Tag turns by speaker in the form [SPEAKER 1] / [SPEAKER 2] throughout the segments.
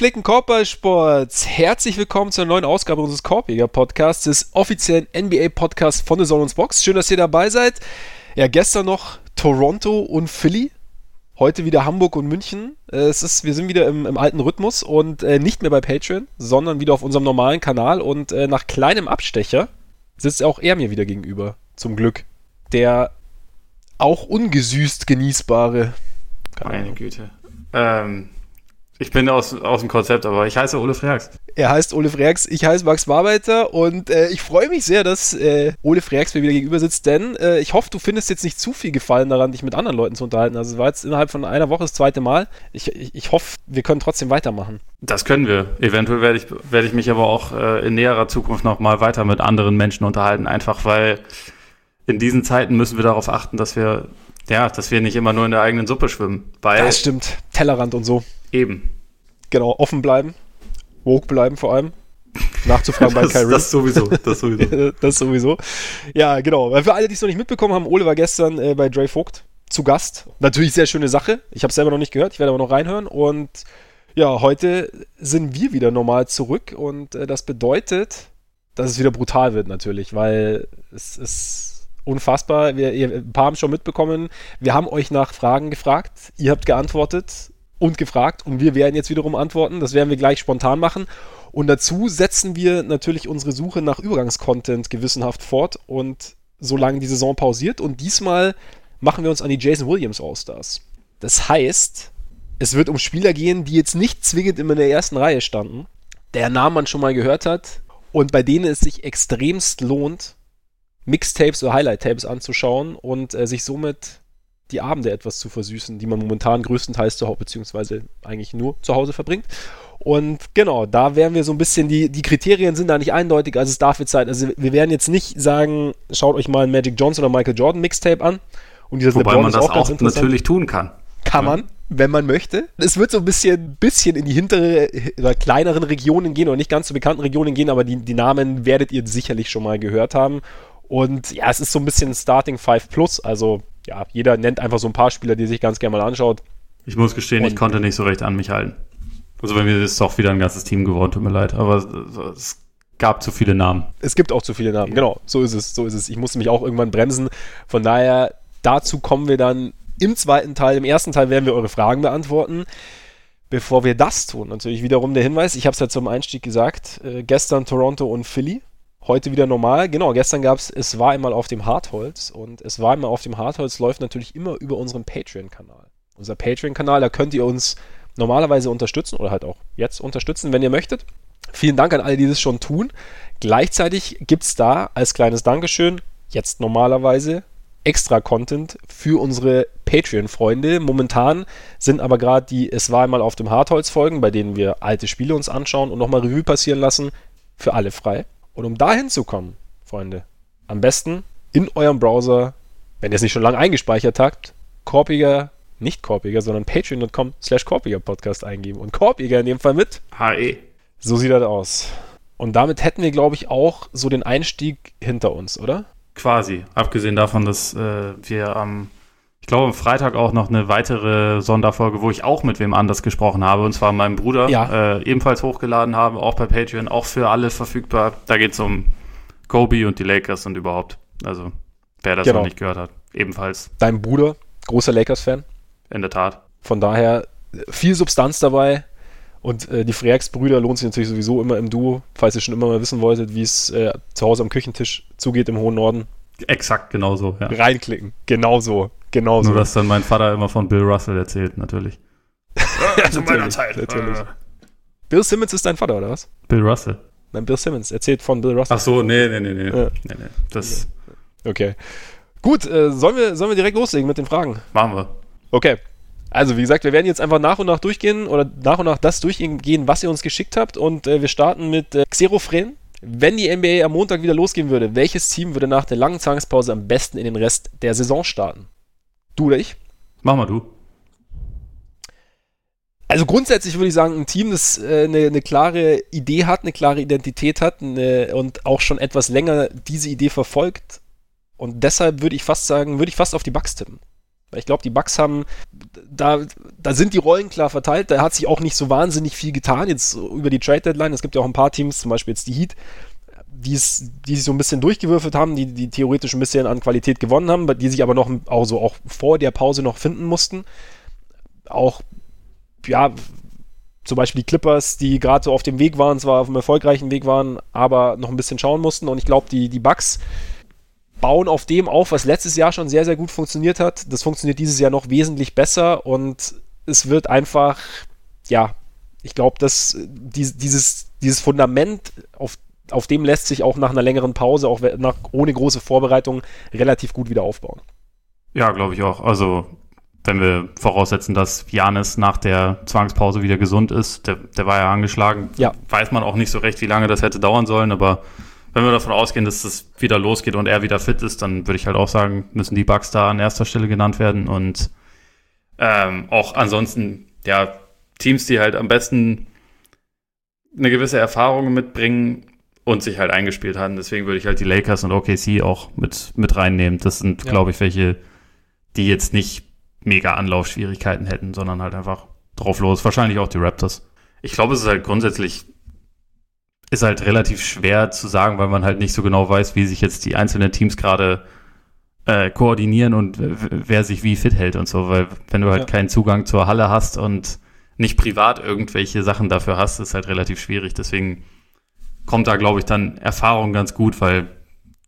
[SPEAKER 1] Gepflegten Korbballsports, herzlich willkommen zur neuen Ausgabe unseres Korbjäger Podcasts, des offiziellen NBA Podcasts von The Zone Box. Schön, dass ihr dabei seid. Ja, gestern noch Toronto und Philly. Heute wieder Hamburg und München. Äh, es ist, wir sind wieder im, im alten Rhythmus und äh, nicht mehr bei Patreon, sondern wieder auf unserem normalen Kanal. Und äh, nach kleinem Abstecher sitzt auch er mir wieder gegenüber. Zum Glück. Der auch ungesüßt genießbare.
[SPEAKER 2] Meine Güte. Ähm, ich bin aus, aus dem Konzept, aber ich heiße Ole Freaks.
[SPEAKER 1] Er heißt Ole Freaks, ich heiße Max Barbeiter und äh, ich freue mich sehr, dass äh, Ole Freaks mir wieder gegenüber sitzt, denn äh, ich hoffe, du findest jetzt nicht zu viel Gefallen daran, dich mit anderen Leuten zu unterhalten. Also es war jetzt innerhalb von einer Woche das zweite Mal. Ich, ich, ich hoffe, wir können trotzdem weitermachen.
[SPEAKER 2] Das können wir. Eventuell werde ich, werde ich mich aber auch äh, in näherer Zukunft nochmal weiter mit anderen Menschen unterhalten, einfach weil in diesen Zeiten müssen wir darauf achten, dass wir ja, dass wir nicht immer nur in der eigenen Suppe schwimmen.
[SPEAKER 1] Weil das stimmt. Tellerrand und so.
[SPEAKER 2] Eben.
[SPEAKER 1] Genau, offen bleiben. Woke bleiben vor allem. Nachzufragen
[SPEAKER 2] das,
[SPEAKER 1] bei Kyrie.
[SPEAKER 2] Das sowieso, das sowieso.
[SPEAKER 1] das sowieso. Ja, genau. Weil für alle, die es noch nicht mitbekommen haben, Ole war gestern äh, bei Dre Vogt zu Gast. Natürlich sehr schöne Sache. Ich habe es selber noch nicht gehört, ich werde aber noch reinhören. Und ja, heute sind wir wieder normal zurück und äh, das bedeutet, dass es wieder brutal wird natürlich, weil es ist unfassbar. Wir, ihr, ein paar haben schon mitbekommen, wir haben euch nach Fragen gefragt, ihr habt geantwortet und gefragt und wir werden jetzt wiederum antworten. Das werden wir gleich spontan machen. Und dazu setzen wir natürlich unsere Suche nach Übergangscontent gewissenhaft fort und solange die Saison pausiert. Und diesmal machen wir uns an die Jason Williams All-Stars. Das heißt, es wird um Spieler gehen, die jetzt nicht zwingend immer in der ersten Reihe standen, der Namen man schon mal gehört hat und bei denen es sich extremst lohnt, Mixtapes oder Highlight-Tapes anzuschauen und äh, sich somit die Abende etwas zu versüßen, die man momentan größtenteils zu Hause, beziehungsweise eigentlich nur zu Hause verbringt. Und genau, da werden wir so ein bisschen, die, die Kriterien sind da nicht eindeutig, also es darf jetzt sein, also wir werden jetzt nicht sagen, schaut euch mal ein Magic Johnson oder Michael Jordan Mixtape an.
[SPEAKER 2] Und dieser Wobei man das auch, auch natürlich tun kann.
[SPEAKER 1] Kann man, wenn man möchte. Es wird so ein bisschen, bisschen in die hintere oder kleineren Regionen gehen oder nicht ganz so bekannten Regionen gehen, aber die, die Namen werdet ihr sicherlich schon mal gehört haben. Und ja, es ist so ein bisschen Starting 5 Plus, also ja, jeder nennt einfach so ein paar Spieler, die sich ganz gerne mal anschaut.
[SPEAKER 2] Ich muss gestehen, und, ich konnte nicht so recht an mich halten. Also bei mir ist es doch wieder ein ganzes Team geworden, tut mir leid. Aber es gab zu viele Namen.
[SPEAKER 1] Es gibt auch zu viele Namen, genau. So ist es, so ist es. Ich musste mich auch irgendwann bremsen. Von daher, dazu kommen wir dann im zweiten Teil. Im ersten Teil werden wir eure Fragen beantworten. Bevor wir das tun, natürlich wiederum der Hinweis, ich habe es ja zum Einstieg gesagt, äh, gestern Toronto und Philly heute wieder normal. Genau, gestern gab es, es war einmal auf dem Hartholz und es war einmal auf dem Hartholz läuft natürlich immer über unseren Patreon-Kanal. Unser Patreon-Kanal, da könnt ihr uns normalerweise unterstützen oder halt auch jetzt unterstützen, wenn ihr möchtet. Vielen Dank an alle, die das schon tun. Gleichzeitig gibt es da als kleines Dankeschön jetzt normalerweise extra Content für unsere Patreon-Freunde. Momentan sind aber gerade die Es war einmal auf dem Hartholz-Folgen, bei denen wir alte Spiele uns anschauen und nochmal Revue passieren lassen, für alle frei. Und um da hinzukommen, Freunde, am besten in eurem Browser, wenn ihr es nicht schon lange eingespeichert habt, Korpiger, nicht Korpiger, sondern patreon.com slash Korpiger Podcast eingeben. Und Korpiger in dem Fall mit
[SPEAKER 2] HE.
[SPEAKER 1] So sieht das aus. Und damit hätten wir, glaube ich, auch so den Einstieg hinter uns, oder?
[SPEAKER 2] Quasi. Abgesehen davon, dass äh, wir am glaube, am Freitag auch noch eine weitere Sonderfolge, wo ich auch mit wem anders gesprochen habe, und zwar meinem Bruder, ja. äh, ebenfalls hochgeladen habe, auch bei Patreon, auch für alle verfügbar. Da geht es um Kobe und die Lakers und überhaupt. Also, wer das genau. noch nicht gehört hat, ebenfalls.
[SPEAKER 1] Dein Bruder, großer Lakers-Fan.
[SPEAKER 2] In der Tat.
[SPEAKER 1] Von daher viel Substanz dabei. Und äh, die Freaks-Brüder lohnt sich natürlich sowieso immer im Duo, falls ihr schon immer mal wissen wolltet, wie es äh, zu Hause am Küchentisch zugeht im hohen Norden.
[SPEAKER 2] Exakt genauso,
[SPEAKER 1] ja. Reinklicken, genauso. Genau
[SPEAKER 2] Nur, dass dann mein Vater immer von Bill Russell erzählt, natürlich.
[SPEAKER 1] ja, zu meiner Zeit. Natürlich. Bill Simmons ist dein Vater, oder was?
[SPEAKER 2] Bill Russell.
[SPEAKER 1] Nein, Bill Simmons erzählt von Bill Russell.
[SPEAKER 2] Ach so, nee, nee, nee, nee. Ja. nee, nee. Das
[SPEAKER 1] okay. Gut, äh, sollen, wir, sollen wir direkt loslegen mit den Fragen?
[SPEAKER 2] Machen wir.
[SPEAKER 1] Okay. Also, wie gesagt, wir werden jetzt einfach nach und nach durchgehen oder nach und nach das durchgehen, was ihr uns geschickt habt. Und äh, wir starten mit äh, Xerofren. Wenn die NBA am Montag wieder losgehen würde, welches Team würde nach der langen Zwangspause am besten in den Rest der Saison starten? Du oder ich?
[SPEAKER 2] Mach mal du.
[SPEAKER 1] Also grundsätzlich würde ich sagen, ein Team, das äh, eine, eine, klare Idee hat, eine klare Identität hat eine, und auch schon etwas länger diese Idee verfolgt. Und deshalb würde ich fast sagen, würde ich fast auf die Bugs tippen. Ich glaube, die Bucks haben, da, da sind die Rollen klar verteilt. Da hat sich auch nicht so wahnsinnig viel getan jetzt über die Trade Deadline. Es gibt ja auch ein paar Teams, zum Beispiel jetzt die Heat, die sich so ein bisschen durchgewürfelt haben, die, die theoretisch ein bisschen an Qualität gewonnen haben, die sich aber noch auch so auch vor der Pause noch finden mussten. Auch, ja, zum Beispiel die Clippers, die gerade so auf dem Weg waren, zwar auf einem erfolgreichen Weg waren, aber noch ein bisschen schauen mussten. Und ich glaube, die, die Bucks bauen auf dem auf, was letztes Jahr schon sehr, sehr gut funktioniert hat. Das funktioniert dieses Jahr noch wesentlich besser und es wird einfach, ja, ich glaube, dass dieses, dieses Fundament, auf, auf dem lässt sich auch nach einer längeren Pause, auch nach, ohne große Vorbereitung, relativ gut wieder aufbauen.
[SPEAKER 2] Ja, glaube ich auch. Also, wenn wir voraussetzen, dass Janis nach der Zwangspause wieder gesund ist, der, der war ja angeschlagen, ja. weiß man auch nicht so recht, wie lange das hätte dauern sollen, aber wenn wir davon ausgehen, dass es wieder losgeht und er wieder fit ist, dann würde ich halt auch sagen, müssen die Bugs da an erster Stelle genannt werden und ähm, auch ansonsten, ja, Teams, die halt am besten eine gewisse Erfahrung mitbringen und sich halt eingespielt haben. Deswegen würde ich halt die Lakers und OKC auch mit, mit reinnehmen. Das sind, ja. glaube ich, welche, die jetzt nicht mega Anlaufschwierigkeiten hätten, sondern halt einfach drauf los. Wahrscheinlich auch die Raptors. Ich glaube, es ist halt grundsätzlich ist halt relativ schwer zu sagen, weil man halt nicht so genau weiß, wie sich jetzt die einzelnen Teams gerade äh, koordinieren und wer sich wie fit hält und so, weil wenn du halt ja. keinen Zugang zur Halle hast und nicht privat irgendwelche Sachen dafür hast, ist halt relativ schwierig. Deswegen kommt da, glaube ich, dann Erfahrung ganz gut, weil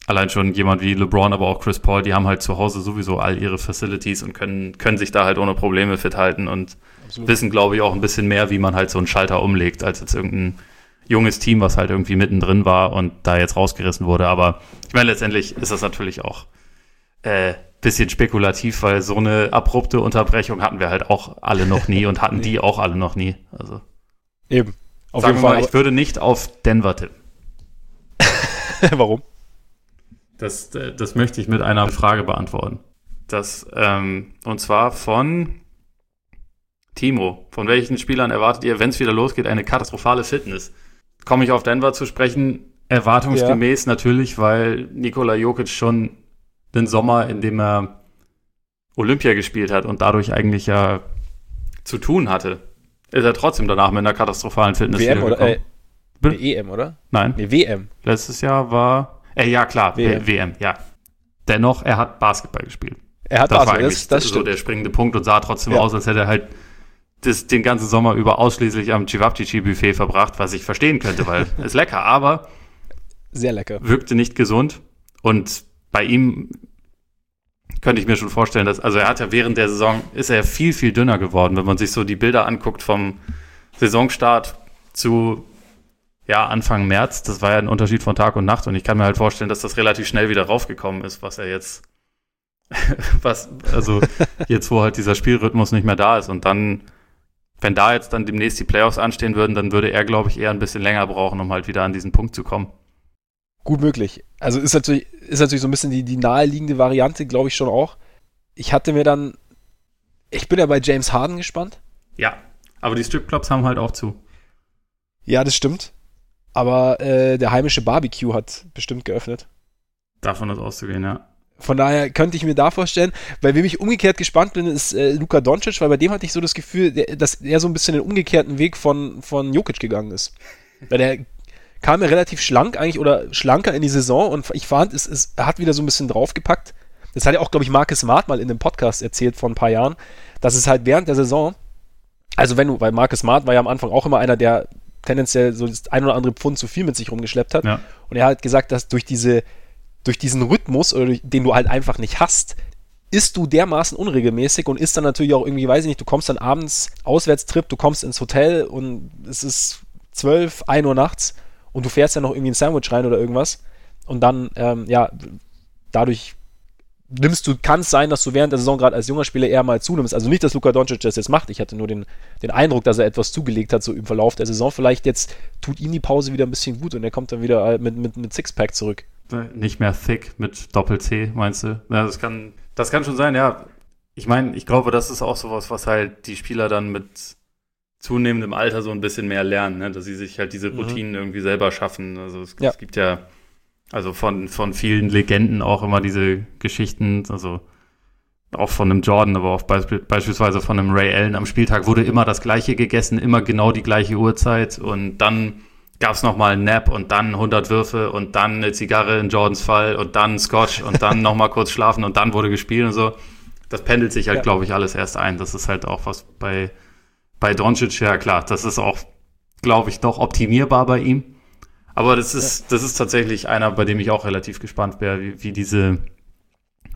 [SPEAKER 2] allein schon jemand wie LeBron, aber auch Chris Paul, die haben halt zu Hause sowieso all ihre Facilities und können, können sich da halt ohne Probleme fit halten und Absolut. wissen, glaube ich, auch ein bisschen mehr, wie man halt so einen Schalter umlegt, als jetzt irgendein junges Team, was halt irgendwie mittendrin war und da jetzt rausgerissen wurde. Aber ich meine, letztendlich ist das natürlich auch äh, bisschen spekulativ, weil so eine abrupte Unterbrechung hatten wir halt auch alle noch nie und hatten nee. die auch alle noch nie. Also
[SPEAKER 1] eben.
[SPEAKER 2] Auf sagen jeden Fall, mal, ich würde nicht auf Denver tippen.
[SPEAKER 1] Warum?
[SPEAKER 2] Das, äh, das möchte ich mit einer Frage beantworten. Das, ähm, und zwar von Timo. Von welchen Spielern erwartet ihr, wenn es wieder losgeht, eine katastrophale Fitness? Komme ich auf Denver zu sprechen. Erwartungsgemäß ja. natürlich, weil Nikola Jokic schon den Sommer, in dem er Olympia gespielt hat und dadurch eigentlich ja zu tun hatte, ist er trotzdem danach mit einer katastrophalen Fitness
[SPEAKER 1] WM oder äh, EM, oder?
[SPEAKER 2] Nein.
[SPEAKER 1] Nee, WM.
[SPEAKER 2] Letztes Jahr war. Äh, ja, klar, WM. WM, ja. Dennoch, er hat Basketball gespielt.
[SPEAKER 1] Er hat
[SPEAKER 2] das Basketball, war eigentlich das, das so der springende Punkt und sah trotzdem ja. aus, als hätte er halt das, den ganzen Sommer über ausschließlich am Chivapchichi-Buffet verbracht, was ich verstehen könnte, weil ist lecker, aber
[SPEAKER 1] sehr lecker.
[SPEAKER 2] Wirkte nicht gesund. Und bei ihm könnte ich mir schon vorstellen, dass, also er hat ja während der Saison, ist er viel, viel dünner geworden, wenn man sich so die Bilder anguckt vom Saisonstart zu ja, Anfang März, das war ja ein Unterschied von Tag und Nacht und ich kann mir halt vorstellen, dass das relativ schnell wieder raufgekommen ist, was er jetzt, was, also jetzt, wo halt dieser Spielrhythmus nicht mehr da ist und dann wenn da jetzt dann demnächst die Playoffs anstehen würden, dann würde er, glaube ich, eher ein bisschen länger brauchen, um halt wieder an diesen Punkt zu kommen.
[SPEAKER 1] Gut möglich. Also ist natürlich, ist natürlich so ein bisschen die, die naheliegende Variante, glaube ich schon auch. Ich hatte mir dann, ich bin ja bei James Harden gespannt.
[SPEAKER 2] Ja, aber die Stripclubs haben halt auch zu.
[SPEAKER 1] Ja, das stimmt. Aber äh, der heimische Barbecue hat bestimmt geöffnet.
[SPEAKER 2] Davon ist auszugehen, ja.
[SPEAKER 1] Von daher könnte ich mir da vorstellen, weil wem ich umgekehrt gespannt bin, ist äh, Luka Doncic, weil bei dem hatte ich so das Gefühl, der, dass er so ein bisschen den umgekehrten Weg von, von Jokic gegangen ist. Weil der kam ja relativ schlank eigentlich oder schlanker in die Saison und ich fand, es, es er hat wieder so ein bisschen draufgepackt. Das hat ja auch, glaube ich, Marcus Smart mal in einem Podcast erzählt vor ein paar Jahren, dass es halt während der Saison, also wenn du, weil Marcus Smart war ja am Anfang auch immer einer, der tendenziell so das ein oder andere Pfund zu viel mit sich rumgeschleppt hat. Ja. Und er hat gesagt, dass durch diese durch diesen Rhythmus, oder durch, den du halt einfach nicht hast, isst du dermaßen unregelmäßig und ist dann natürlich auch irgendwie, weiß ich nicht, du kommst dann abends Auswärtstrip, du kommst ins Hotel und es ist 12, 1 Uhr nachts und du fährst ja noch irgendwie ein Sandwich rein oder irgendwas und dann, ähm, ja, dadurch nimmst du, kann es sein, dass du während der Saison gerade als junger Spieler eher mal zunimmst. Also nicht, dass Luka Doncic das jetzt macht. Ich hatte nur den, den Eindruck, dass er etwas zugelegt hat, so im Verlauf der Saison. Vielleicht jetzt tut ihm die Pause wieder ein bisschen gut und er kommt dann wieder mit, mit, mit Sixpack zurück
[SPEAKER 2] nicht mehr thick mit Doppel-C, meinst du? Ja, das kann, das kann schon sein, ja. Ich meine, ich glaube, das ist auch sowas, was halt die Spieler dann mit zunehmendem Alter so ein bisschen mehr lernen, ne? dass sie sich halt diese mhm. Routinen mhm. irgendwie selber schaffen. Also es, ja. es, gibt ja, also von, von vielen Legenden auch immer diese Geschichten, also auch von einem Jordan, aber auch beisp beispielsweise von einem Ray Allen am Spieltag wurde immer das gleiche gegessen, immer genau die gleiche Uhrzeit und dann gab es nochmal einen Nap und dann 100 Würfe und dann eine Zigarre in Jordans Fall und dann Scotch und dann nochmal kurz schlafen und dann wurde gespielt und so. Das pendelt sich halt, ja. glaube ich, alles erst ein. Das ist halt auch was bei, bei Doncic, ja klar, das ist auch, glaube ich, noch optimierbar bei ihm. Aber das ist, ja. das ist tatsächlich einer, bei dem ich auch relativ gespannt wäre, wie, wie diese,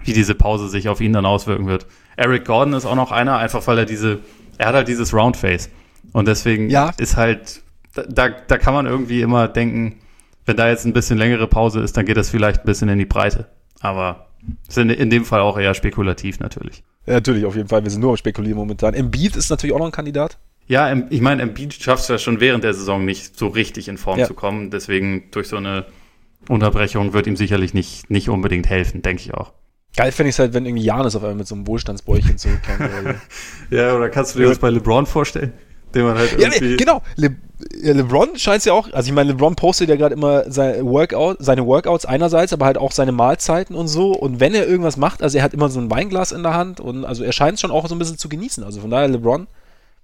[SPEAKER 2] wie diese Pause sich auf ihn dann auswirken wird. Eric Gordon ist auch noch einer, einfach weil er diese, er hat halt dieses Roundface. Und deswegen ja. ist halt, da, da kann man irgendwie immer denken, wenn da jetzt ein bisschen längere Pause ist, dann geht das vielleicht ein bisschen in die Breite. Aber in, in dem Fall auch eher spekulativ natürlich.
[SPEAKER 1] Ja, natürlich, auf jeden Fall. Wir sind nur am Spekulieren momentan. Embiid ist natürlich auch noch ein Kandidat.
[SPEAKER 2] Ja, ich meine, Embiid schafft es ja schon während der Saison nicht so richtig in Form ja. zu kommen. Deswegen durch so eine Unterbrechung wird ihm sicherlich nicht, nicht unbedingt helfen, denke ich auch.
[SPEAKER 1] Geil fände ich es halt, wenn irgendwie Janis auf einmal mit so einem Wohlstandsbäuchchen zurückkommt.
[SPEAKER 2] ja, oder kannst du dir das bei LeBron vorstellen? Den man halt
[SPEAKER 1] ja, nee, genau. Le LeBron scheint es ja auch, also ich meine, LeBron postet ja gerade immer seine, Workout, seine Workouts einerseits, aber halt auch seine Mahlzeiten und so. Und wenn er irgendwas macht, also er hat immer so ein Weinglas in der Hand und also er scheint es schon auch so ein bisschen zu genießen. Also von daher LeBron.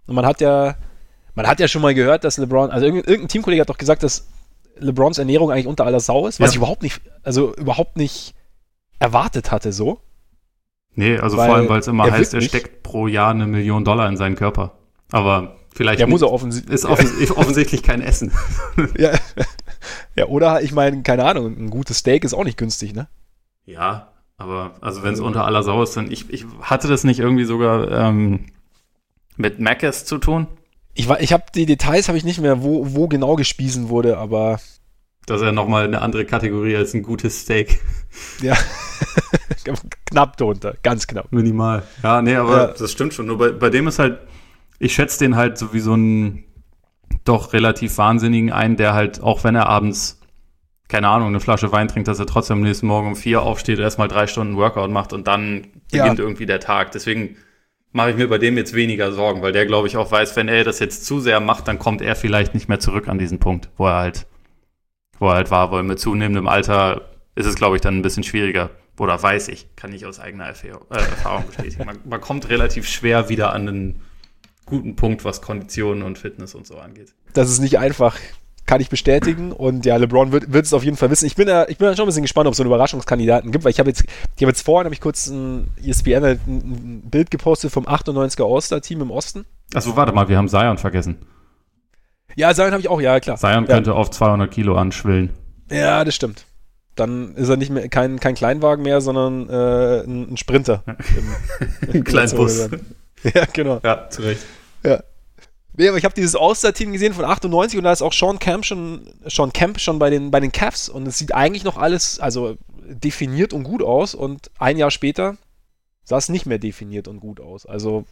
[SPEAKER 1] Und man hat ja, man hat ja schon mal gehört, dass LeBron, also irgendein, irgendein Teamkollege hat doch gesagt, dass LeBrons Ernährung eigentlich unter aller Sau ist, was ja. ich überhaupt nicht, also überhaupt nicht erwartet hatte so.
[SPEAKER 2] Nee, also weil vor allem, weil es immer heißt, er steckt pro Jahr eine Million Dollar in seinen Körper. Aber vielleicht
[SPEAKER 1] ja, muss er offensi
[SPEAKER 2] ist offens offensichtlich kein Essen.
[SPEAKER 1] ja. ja, oder ich meine, keine Ahnung, ein gutes Steak ist auch nicht günstig, ne?
[SPEAKER 2] Ja, aber also wenn es unter aller Sau ist, dann ich, ich hatte das nicht irgendwie sogar ähm, mit Maccas zu tun?
[SPEAKER 1] Ich, ich habe die Details habe ich nicht mehr, wo, wo genau gespiesen wurde, aber
[SPEAKER 2] das ist ja nochmal eine andere Kategorie als ein gutes Steak.
[SPEAKER 1] Ja. knapp drunter, ganz knapp.
[SPEAKER 2] Minimal. Ja, nee, aber ja. das stimmt schon. Nur bei, bei dem ist halt, ich schätze den halt so wie so einen doch relativ Wahnsinnigen ein, der halt, auch wenn er abends, keine Ahnung, eine Flasche Wein trinkt, dass er trotzdem am nächsten Morgen um vier aufsteht, erstmal drei Stunden Workout macht und dann beginnt ja. irgendwie der Tag. Deswegen mache ich mir bei dem jetzt weniger Sorgen, weil der, glaube ich, auch weiß, wenn er das jetzt zu sehr macht, dann kommt er vielleicht nicht mehr zurück an diesen Punkt, wo er halt wo er halt war, weil mit zunehmendem Alter ist es, glaube ich, dann ein bisschen schwieriger. Oder weiß ich, kann ich aus eigener äh, Erfahrung bestätigen. Man, man kommt relativ schwer wieder an einen guten Punkt, was Konditionen und Fitness und so angeht.
[SPEAKER 1] Das ist nicht einfach, kann ich bestätigen. Und ja, LeBron wird, wird es auf jeden Fall wissen. Ich bin, ja, ich bin schon ein bisschen gespannt, ob es so einen Überraschungskandidaten gibt, weil ich habe jetzt, ich habe jetzt vorhin, habe ich kurz ein ESPN ein, ein Bild gepostet vom 98er All-Star-Team im Osten.
[SPEAKER 2] Achso, warte mal, wir haben Zion vergessen.
[SPEAKER 1] Ja, Zion habe ich auch, ja, klar.
[SPEAKER 2] Zion
[SPEAKER 1] ja.
[SPEAKER 2] könnte auf 200 Kilo anschwillen.
[SPEAKER 1] Ja, das stimmt. Dann ist er nicht mehr kein, kein Kleinwagen mehr, sondern äh, ein, ein Sprinter.
[SPEAKER 2] ein Kleinbus.
[SPEAKER 1] Ja, genau.
[SPEAKER 2] Ja, zu Recht.
[SPEAKER 1] Ja. Nee, aber ich habe dieses All-Star-Team gesehen von 98 und da ist auch Sean Camp schon, Sean Camp schon bei den, bei den Cavs und es sieht eigentlich noch alles, also definiert und gut aus und ein Jahr später sah es nicht mehr definiert und gut aus. Also,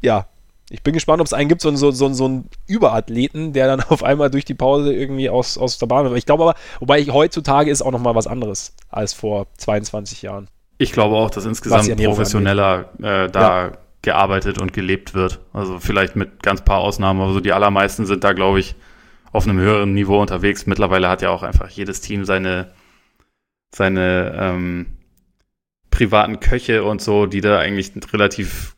[SPEAKER 1] ja, ich bin gespannt, ob es einen gibt, so, so, so, so einen Überathleten, der dann auf einmal durch die Pause irgendwie aus, aus der Bahn wird. Ich glaube aber, wobei ich, heutzutage ist auch nochmal was anderes als vor 22 Jahren.
[SPEAKER 2] Ich glaube auch, dass insgesamt professioneller äh, da ja. Gearbeitet und gelebt wird. Also vielleicht mit ganz paar Ausnahmen, aber so die allermeisten sind da, glaube ich, auf einem höheren Niveau unterwegs. Mittlerweile hat ja auch einfach jedes Team seine, seine ähm, privaten Köche und so, die da eigentlich relativ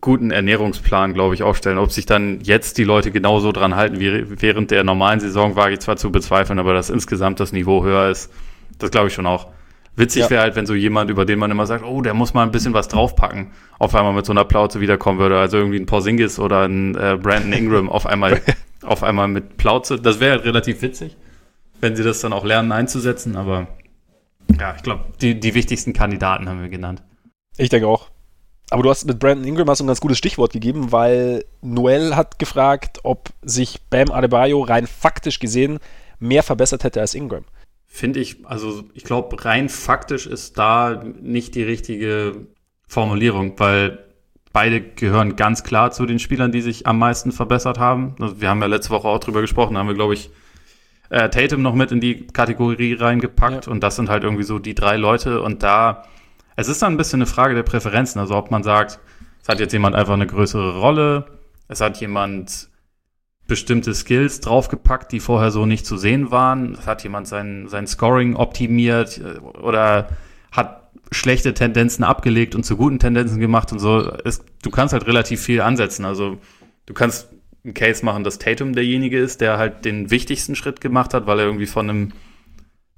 [SPEAKER 2] guten Ernährungsplan, glaube ich, aufstellen. Ob sich dann jetzt die Leute genauso dran halten wie während der normalen Saison, wage ich zwar zu bezweifeln, aber dass insgesamt das Niveau höher ist, das glaube ich schon auch. Witzig ja. wäre halt, wenn so jemand, über den man immer sagt, oh, der muss mal ein bisschen was draufpacken, auf einmal mit so einer Plauze wiederkommen würde. Also irgendwie ein Porzingis oder ein äh, Brandon Ingram auf einmal, auf einmal mit Plauze. Das wäre halt relativ witzig, wenn sie das dann auch lernen einzusetzen, aber ja, ich glaube, die, die wichtigsten Kandidaten haben wir genannt.
[SPEAKER 1] Ich denke auch. Aber du hast mit Brandon Ingram hast ein ganz gutes Stichwort gegeben, weil Noel hat gefragt, ob sich Bam Adebayo rein faktisch gesehen mehr verbessert hätte als Ingram.
[SPEAKER 2] Finde ich, also ich glaube, rein faktisch ist da nicht die richtige Formulierung, weil beide gehören ganz klar zu den Spielern, die sich am meisten verbessert haben. Also wir haben ja letzte Woche auch drüber gesprochen, da haben wir, glaube ich, äh, Tatum noch mit in die Kategorie reingepackt ja. und das sind halt irgendwie so die drei Leute und da es ist dann ein bisschen eine Frage der Präferenzen. Also ob man sagt, es hat jetzt jemand einfach eine größere Rolle, es hat jemand bestimmte Skills draufgepackt, die vorher so nicht zu sehen waren, hat jemand sein, sein Scoring optimiert äh, oder hat schlechte Tendenzen abgelegt und zu guten Tendenzen gemacht und so. Es, du kannst halt relativ viel ansetzen. Also du kannst einen Case machen, dass Tatum derjenige ist, der halt den wichtigsten Schritt gemacht hat, weil er irgendwie von einem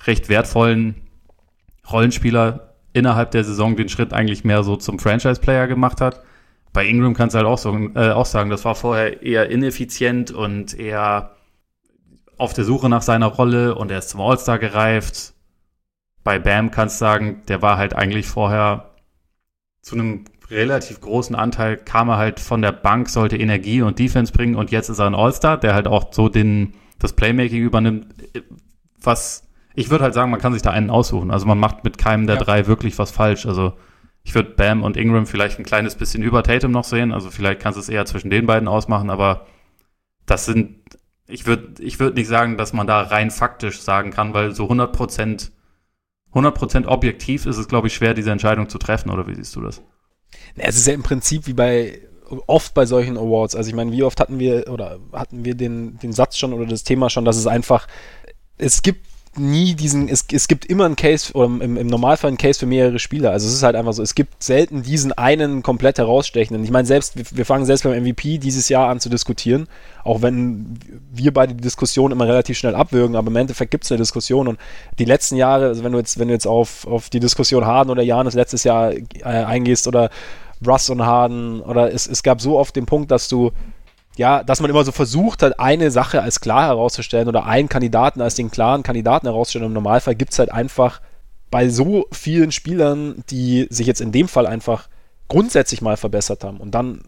[SPEAKER 2] recht wertvollen Rollenspieler innerhalb der Saison den Schritt eigentlich mehr so zum Franchise-Player gemacht hat. Bei Ingram kannst du halt auch, so, äh, auch sagen, das war vorher eher ineffizient und eher auf der Suche nach seiner Rolle und er ist zum All-Star gereift. Bei Bam kannst du sagen, der war halt eigentlich vorher zu einem relativ großen Anteil kam er halt von der Bank, sollte Energie und Defense bringen und jetzt ist er ein All-Star, der halt auch so den, das Playmaking übernimmt, was ich würde halt sagen, man kann sich da einen aussuchen. Also man macht mit keinem der ja. drei wirklich was falsch. Also ich würde Bam und Ingram vielleicht ein kleines bisschen über Tatum noch sehen. Also vielleicht kannst du es eher zwischen den beiden ausmachen, aber das sind, ich würde ich würd nicht sagen, dass man da rein faktisch sagen kann, weil so 100 Prozent 100% objektiv ist es, glaube ich, schwer, diese Entscheidung zu treffen, oder wie siehst du das?
[SPEAKER 1] Es ist ja im Prinzip wie bei oft bei solchen Awards. Also ich meine, wie oft hatten wir oder hatten wir den, den Satz schon oder das Thema schon, dass es einfach, es gibt nie diesen, es, es gibt immer einen Case, oder im, im Normalfall einen Case für mehrere Spieler. Also es ist halt einfach so, es gibt selten diesen einen komplett herausstechenden. Ich meine, selbst, wir, wir fangen selbst beim MVP dieses Jahr an zu diskutieren, auch wenn wir beide die Diskussion immer relativ schnell abwürgen, aber im Endeffekt gibt es eine Diskussion und die letzten Jahre, also wenn du jetzt, wenn du jetzt auf, auf die Diskussion Harden oder Janis letztes Jahr äh, eingehst oder Russ und Harden oder es, es gab so oft den Punkt, dass du ja, dass man immer so versucht hat, eine Sache als klar herauszustellen oder einen Kandidaten als den klaren Kandidaten herauszustellen. Im Normalfall gibt es halt einfach bei so vielen Spielern, die sich jetzt in dem Fall einfach grundsätzlich mal verbessert haben. Und dann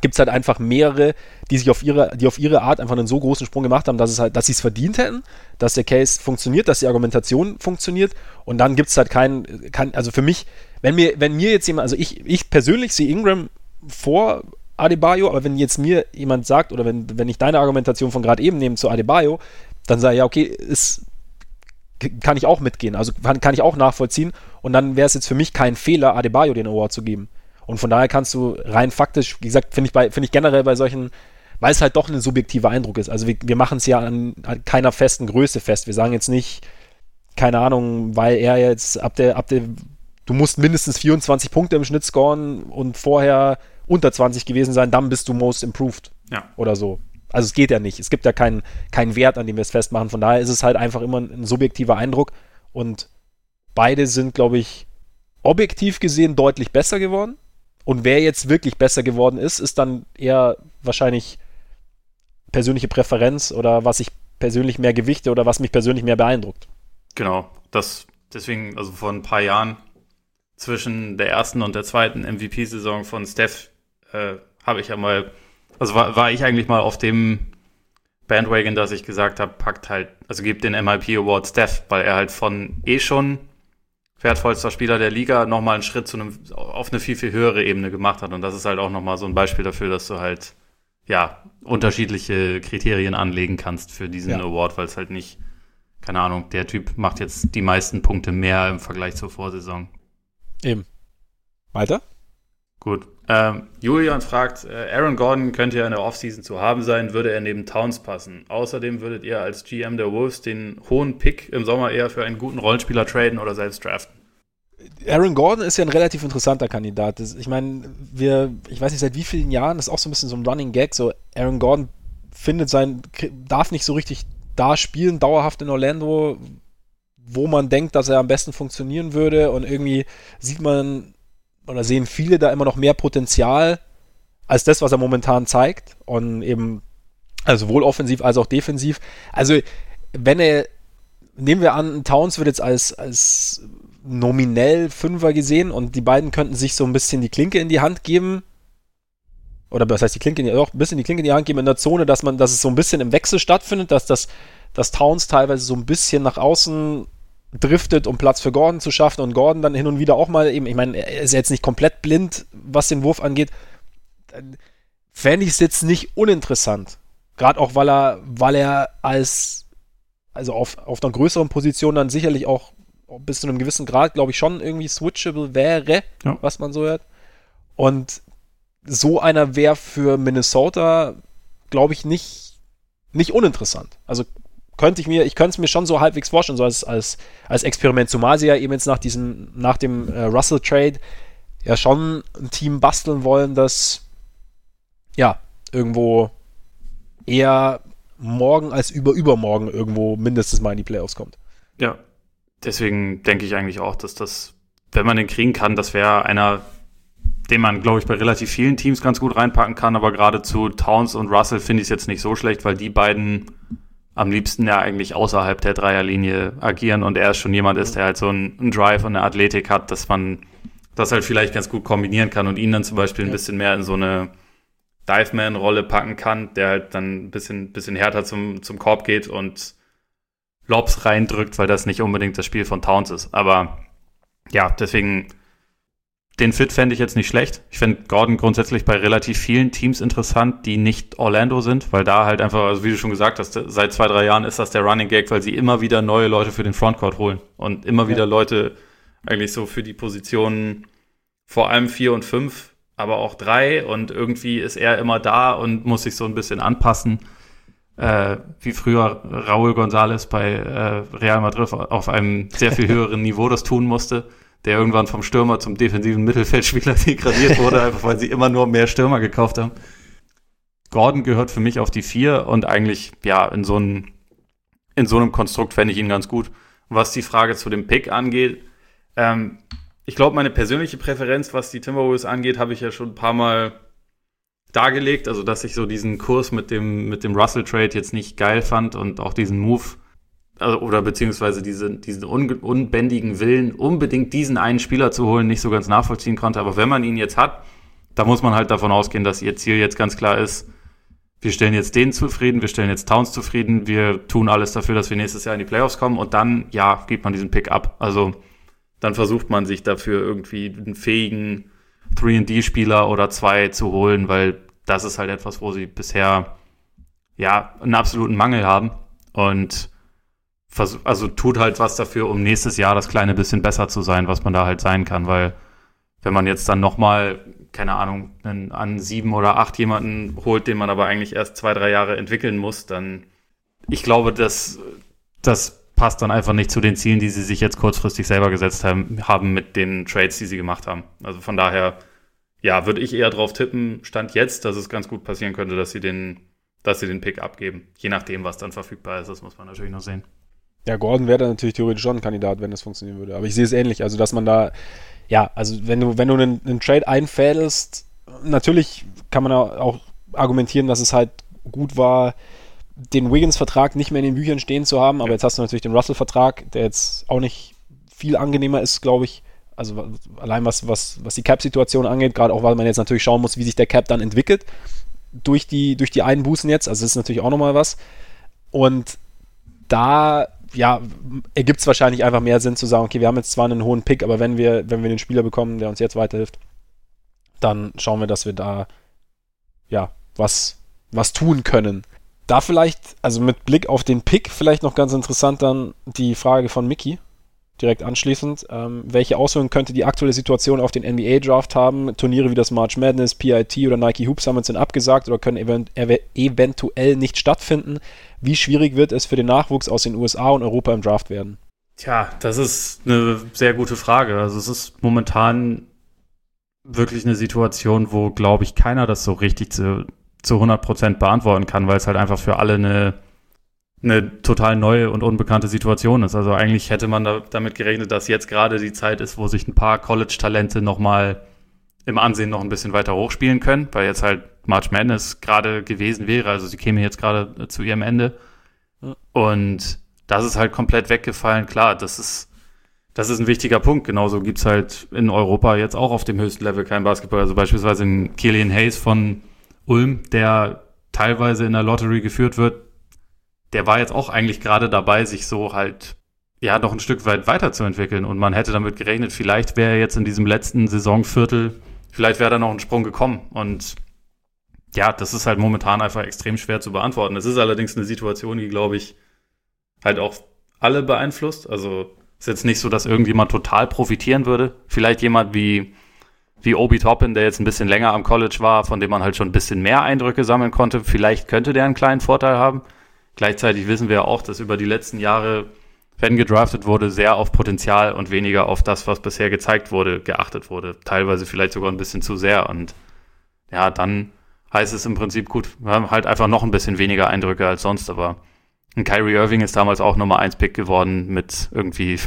[SPEAKER 1] gibt es halt einfach mehrere, die sich auf ihre, die auf ihre Art einfach einen so großen Sprung gemacht haben, dass es halt, dass sie es verdient hätten, dass der Case funktioniert, dass die Argumentation funktioniert. Und dann gibt es halt keinen, kein, also für mich, wenn mir, wenn mir jetzt jemand, also ich, ich persönlich sehe Ingram vor Adebayo, aber wenn jetzt mir jemand sagt, oder wenn, wenn ich deine Argumentation von gerade eben nehme zu Adebayo, dann sage ich, ja, okay, ist, kann ich auch mitgehen, also kann, kann ich auch nachvollziehen und dann wäre es jetzt für mich kein Fehler, Adebayo den Award zu geben. Und von daher kannst du rein faktisch, wie gesagt, finde ich, find ich generell bei solchen, weil es halt doch ein subjektiver Eindruck ist. Also wir, wir machen es ja an, an, keiner festen Größe fest. Wir sagen jetzt nicht, keine Ahnung, weil er jetzt ab der, ab der, du musst mindestens 24 Punkte im Schnitt scoren und vorher unter 20 gewesen sein, dann bist du most improved.
[SPEAKER 2] Ja.
[SPEAKER 1] Oder so. Also es geht ja nicht. Es gibt ja keinen, keinen Wert, an dem wir es festmachen. Von daher ist es halt einfach immer ein, subjektiver Eindruck. Und beide sind, glaube ich, objektiv gesehen deutlich besser geworden. Und wer jetzt wirklich besser geworden ist, ist dann eher wahrscheinlich persönliche Präferenz oder was ich persönlich mehr gewichte oder was mich persönlich mehr beeindruckt.
[SPEAKER 2] Genau, das deswegen, also vor ein paar Jahren zwischen der ersten und der zweiten MVP-Saison von Steph äh, habe ich ja mal, also war, war ich eigentlich mal auf dem Bandwagon, dass ich gesagt habe, packt halt, also gibt den MIP Award Steph, weil er halt von eh schon wertvollster Spieler der Liga nochmal einen Schritt zu einem, auf eine viel, viel höhere Ebene gemacht hat. Und das ist halt auch nochmal so ein Beispiel dafür, dass du halt, ja, unterschiedliche Kriterien anlegen kannst für diesen ja. Award, weil es halt nicht, keine Ahnung, der Typ macht jetzt die meisten Punkte mehr im Vergleich zur Vorsaison.
[SPEAKER 1] Eben. Weiter?
[SPEAKER 2] Gut. Ähm, Julian fragt, äh, Aaron Gordon könnte ja in der Offseason zu haben sein, würde er neben Towns passen. Außerdem würdet ihr als GM der Wolves den hohen Pick im Sommer eher für einen guten Rollenspieler traden oder selbst draften.
[SPEAKER 1] Aaron Gordon ist ja ein relativ interessanter Kandidat. Ich meine, wir, ich weiß nicht seit wie vielen Jahren, das ist auch so ein bisschen so ein Running Gag, so Aaron Gordon findet sein, darf nicht so richtig da spielen, dauerhaft in Orlando, wo man denkt, dass er am besten funktionieren würde und irgendwie sieht man oder sehen viele da immer noch mehr Potenzial als das, was er momentan zeigt. Und eben, also sowohl offensiv als auch defensiv. Also, wenn er, nehmen wir an, Towns wird jetzt als, als nominell Fünfer gesehen und die beiden könnten sich so ein bisschen die Klinke in die Hand geben. Oder was heißt die Klinke in die, doch, ein bisschen die Klinke in die Hand geben in der Zone, dass man, dass es so ein bisschen im Wechsel stattfindet, dass das, dass Towns teilweise so ein bisschen nach außen driftet, um Platz für Gordon zu schaffen und Gordon dann hin und wieder auch mal eben, ich meine, er ist jetzt nicht komplett blind, was den Wurf angeht, dann fände ich es jetzt nicht uninteressant. Gerade auch, weil er, weil er als, also auf, auf einer größeren Position dann sicherlich auch bis zu einem gewissen Grad, glaube ich, schon irgendwie switchable wäre, ja. was man so hört. Und so einer wäre für Minnesota, glaube ich, nicht, nicht uninteressant. Also könnte ich mir, ich könnte es mir schon so halbwegs vorstellen, so als, als, als Experiment, zumal sie ja eben jetzt nach diesem, nach dem äh, Russell-Trade ja schon ein Team basteln wollen, das ja irgendwo eher morgen als über übermorgen irgendwo mindestens mal in die Playoffs kommt.
[SPEAKER 2] Ja, deswegen denke ich eigentlich auch, dass das, wenn man den kriegen kann, das wäre einer, den man, glaube ich, bei relativ vielen Teams ganz gut reinpacken kann, aber gerade zu Towns und Russell finde ich es jetzt nicht so schlecht, weil die beiden am liebsten ja eigentlich außerhalb der Dreierlinie agieren und er schon jemand ist, der halt so einen, Drive und eine Athletik hat, dass man das halt vielleicht ganz gut kombinieren kann und ihn dann zum Beispiel ein bisschen mehr in so eine Dive-Man-Rolle packen kann, der halt dann ein bisschen, bisschen härter zum, zum Korb geht und Lobs reindrückt, weil das nicht unbedingt das Spiel von Towns ist. Aber ja, deswegen den Fit fände ich jetzt nicht schlecht. Ich finde Gordon grundsätzlich bei relativ vielen Teams interessant, die nicht Orlando sind, weil da halt einfach, also wie du schon gesagt hast, seit zwei, drei Jahren ist das der Running Gag, weil sie immer wieder neue Leute für den Frontcourt holen und immer ja. wieder Leute eigentlich so für die Positionen vor allem vier und fünf, aber auch drei und irgendwie ist er immer da und muss sich so ein bisschen anpassen. Äh, wie früher Raúl González bei äh, Real Madrid auf einem sehr viel höheren Niveau das tun musste der irgendwann vom Stürmer zum defensiven Mittelfeldspieler degradiert wurde, einfach weil sie immer nur mehr Stürmer gekauft haben. Gordon gehört für mich auf die vier und eigentlich, ja, in so einem, in so einem Konstrukt fände ich ihn ganz gut. Was die Frage zu dem Pick angeht, ähm, ich glaube, meine persönliche Präferenz, was die Timberwolves angeht, habe ich ja schon ein paar Mal dargelegt. Also, dass ich so diesen Kurs mit dem, mit dem Russell Trade jetzt nicht geil fand und auch diesen Move oder beziehungsweise diese, diesen un, unbändigen Willen, unbedingt diesen einen Spieler zu holen, nicht so ganz nachvollziehen konnte. Aber wenn man ihn jetzt hat, da muss man halt davon ausgehen, dass ihr Ziel jetzt ganz klar ist, wir stellen jetzt den zufrieden, wir stellen jetzt Towns zufrieden, wir tun alles dafür, dass wir nächstes Jahr in die Playoffs kommen und dann, ja, gibt man diesen Pick ab. Also dann versucht man sich dafür irgendwie einen fähigen 3D-Spieler oder zwei zu holen, weil das ist halt etwas, wo sie bisher ja einen absoluten Mangel haben. Und also tut halt was dafür, um nächstes Jahr das kleine bisschen besser zu sein, was man da halt sein kann, weil wenn man jetzt dann nochmal, keine Ahnung, einen, an sieben oder acht jemanden holt, den man aber eigentlich erst zwei, drei Jahre entwickeln muss, dann ich glaube, dass das passt dann einfach nicht zu den Zielen, die sie sich jetzt kurzfristig selber gesetzt haben, haben mit den Trades, die sie gemacht haben. Also von daher, ja, würde ich eher drauf tippen, stand jetzt, dass es ganz gut passieren könnte, dass sie den, dass sie den Pick abgeben. Je nachdem, was dann verfügbar ist, das muss man natürlich noch sehen.
[SPEAKER 1] Ja, Gordon wäre dann natürlich theoretisch schon ein Kandidat, wenn das funktionieren würde. Aber ich sehe es ähnlich. Also, dass man da, ja, also wenn du, wenn du einen, einen Trade einfädelst, natürlich kann man auch argumentieren, dass es halt gut war, den Wiggins-Vertrag nicht mehr in den Büchern stehen zu haben, aber jetzt hast du natürlich den Russell-Vertrag, der jetzt auch nicht viel angenehmer ist, glaube ich. Also allein was, was, was die Cap-Situation angeht, gerade auch weil man jetzt natürlich schauen muss, wie sich der Cap dann entwickelt durch die, durch die Einbußen jetzt. Also das ist natürlich auch nochmal was. Und da ja, ergibt es wahrscheinlich einfach mehr Sinn zu sagen, okay, wir haben jetzt zwar einen hohen Pick, aber wenn wir, wenn wir den Spieler bekommen, der uns jetzt weiterhilft, dann schauen wir, dass wir da ja was, was tun können. Da vielleicht, also mit Blick auf den Pick, vielleicht noch ganz interessant dann die Frage von Mickey direkt anschließend. Ähm, welche Auswirkungen könnte die aktuelle Situation auf den NBA-Draft haben? Turniere wie das March Madness, PIT oder Nike Hoop Summit sind abgesagt oder können event eventuell nicht stattfinden. Wie schwierig wird es für den Nachwuchs aus den USA und Europa im Draft werden?
[SPEAKER 2] Tja, das ist eine sehr gute Frage. Also es ist momentan wirklich eine Situation, wo, glaube ich, keiner das so richtig zu, zu 100 Prozent beantworten kann, weil es halt einfach für alle eine eine total neue und unbekannte Situation ist. Also eigentlich hätte man da, damit gerechnet, dass jetzt gerade die Zeit ist, wo sich ein paar College-Talente nochmal im Ansehen noch ein bisschen weiter hochspielen können, weil jetzt halt March Madness gerade gewesen wäre. Also sie käme jetzt gerade zu ihrem Ende. Und das ist halt komplett weggefallen. Klar, das ist, das ist ein wichtiger Punkt. Genauso gibt es halt in Europa jetzt auch auf dem höchsten Level kein Basketball. Also beispielsweise in Killian Hayes von Ulm, der teilweise in der Lottery geführt wird, der war jetzt auch eigentlich gerade dabei, sich so halt ja noch ein Stück weit weiterzuentwickeln. Und man hätte damit gerechnet, vielleicht wäre er jetzt in diesem letzten Saisonviertel, vielleicht wäre da noch ein Sprung gekommen. Und ja, das ist halt momentan einfach extrem schwer zu beantworten. Es ist allerdings eine Situation, die, glaube ich, halt auch alle beeinflusst. Also ist jetzt nicht so, dass irgendjemand total profitieren würde. Vielleicht jemand wie, wie Obi Toppin, der jetzt ein bisschen länger am College war, von dem man halt schon ein bisschen mehr Eindrücke sammeln konnte. Vielleicht könnte der einen kleinen Vorteil haben. Gleichzeitig wissen wir auch, dass über die letzten Jahre, wenn gedraftet wurde, sehr auf Potenzial und weniger auf das, was bisher gezeigt wurde, geachtet wurde. Teilweise vielleicht sogar ein bisschen zu sehr. Und ja, dann heißt es im Prinzip gut, wir haben halt einfach noch ein bisschen weniger Eindrücke als sonst, aber ein Kyrie Irving ist damals auch Nummer 1 Pick geworden mit irgendwie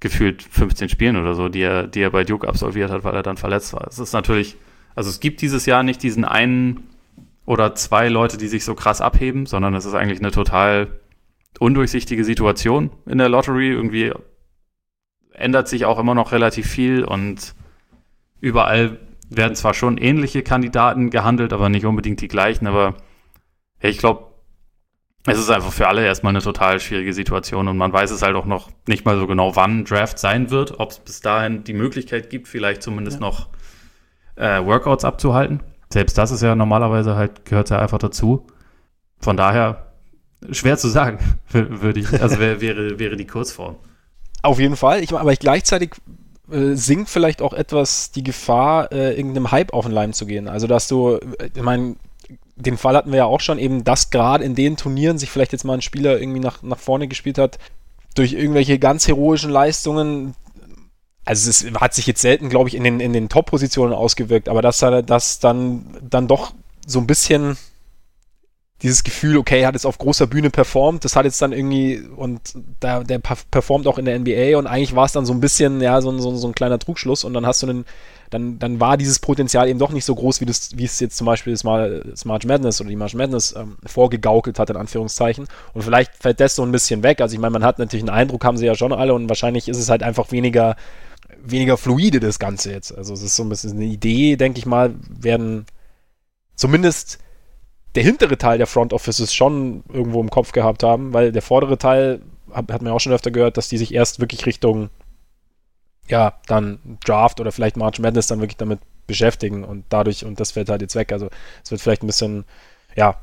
[SPEAKER 2] gefühlt 15 Spielen oder so, die er, die er bei Duke absolviert hat, weil er dann verletzt war. Es ist natürlich, also es gibt dieses Jahr nicht diesen einen oder zwei Leute, die sich so krass abheben, sondern es ist eigentlich eine total undurchsichtige Situation in der Lottery. Irgendwie ändert sich auch immer noch relativ viel und überall werden zwar schon ähnliche Kandidaten gehandelt, aber nicht unbedingt die gleichen, aber ich glaube, es ist einfach für alle erstmal eine total schwierige Situation und man weiß es halt auch noch nicht mal so genau, wann Draft sein wird, ob es bis dahin die Möglichkeit gibt, vielleicht zumindest ja. noch äh, Workouts abzuhalten. Selbst das ist ja normalerweise halt, gehört ja einfach dazu. Von daher schwer zu sagen, würde ich, also wäre, wäre, wäre die Kurzform.
[SPEAKER 1] Auf jeden Fall. Ich, aber ich gleichzeitig äh, sinkt vielleicht auch etwas die Gefahr, äh, irgendeinem Hype auf den Leim zu gehen. Also, dass du, äh, ich meine, den Fall hatten wir ja auch schon, eben, dass gerade in den Turnieren sich vielleicht jetzt mal ein Spieler irgendwie nach, nach vorne gespielt hat, durch irgendwelche ganz heroischen Leistungen. Also es hat sich jetzt selten, glaube ich, in den, in den Top-Positionen ausgewirkt, aber dass er das dann, dann doch so ein bisschen dieses Gefühl, okay, er hat jetzt auf großer Bühne performt, das hat jetzt dann irgendwie, und der, der performt auch in der NBA und eigentlich war es dann so ein bisschen, ja, so, so, so ein kleiner Trugschluss und dann hast du einen dann, dann war dieses Potenzial eben doch nicht so groß, wie, das, wie es jetzt zum Beispiel das, Mal, das March Madness oder die March Madness ähm, vorgegaukelt hat, in Anführungszeichen. Und vielleicht fällt das so ein bisschen weg. Also ich meine, man hat natürlich einen Eindruck, haben sie ja schon alle und wahrscheinlich ist es halt einfach weniger, weniger fluide, das Ganze jetzt. Also es ist so ein bisschen eine Idee, denke ich mal, werden zumindest der hintere Teil der Front Offices schon irgendwo im Kopf gehabt haben, weil der vordere Teil, hat, hat man auch schon öfter gehört, dass die sich erst wirklich Richtung ja, dann Draft oder vielleicht March Madness dann wirklich damit beschäftigen und dadurch, und das fällt halt jetzt weg. Also es wird vielleicht ein bisschen, ja,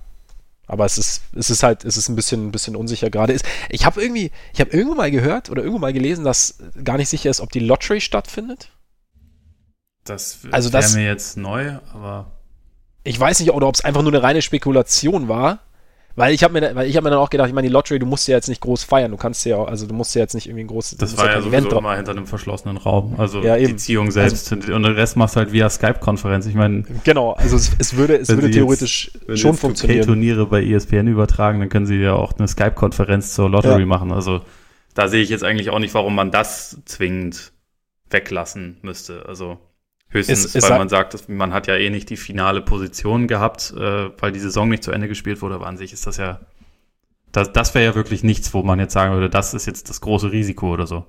[SPEAKER 1] aber es ist, es ist halt, es ist ein bisschen, ein bisschen unsicher gerade. Ich habe irgendwie, ich habe irgendwo mal gehört oder irgendwo mal gelesen, dass gar nicht sicher ist, ob die Lottery stattfindet.
[SPEAKER 2] Das also wäre mir jetzt neu, aber.
[SPEAKER 1] Ich weiß nicht, oder ob es einfach nur eine reine Spekulation war. Weil ich habe mir, weil ich habe mir dann auch gedacht, ich meine, die Lottery, du musst ja jetzt nicht groß feiern, du kannst ja, also du musst ja jetzt nicht irgendwie ein großes.
[SPEAKER 2] Das, das war ja sowieso Event immer hinter einem verschlossenen Raum, also ja, die Ziehung selbst also, und den Rest machst du halt via Skype-Konferenz. Ich meine,
[SPEAKER 1] genau, also es, es würde, es würde theoretisch
[SPEAKER 2] jetzt,
[SPEAKER 1] schon funktionieren.
[SPEAKER 2] Wenn Turniere bei ESPN übertragen, dann können sie ja auch eine Skype-Konferenz zur Lottery ja. machen. Also da sehe ich jetzt eigentlich auch nicht, warum man das zwingend weglassen müsste. Also Höchstens, es, es weil man sagt, dass, man hat ja eh nicht die finale Position gehabt, äh, weil die Saison nicht zu Ende gespielt wurde, aber an sich ist das ja, das, das wäre ja wirklich nichts, wo man jetzt sagen würde, das ist jetzt das große Risiko oder so.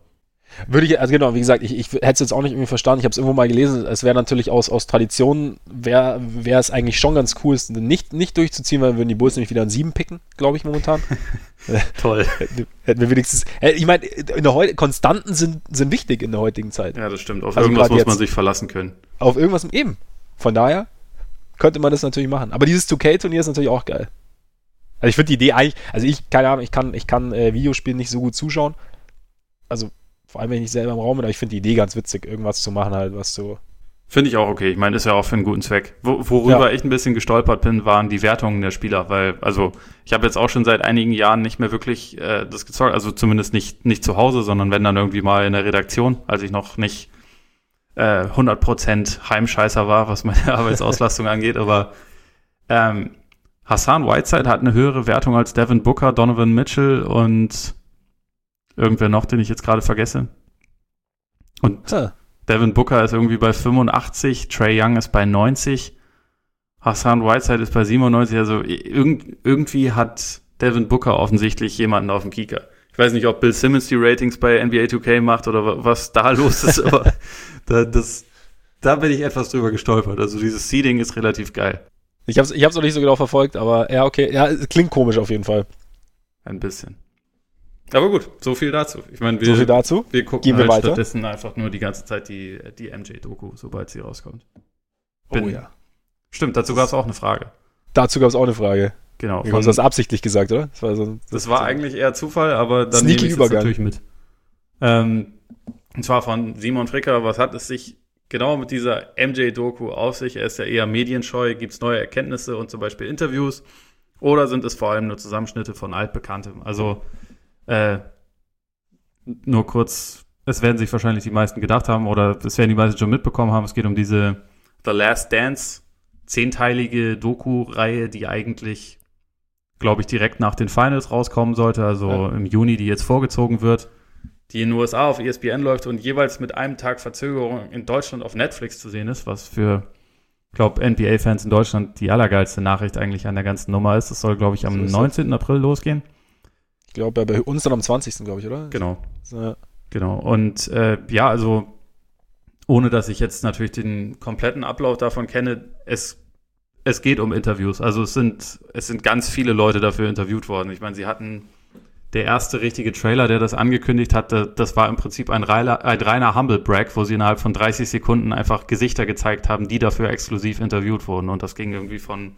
[SPEAKER 1] Würde ich, also genau, wie gesagt, ich, ich hätte es jetzt auch nicht irgendwie verstanden. Ich habe es irgendwo mal gelesen. Es wäre natürlich aus, aus Tradition, wäre wär es eigentlich schon ganz cool, es nicht, nicht durchzuziehen, weil würden die Bulls nämlich wieder an sieben picken, glaube ich, momentan.
[SPEAKER 2] Toll.
[SPEAKER 1] Hätten wir wenigstens. Äh, ich meine, Konstanten sind, sind wichtig in der heutigen Zeit.
[SPEAKER 2] Ja, das stimmt. Auf also irgendwas muss jetzt, man sich verlassen können.
[SPEAKER 1] Auf irgendwas eben. Von daher könnte man das natürlich machen. Aber dieses 2K-Turnier ist natürlich auch geil. Also ich finde die Idee eigentlich, also ich, keine Ahnung, ich kann, ich kann äh, Videospielen nicht so gut zuschauen. Also vor allem, wenn ich nicht selber im Raum bin, aber ich finde die Idee ganz witzig, irgendwas zu machen halt, was so.
[SPEAKER 2] Finde ich auch okay. Ich meine, ist ja auch für einen guten Zweck. Wo, worüber ja. ich ein bisschen gestolpert bin, waren die Wertungen der Spieler, weil, also, ich habe jetzt auch schon seit einigen Jahren nicht mehr wirklich äh, das gezockt, also zumindest nicht, nicht zu Hause, sondern wenn dann irgendwie mal in der Redaktion, als ich noch nicht äh, 100% Heimscheißer war, was meine Arbeitsauslastung angeht, aber ähm, Hassan Whiteside hat eine höhere Wertung als Devin Booker, Donovan Mitchell und Irgendwer noch, den ich jetzt gerade vergesse. Und ah. Devin Booker ist irgendwie bei 85, Trey Young ist bei 90, Hassan Whiteside ist bei 97. Also irg irgendwie hat Devin Booker offensichtlich jemanden auf dem Kieker. Ich weiß nicht, ob Bill Simmons die Ratings bei NBA 2K macht oder was da los ist, aber da, das, da bin ich etwas drüber gestolpert. Also dieses Seeding ist relativ geil.
[SPEAKER 1] Ich habe es ich hab's noch nicht so genau verfolgt, aber ja, okay. Ja, klingt komisch auf jeden Fall.
[SPEAKER 2] Ein bisschen. Aber gut, so viel dazu. Ich meine, wir,
[SPEAKER 1] so viel dazu.
[SPEAKER 2] wir gucken Gehen wir halt weiter. stattdessen einfach nur die ganze Zeit die, die MJ-Doku, sobald sie rauskommt.
[SPEAKER 1] Oh Bin, oh ja.
[SPEAKER 2] Stimmt, dazu gab es auch eine Frage.
[SPEAKER 1] Dazu gab es auch eine Frage.
[SPEAKER 2] Genau.
[SPEAKER 1] Du hast das absichtlich gesagt, oder?
[SPEAKER 2] Das war, so, das, das war so eigentlich eher Zufall, aber dann
[SPEAKER 1] nehme ich das natürlich
[SPEAKER 2] mit. Ähm, und zwar von Simon Fricker, was hat es sich genau mit dieser MJ-Doku auf sich? Er ist ja eher medienscheu, gibt es neue Erkenntnisse und zum Beispiel Interviews. Oder sind es vor allem nur Zusammenschnitte von Altbekanntem? Also äh, nur kurz, es werden sich wahrscheinlich die meisten gedacht haben oder es werden die meisten schon mitbekommen haben, es geht um diese The Last Dance, zehnteilige Doku-Reihe, die eigentlich, glaube ich, direkt nach den Finals rauskommen sollte, also ja. im Juni, die jetzt vorgezogen wird, die in den USA auf ESPN läuft und jeweils mit einem Tag Verzögerung in Deutschland auf Netflix zu sehen ist, was für glaube, NBA-Fans in Deutschland die allergeilste Nachricht eigentlich an der ganzen Nummer ist. Das soll, glaube ich, am so 19. Das. April losgehen.
[SPEAKER 1] Ich glaube, bei uns dann am 20. glaube ich, oder?
[SPEAKER 2] Genau. So. Genau. Und äh, ja, also ohne dass ich jetzt natürlich den kompletten Ablauf davon kenne, es, es geht um Interviews. Also es sind, es sind ganz viele Leute dafür interviewt worden. Ich meine, sie hatten der erste richtige Trailer, der das angekündigt hatte, das war im Prinzip ein reiner, ein reiner Humble Brag, wo sie innerhalb von 30 Sekunden einfach Gesichter gezeigt haben, die dafür exklusiv interviewt wurden. Und das ging irgendwie von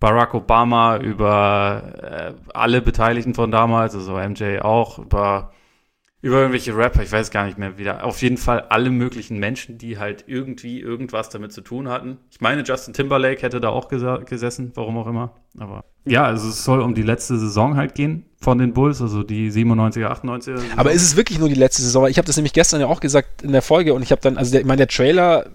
[SPEAKER 2] Barack Obama über äh, alle Beteiligten von damals, also MJ auch, über über irgendwelche Rapper, ich weiß gar nicht mehr wieder. Auf jeden Fall alle möglichen Menschen, die halt irgendwie irgendwas damit zu tun hatten. Ich meine, Justin Timberlake hätte da auch gesessen, warum auch immer. Aber ja, also es soll um die letzte Saison halt gehen von den Bulls, also die 97er, 98er. Saison.
[SPEAKER 1] Aber ist es wirklich nur die letzte Saison? Ich habe das nämlich gestern ja auch gesagt in der Folge und ich habe dann, also der, ich meine, der Trailer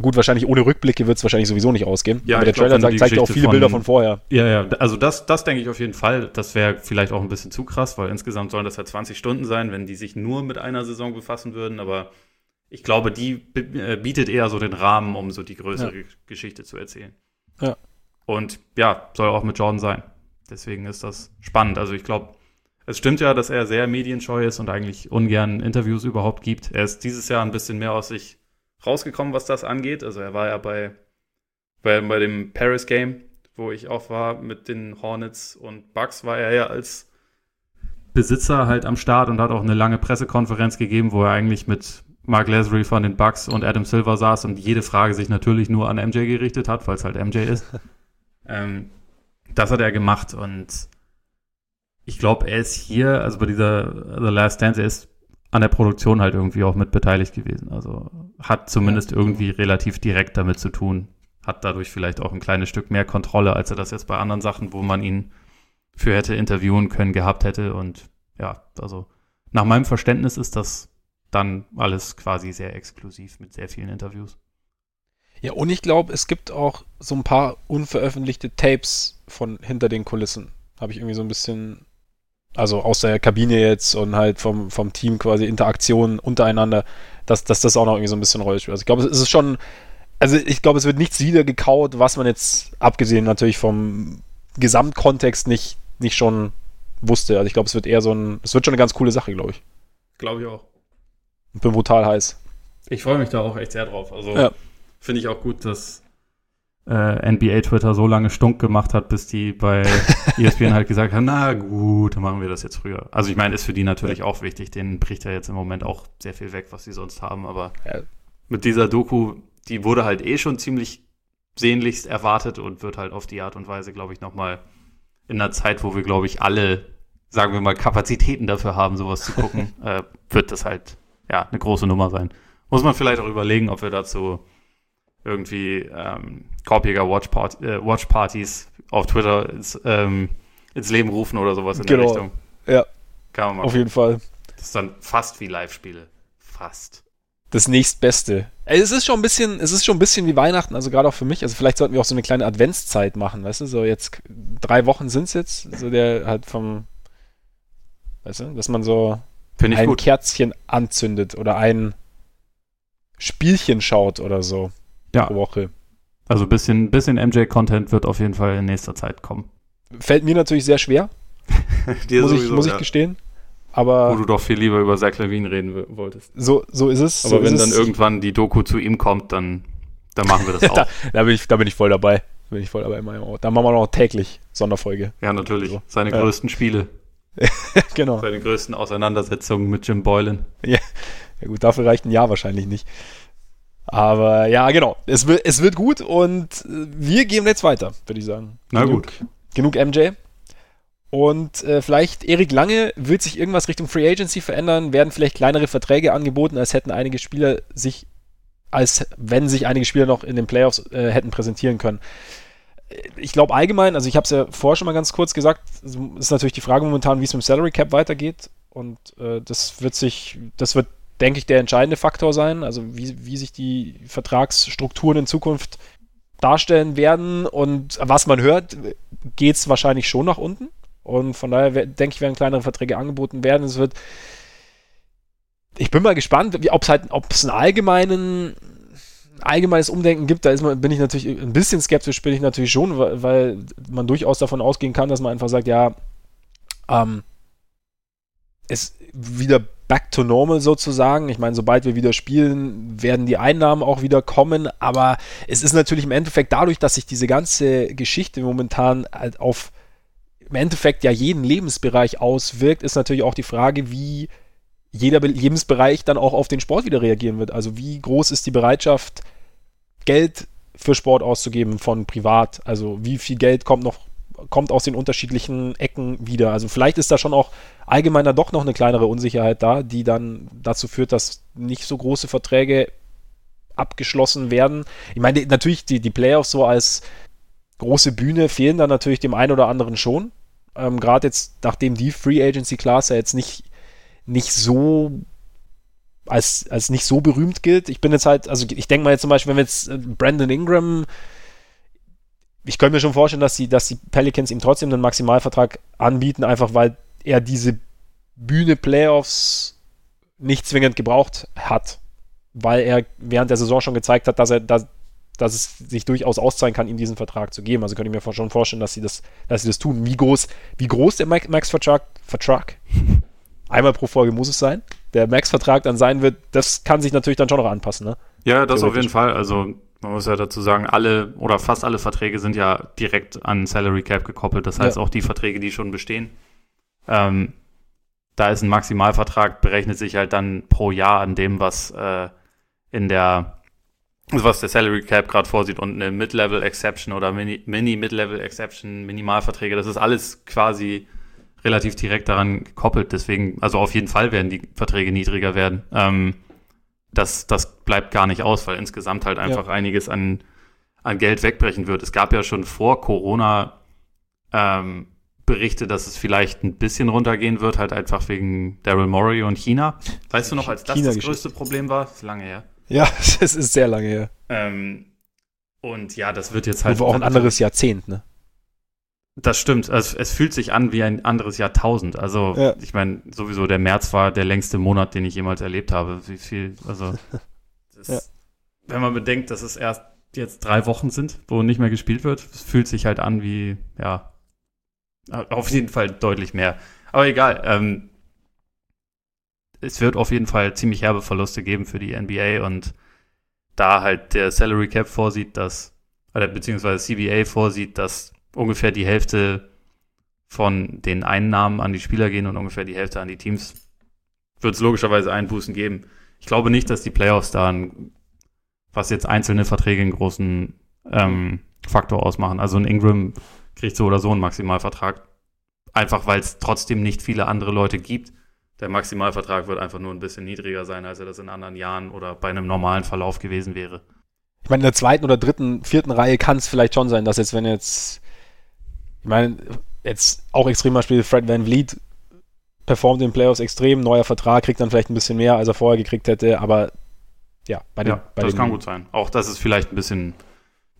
[SPEAKER 1] Gut, wahrscheinlich ohne Rückblicke wird es wahrscheinlich sowieso nicht ausgehen.
[SPEAKER 2] Ja, aber der Trailer sagt, zeigt ja auch viele von, Bilder von vorher. Ja, ja, also das, das denke ich auf jeden Fall. Das wäre vielleicht auch ein bisschen zu krass, weil insgesamt sollen das halt 20 Stunden sein, wenn die sich nur mit einer Saison befassen würden. Aber ich glaube, die äh, bietet eher so den Rahmen, um so die größere ja. Geschichte zu erzählen.
[SPEAKER 1] Ja.
[SPEAKER 2] Und ja, soll auch mit Jordan sein. Deswegen ist das spannend. Also ich glaube, es stimmt ja, dass er sehr medienscheu ist und eigentlich ungern Interviews überhaupt gibt. Er ist dieses Jahr ein bisschen mehr aus sich rausgekommen, was das angeht. Also er war ja bei, bei, bei dem Paris Game, wo ich auch war mit den Hornets und Bucks, war er ja als Besitzer halt am Start und hat auch eine lange Pressekonferenz gegeben, wo er eigentlich mit Mark Lazary von den Bucks und Adam Silver saß und jede Frage sich natürlich nur an MJ gerichtet hat, weil es halt MJ ist. ähm, das hat er gemacht und ich glaube, er ist hier, also bei dieser The Last Dance, er ist an der Produktion halt irgendwie auch mit beteiligt gewesen. Also hat zumindest irgendwie relativ direkt damit zu tun. Hat dadurch vielleicht auch ein kleines Stück mehr Kontrolle, als er das jetzt bei anderen Sachen, wo man ihn für hätte interviewen können, gehabt hätte. Und ja, also nach meinem Verständnis ist das dann alles quasi sehr exklusiv mit sehr vielen Interviews.
[SPEAKER 1] Ja, und ich glaube, es gibt auch so ein paar unveröffentlichte Tapes von hinter den Kulissen. Habe ich irgendwie so ein bisschen also aus der Kabine jetzt und halt vom, vom Team quasi Interaktion untereinander, dass, dass das auch noch irgendwie so ein bisschen Rolle spielt. Also ich glaube, es ist schon, also ich glaube, es wird nichts wiedergekaut, was man jetzt, abgesehen natürlich vom Gesamtkontext, nicht, nicht schon wusste. Also ich glaube, es wird eher so ein, es wird schon eine ganz coole Sache, glaube ich.
[SPEAKER 2] Glaube ich auch.
[SPEAKER 1] Ich bin brutal heiß.
[SPEAKER 2] Ich freue mich da auch echt sehr drauf. Also ja. finde ich auch gut, dass äh, NBA-Twitter so lange stunk gemacht hat, bis die bei ESPN halt gesagt haben, na gut, dann machen wir das jetzt früher. Also ich meine, ist für die natürlich auch wichtig, denen bricht ja jetzt im Moment auch sehr viel weg, was sie sonst haben, aber ja. mit dieser Doku, die wurde halt eh schon ziemlich sehnlichst erwartet und wird halt auf die Art und Weise, glaube ich, nochmal in einer Zeit, wo wir, glaube ich, alle, sagen wir mal, Kapazitäten dafür haben, sowas zu gucken, äh, wird das halt, ja, eine große Nummer sein. Muss man vielleicht auch überlegen, ob wir dazu irgendwie ähm, Korbjäger Watch, Part äh, Watch Partys auf Twitter ins, ähm, ins Leben rufen oder sowas in genau. der Richtung.
[SPEAKER 1] Ja. Kann man mal. Auf gucken. jeden Fall.
[SPEAKER 2] Das ist dann fast wie Live-Spiele. Fast.
[SPEAKER 1] Das nächstbeste. Es ist schon ein bisschen, es ist schon ein bisschen wie Weihnachten, also gerade auch für mich. Also vielleicht sollten wir auch so eine kleine Adventszeit machen, weißt du? So jetzt drei Wochen sind es jetzt, so der halt vom, weißt du, dass man so ein gut. Kerzchen anzündet oder ein Spielchen schaut oder so
[SPEAKER 2] ja. pro Woche. Also ein bisschen, bisschen MJ-Content wird auf jeden Fall in nächster Zeit kommen.
[SPEAKER 1] Fällt mir natürlich sehr schwer. Dir muss sowieso, ich, muss ich gestehen. Aber
[SPEAKER 2] Wo du doch viel lieber über Zach Levine reden wolltest.
[SPEAKER 1] So, so ist es.
[SPEAKER 2] Aber
[SPEAKER 1] so
[SPEAKER 2] wenn dann es. irgendwann die Doku zu ihm kommt, dann, dann machen wir das auch.
[SPEAKER 1] da, da, bin ich, da bin ich voll dabei. Da bin ich voll dabei. Da machen wir noch täglich Sonderfolge.
[SPEAKER 2] Ja, natürlich. So. Seine ja. größten Spiele.
[SPEAKER 1] genau.
[SPEAKER 2] Seine größten Auseinandersetzungen mit Jim Boylan.
[SPEAKER 1] Ja. ja, gut, dafür reicht ein Jahr wahrscheinlich nicht. Aber ja, genau. Es wird, es wird gut und wir gehen jetzt weiter, würde ich sagen.
[SPEAKER 2] Na genug, gut.
[SPEAKER 1] Genug MJ. Und äh, vielleicht Erik Lange wird sich irgendwas Richtung Free Agency verändern, werden vielleicht kleinere Verträge angeboten, als hätten einige Spieler sich, als wenn sich einige Spieler noch in den Playoffs äh, hätten präsentieren können. ich glaube allgemein, also ich habe es ja vorher schon mal ganz kurz gesagt, ist natürlich die Frage momentan, wie es mit dem Salary Cap weitergeht. Und äh, das wird sich, das wird, denke ich, der entscheidende Faktor sein. Also wie, wie sich die Vertragsstrukturen in Zukunft darstellen werden. Und was man hört, geht es wahrscheinlich schon nach unten. Und von daher denke ich, werden kleinere Verträge angeboten werden. Es wird. Ich bin mal gespannt, ob es halt, ob es einen allgemeinen allgemeines Umdenken gibt, da ist man, bin ich natürlich ein bisschen skeptisch, bin ich natürlich schon, weil, weil man durchaus davon ausgehen kann, dass man einfach sagt, ja, ähm, es wieder back to normal sozusagen. Ich meine, sobald wir wieder spielen, werden die Einnahmen auch wieder kommen, aber es ist natürlich im Endeffekt dadurch, dass sich diese ganze Geschichte momentan halt auf im Endeffekt ja jeden Lebensbereich auswirkt, ist natürlich auch die Frage, wie jeder Lebensbereich dann auch auf den Sport wieder reagieren wird. Also wie groß ist die Bereitschaft, Geld für Sport auszugeben von privat? Also wie viel Geld kommt noch kommt aus den unterschiedlichen Ecken wieder. Also vielleicht ist da schon auch allgemeiner doch noch eine kleinere Unsicherheit da, die dann dazu führt, dass nicht so große Verträge abgeschlossen werden. Ich meine, natürlich die, die Playoffs so als große Bühne fehlen dann natürlich dem einen oder anderen schon. Ähm, Gerade jetzt, nachdem die Free Agency Class ja jetzt nicht, nicht so als, als nicht so berühmt gilt. Ich bin jetzt halt, also ich denke mal jetzt zum Beispiel, wenn wir jetzt äh, Brandon Ingram, ich könnte mir schon vorstellen, dass die, dass die Pelicans ihm trotzdem einen Maximalvertrag anbieten, einfach weil er diese Bühne Playoffs nicht zwingend gebraucht hat, weil er während der Saison schon gezeigt hat, dass er, dass, dass es sich durchaus auszahlen kann, ihm diesen Vertrag zu geben. Also könnte ich mir schon vorstellen, dass sie das, dass sie das tun. Wie groß, wie groß der Max-Vertrag, Vertrag, einmal pro Folge muss es sein, der Max-Vertrag dann sein wird, das kann sich natürlich dann schon noch anpassen, ne?
[SPEAKER 2] Ja, das auf jeden Fall. Also man muss ja dazu sagen, alle oder fast alle Verträge sind ja direkt an Salary Cap gekoppelt. Das heißt ja. auch die Verträge, die schon bestehen. Ähm, da ist ein Maximalvertrag, berechnet sich halt dann pro Jahr an dem, was äh, in der was der Salary Cap gerade vorsieht und eine Mid-Level Exception oder Mini-Mid-Level Exception, Minimalverträge, das ist alles quasi relativ direkt daran gekoppelt. Deswegen, also auf jeden Fall werden die Verträge niedriger werden. Ähm, das, das bleibt gar nicht aus, weil insgesamt halt einfach ja. einiges an, an Geld wegbrechen wird. Es gab ja schon vor Corona ähm, Berichte, dass es vielleicht ein bisschen runtergehen wird, halt einfach wegen Daryl Morey und China. Weißt du noch, als das das größte Problem war? Das ist lange her.
[SPEAKER 1] Ja, es ist sehr lange her.
[SPEAKER 2] Ähm, und ja, das wird jetzt halt.
[SPEAKER 1] Aber auch ein anderes Jahrzehnt, ne?
[SPEAKER 2] Das stimmt. Also es fühlt sich an wie ein anderes Jahrtausend. Also ja. ich meine, sowieso der März war der längste Monat, den ich jemals erlebt habe. Wie viel, also das, ja. wenn man bedenkt, dass es erst jetzt drei Wochen sind, wo nicht mehr gespielt wird, es fühlt sich halt an wie, ja, auf jeden Fall deutlich mehr. Aber egal. Ähm, es wird auf jeden Fall ziemlich herbe Verluste geben für die NBA und da halt der Salary Cap vorsieht, dass, oder beziehungsweise CBA vorsieht, dass ungefähr die Hälfte von den Einnahmen an die Spieler gehen und ungefähr die Hälfte an die Teams, wird es logischerweise Einbußen geben. Ich glaube nicht, dass die Playoffs da, ein, was jetzt einzelne Verträge einen großen ähm, Faktor ausmachen. Also ein Ingram kriegt so oder so einen Maximalvertrag. Einfach weil es trotzdem nicht viele andere Leute gibt. Der Maximalvertrag wird einfach nur ein bisschen niedriger sein, als er das in anderen Jahren oder bei einem normalen Verlauf gewesen wäre.
[SPEAKER 1] Ich meine, in der zweiten oder dritten, vierten Reihe kann es vielleicht schon sein, dass jetzt, wenn jetzt ich meine, jetzt auch extremer Spiel, Fred Van Vliet performt in den Playoffs extrem, neuer Vertrag, kriegt dann vielleicht ein bisschen mehr, als er vorher gekriegt hätte, aber ja,
[SPEAKER 2] bei den, ja, bei das den, kann gut sein. Auch, dass es vielleicht ein bisschen,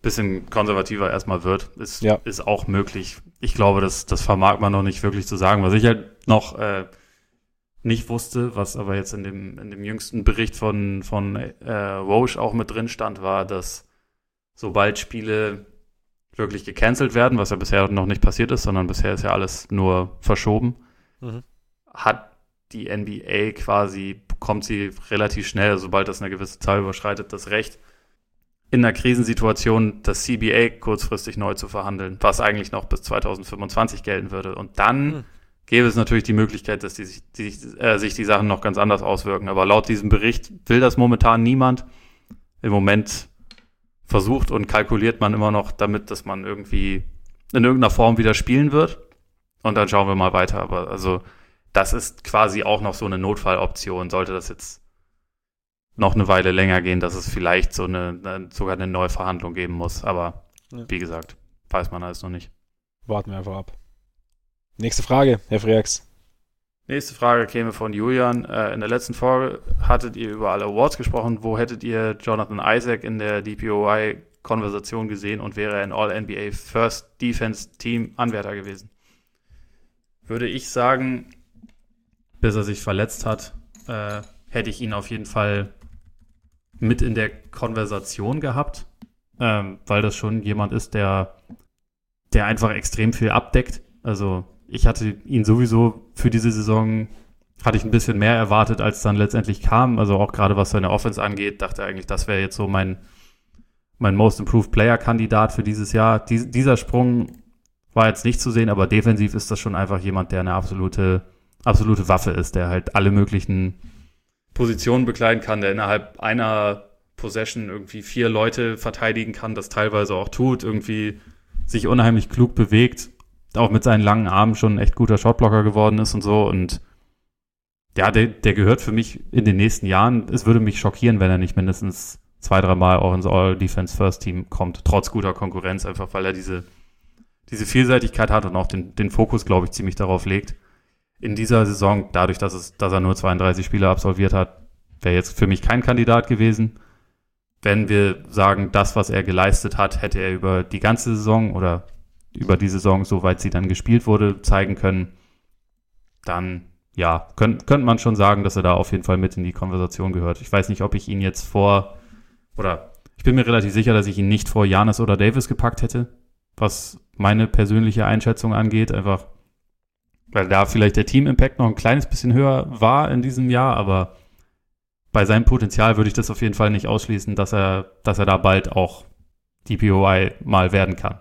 [SPEAKER 2] bisschen konservativer erstmal wird, ist, ja. ist auch möglich. Ich glaube, das, das vermag man noch nicht wirklich zu sagen. Was ich halt noch äh, nicht wusste, was aber jetzt in dem, in dem jüngsten Bericht von, von äh, Roche auch mit drin stand, war, dass sobald Spiele wirklich gecancelt werden, was ja bisher noch nicht passiert ist, sondern bisher ist ja alles nur verschoben, mhm. hat die NBA quasi, bekommt sie relativ schnell, sobald das eine gewisse Zahl überschreitet, das Recht, in einer Krisensituation das CBA kurzfristig neu zu verhandeln, was eigentlich noch bis 2025 gelten würde. Und dann mhm. gäbe es natürlich die Möglichkeit, dass die, die, äh, sich die Sachen noch ganz anders auswirken. Aber laut diesem Bericht will das momentan niemand. Im Moment versucht und kalkuliert man immer noch damit, dass man irgendwie in irgendeiner Form wieder spielen wird. Und dann schauen wir mal weiter. Aber also, das ist quasi auch noch so eine Notfalloption. Sollte das jetzt noch eine Weile länger gehen, dass es vielleicht so eine, sogar eine neue Verhandlung geben muss. Aber ja. wie gesagt, weiß man alles noch nicht.
[SPEAKER 1] Warten wir einfach ab. Nächste Frage, Herr Freaks.
[SPEAKER 2] Nächste Frage käme von Julian. Äh, in der letzten Folge hattet ihr über alle Awards gesprochen. Wo hättet ihr Jonathan Isaac in der DPOI-Konversation gesehen und wäre ein All-NBA First Defense Team Anwärter gewesen? Würde ich sagen, bis er sich verletzt hat, äh, hätte ich ihn auf jeden Fall mit in der Konversation gehabt, ähm, weil das schon jemand ist, der, der einfach extrem viel abdeckt. Also ich hatte ihn sowieso für diese Saison, hatte ich ein bisschen mehr erwartet, als dann letztendlich kam. Also auch gerade was seine Offense angeht, dachte eigentlich, das wäre jetzt so mein, mein Most Improved Player Kandidat für dieses Jahr. Dies, dieser Sprung war jetzt nicht zu sehen, aber defensiv ist das schon einfach jemand, der eine absolute, absolute Waffe ist, der halt alle möglichen Positionen bekleiden kann, der innerhalb einer Possession irgendwie vier Leute verteidigen kann, das teilweise auch tut, irgendwie sich unheimlich klug bewegt auch mit seinen langen Armen schon ein echt guter Shotblocker geworden ist und so. Und ja, der, der gehört für mich in den nächsten Jahren. Es würde mich schockieren, wenn er nicht mindestens zwei, dreimal auch ins All-Defense-First-Team kommt, trotz guter Konkurrenz, einfach weil er diese, diese Vielseitigkeit hat und auch den, den Fokus, glaube ich, ziemlich darauf legt. In dieser Saison, dadurch, dass, es, dass er nur 32 Spiele absolviert hat, wäre jetzt für mich kein Kandidat gewesen. Wenn wir sagen, das, was er geleistet hat, hätte er über die ganze Saison oder über die Saison, soweit sie dann gespielt wurde, zeigen können, dann ja, könnte könnt man schon sagen, dass er da auf jeden Fall mit in die Konversation gehört. Ich weiß nicht, ob ich ihn jetzt vor, oder ich bin mir relativ sicher, dass ich ihn nicht vor Janis oder Davis gepackt hätte, was meine persönliche Einschätzung angeht. Einfach, weil da vielleicht der Team-Impact noch ein kleines bisschen höher war in diesem Jahr, aber bei seinem Potenzial würde ich das auf jeden Fall nicht ausschließen, dass er, dass er da bald auch DPOI mal werden kann.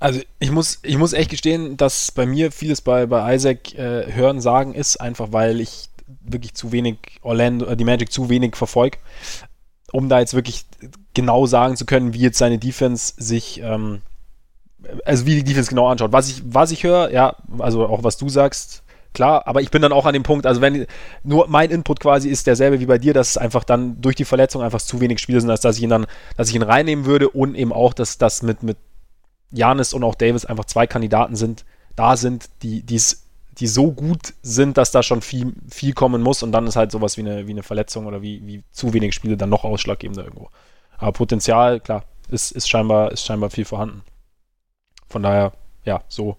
[SPEAKER 1] Also ich muss, ich muss echt gestehen, dass bei mir vieles bei, bei Isaac äh, Hören sagen ist, einfach weil ich wirklich zu wenig Orlando, äh, die Magic zu wenig verfolge, um da jetzt wirklich genau sagen zu können, wie jetzt seine Defense sich, ähm, also wie die Defense genau anschaut. Was ich, was ich höre, ja, also auch was du sagst, klar, aber ich bin dann auch an dem Punkt, also wenn nur mein Input quasi ist derselbe wie bei dir, dass es einfach dann durch die Verletzung einfach zu wenig Spiele sind, als dass ich ihn dann, dass ich ihn reinnehmen würde und eben auch, dass das mit, mit Janis und auch Davis einfach zwei Kandidaten sind, da sind, die, die's, die so gut sind, dass da schon viel, viel kommen muss und dann ist halt sowas wie eine, wie eine Verletzung oder wie, wie zu wenig Spiele dann noch ausschlaggebender irgendwo. Aber Potenzial, klar, ist, ist, scheinbar, ist scheinbar viel vorhanden. Von daher, ja, so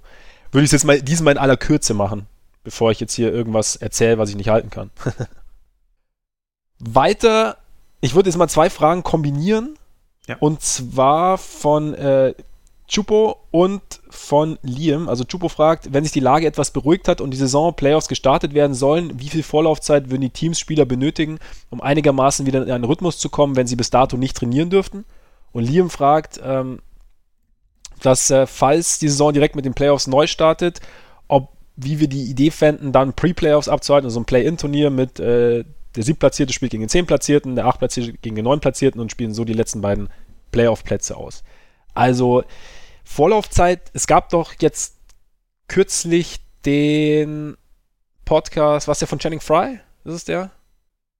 [SPEAKER 1] würde ich es jetzt mal diesmal in aller Kürze machen, bevor ich jetzt hier irgendwas erzähle, was ich nicht halten kann. Weiter, ich würde jetzt mal zwei Fragen kombinieren. Ja. Und zwar von äh, Chupo und von Liam. Also Chupo fragt, wenn sich die Lage etwas beruhigt hat und die Saison Playoffs gestartet werden sollen, wie viel Vorlaufzeit würden die Teams Spieler benötigen, um einigermaßen wieder in einen Rhythmus zu kommen, wenn sie bis dato nicht trainieren dürften? Und Liam fragt, ähm, dass äh, falls die Saison direkt mit den Playoffs neu startet, ob wie wir die Idee fänden, dann Pre-Playoffs abzuhalten, also ein Play-In-Turnier mit äh, der siebtplatzierte spielt gegen den zehnplatzierten, der achtplatzierte gegen den neunplatzierten und spielen so die letzten beiden Playoff-Plätze aus. Also Vorlaufzeit, es gab doch jetzt kürzlich den Podcast, was der von Channing Fry? Ist es der?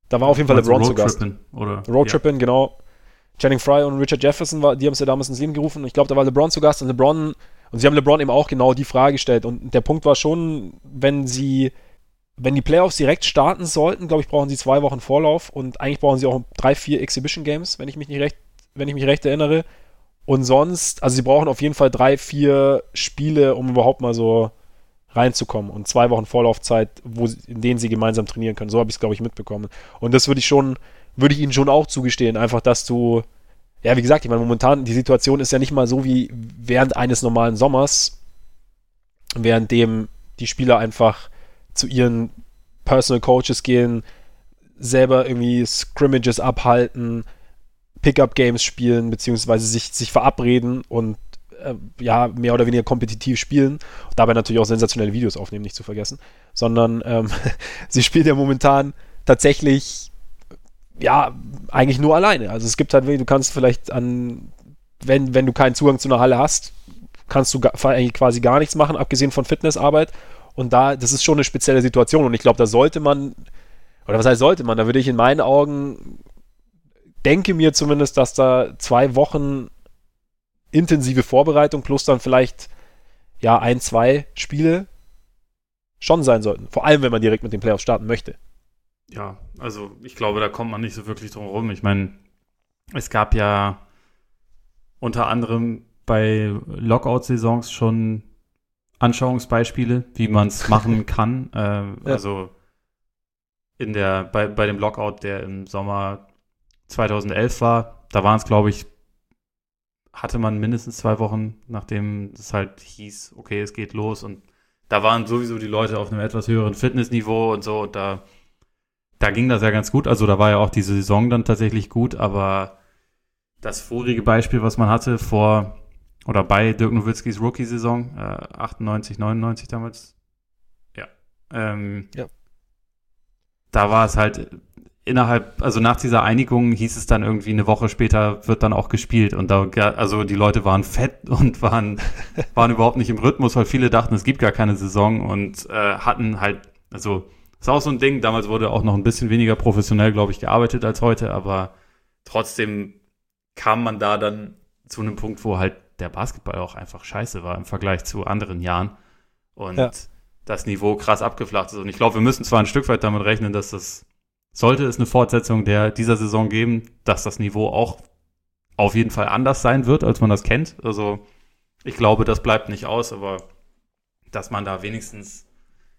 [SPEAKER 1] Da war auf jeden Fall LeBron zu Gast. Oder? Roadtrippin, ja. genau. Channing Fry und Richard Jefferson, war, die haben es ja damals ins Leben gerufen. Ich glaube, da war LeBron zu Gast und LeBron, und sie haben LeBron eben auch genau die Frage gestellt. Und der Punkt war schon, wenn sie, wenn die Playoffs direkt starten sollten, glaube ich, brauchen sie zwei Wochen Vorlauf und eigentlich brauchen sie auch drei, vier Exhibition Games, wenn ich mich nicht recht, wenn ich mich recht erinnere. Und sonst, also sie brauchen auf jeden Fall drei, vier Spiele, um überhaupt mal so reinzukommen und zwei Wochen Vorlaufzeit, wo, in denen sie gemeinsam trainieren können. So habe ich es, glaube ich, mitbekommen. Und das würde ich schon, würde ich ihnen schon auch zugestehen, einfach, dass du, ja, wie gesagt, ich meine, momentan, die Situation ist ja nicht mal so wie während eines normalen Sommers, währenddem die Spieler einfach zu ihren Personal Coaches gehen, selber irgendwie Scrimmages abhalten, Pickup-Games spielen, beziehungsweise sich, sich verabreden und äh, ja, mehr oder weniger kompetitiv spielen. Dabei natürlich auch sensationelle Videos aufnehmen, nicht zu vergessen. Sondern ähm, sie spielt ja momentan tatsächlich ja, eigentlich nur alleine. Also es gibt halt, du kannst vielleicht an, wenn, wenn du keinen Zugang zu einer Halle hast, kannst du eigentlich quasi gar nichts machen, abgesehen von Fitnessarbeit. Und da, das ist schon eine spezielle Situation. Und ich glaube, da sollte man, oder was heißt sollte man, da würde ich in meinen Augen denke mir zumindest, dass da zwei Wochen intensive Vorbereitung plus dann vielleicht ja ein, zwei Spiele schon sein sollten. Vor allem, wenn man direkt mit den Playoffs starten möchte.
[SPEAKER 2] Ja, also ich glaube, da kommt man nicht so wirklich drum herum. Ich meine, es gab ja unter anderem bei Lockout-Saisons schon Anschauungsbeispiele, wie man es machen kann. Äh, ja. Also in der, bei, bei dem Lockout, der im Sommer 2011 war, da waren es, glaube ich, hatte man mindestens zwei Wochen, nachdem es halt hieß, okay, es geht los. Und da waren sowieso die Leute auf einem etwas höheren Fitnessniveau und so. Und da, da ging das ja ganz gut. Also da war ja auch diese Saison dann tatsächlich gut, aber das vorige Beispiel, was man hatte vor oder bei Dirk Nowitzkis Rookie-Saison, äh, 98, 99 damals, ja, ähm, ja, da war es halt innerhalb, also nach dieser Einigung hieß es dann irgendwie eine Woche später wird dann auch gespielt. Und da, also die Leute waren fett und waren, waren überhaupt nicht im Rhythmus, weil viele dachten, es gibt gar keine Saison und äh, hatten halt, also ist auch so ein Ding, damals wurde auch noch ein bisschen weniger professionell, glaube ich, gearbeitet als heute, aber trotzdem kam man da dann zu einem Punkt, wo halt der Basketball auch einfach scheiße war im Vergleich zu anderen Jahren. Und ja. das Niveau krass abgeflacht ist. Und ich glaube, wir müssen zwar ein Stück weit damit rechnen, dass das sollte es eine Fortsetzung der dieser Saison geben, dass das Niveau auch auf jeden Fall anders sein wird, als man das kennt. Also ich glaube, das bleibt nicht aus, aber dass man da wenigstens,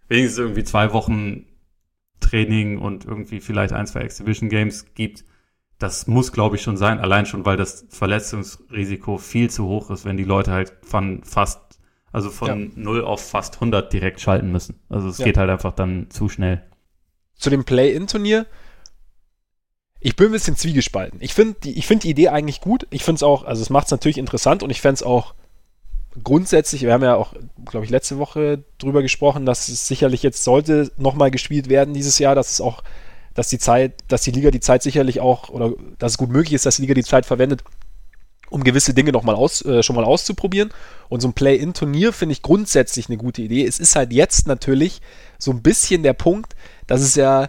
[SPEAKER 2] wenigstens irgendwie zwei Wochen Training und irgendwie vielleicht ein, zwei Exhibition Games gibt, das muss, glaube ich, schon sein. Allein schon, weil das Verletzungsrisiko viel zu hoch ist, wenn die Leute halt von fast, also von ja. 0 auf fast 100 direkt schalten müssen. Also es ja. geht halt einfach dann zu schnell
[SPEAKER 1] zu dem Play-In-Turnier. Ich bin ein bisschen zwiegespalten. Ich finde die, find die Idee eigentlich gut. Ich finde es auch, also es macht es natürlich interessant und ich fände es auch grundsätzlich, wir haben ja auch, glaube ich, letzte Woche drüber gesprochen, dass es sicherlich jetzt sollte nochmal gespielt werden dieses Jahr, dass es auch, dass die Zeit, dass die Liga die Zeit sicherlich auch, oder dass es gut möglich ist, dass die Liga die Zeit verwendet, um gewisse Dinge noch mal aus, äh, schon mal auszuprobieren. Und so ein Play-In-Turnier finde ich grundsätzlich eine gute Idee. Es ist halt jetzt natürlich so ein bisschen der Punkt, dass es ja,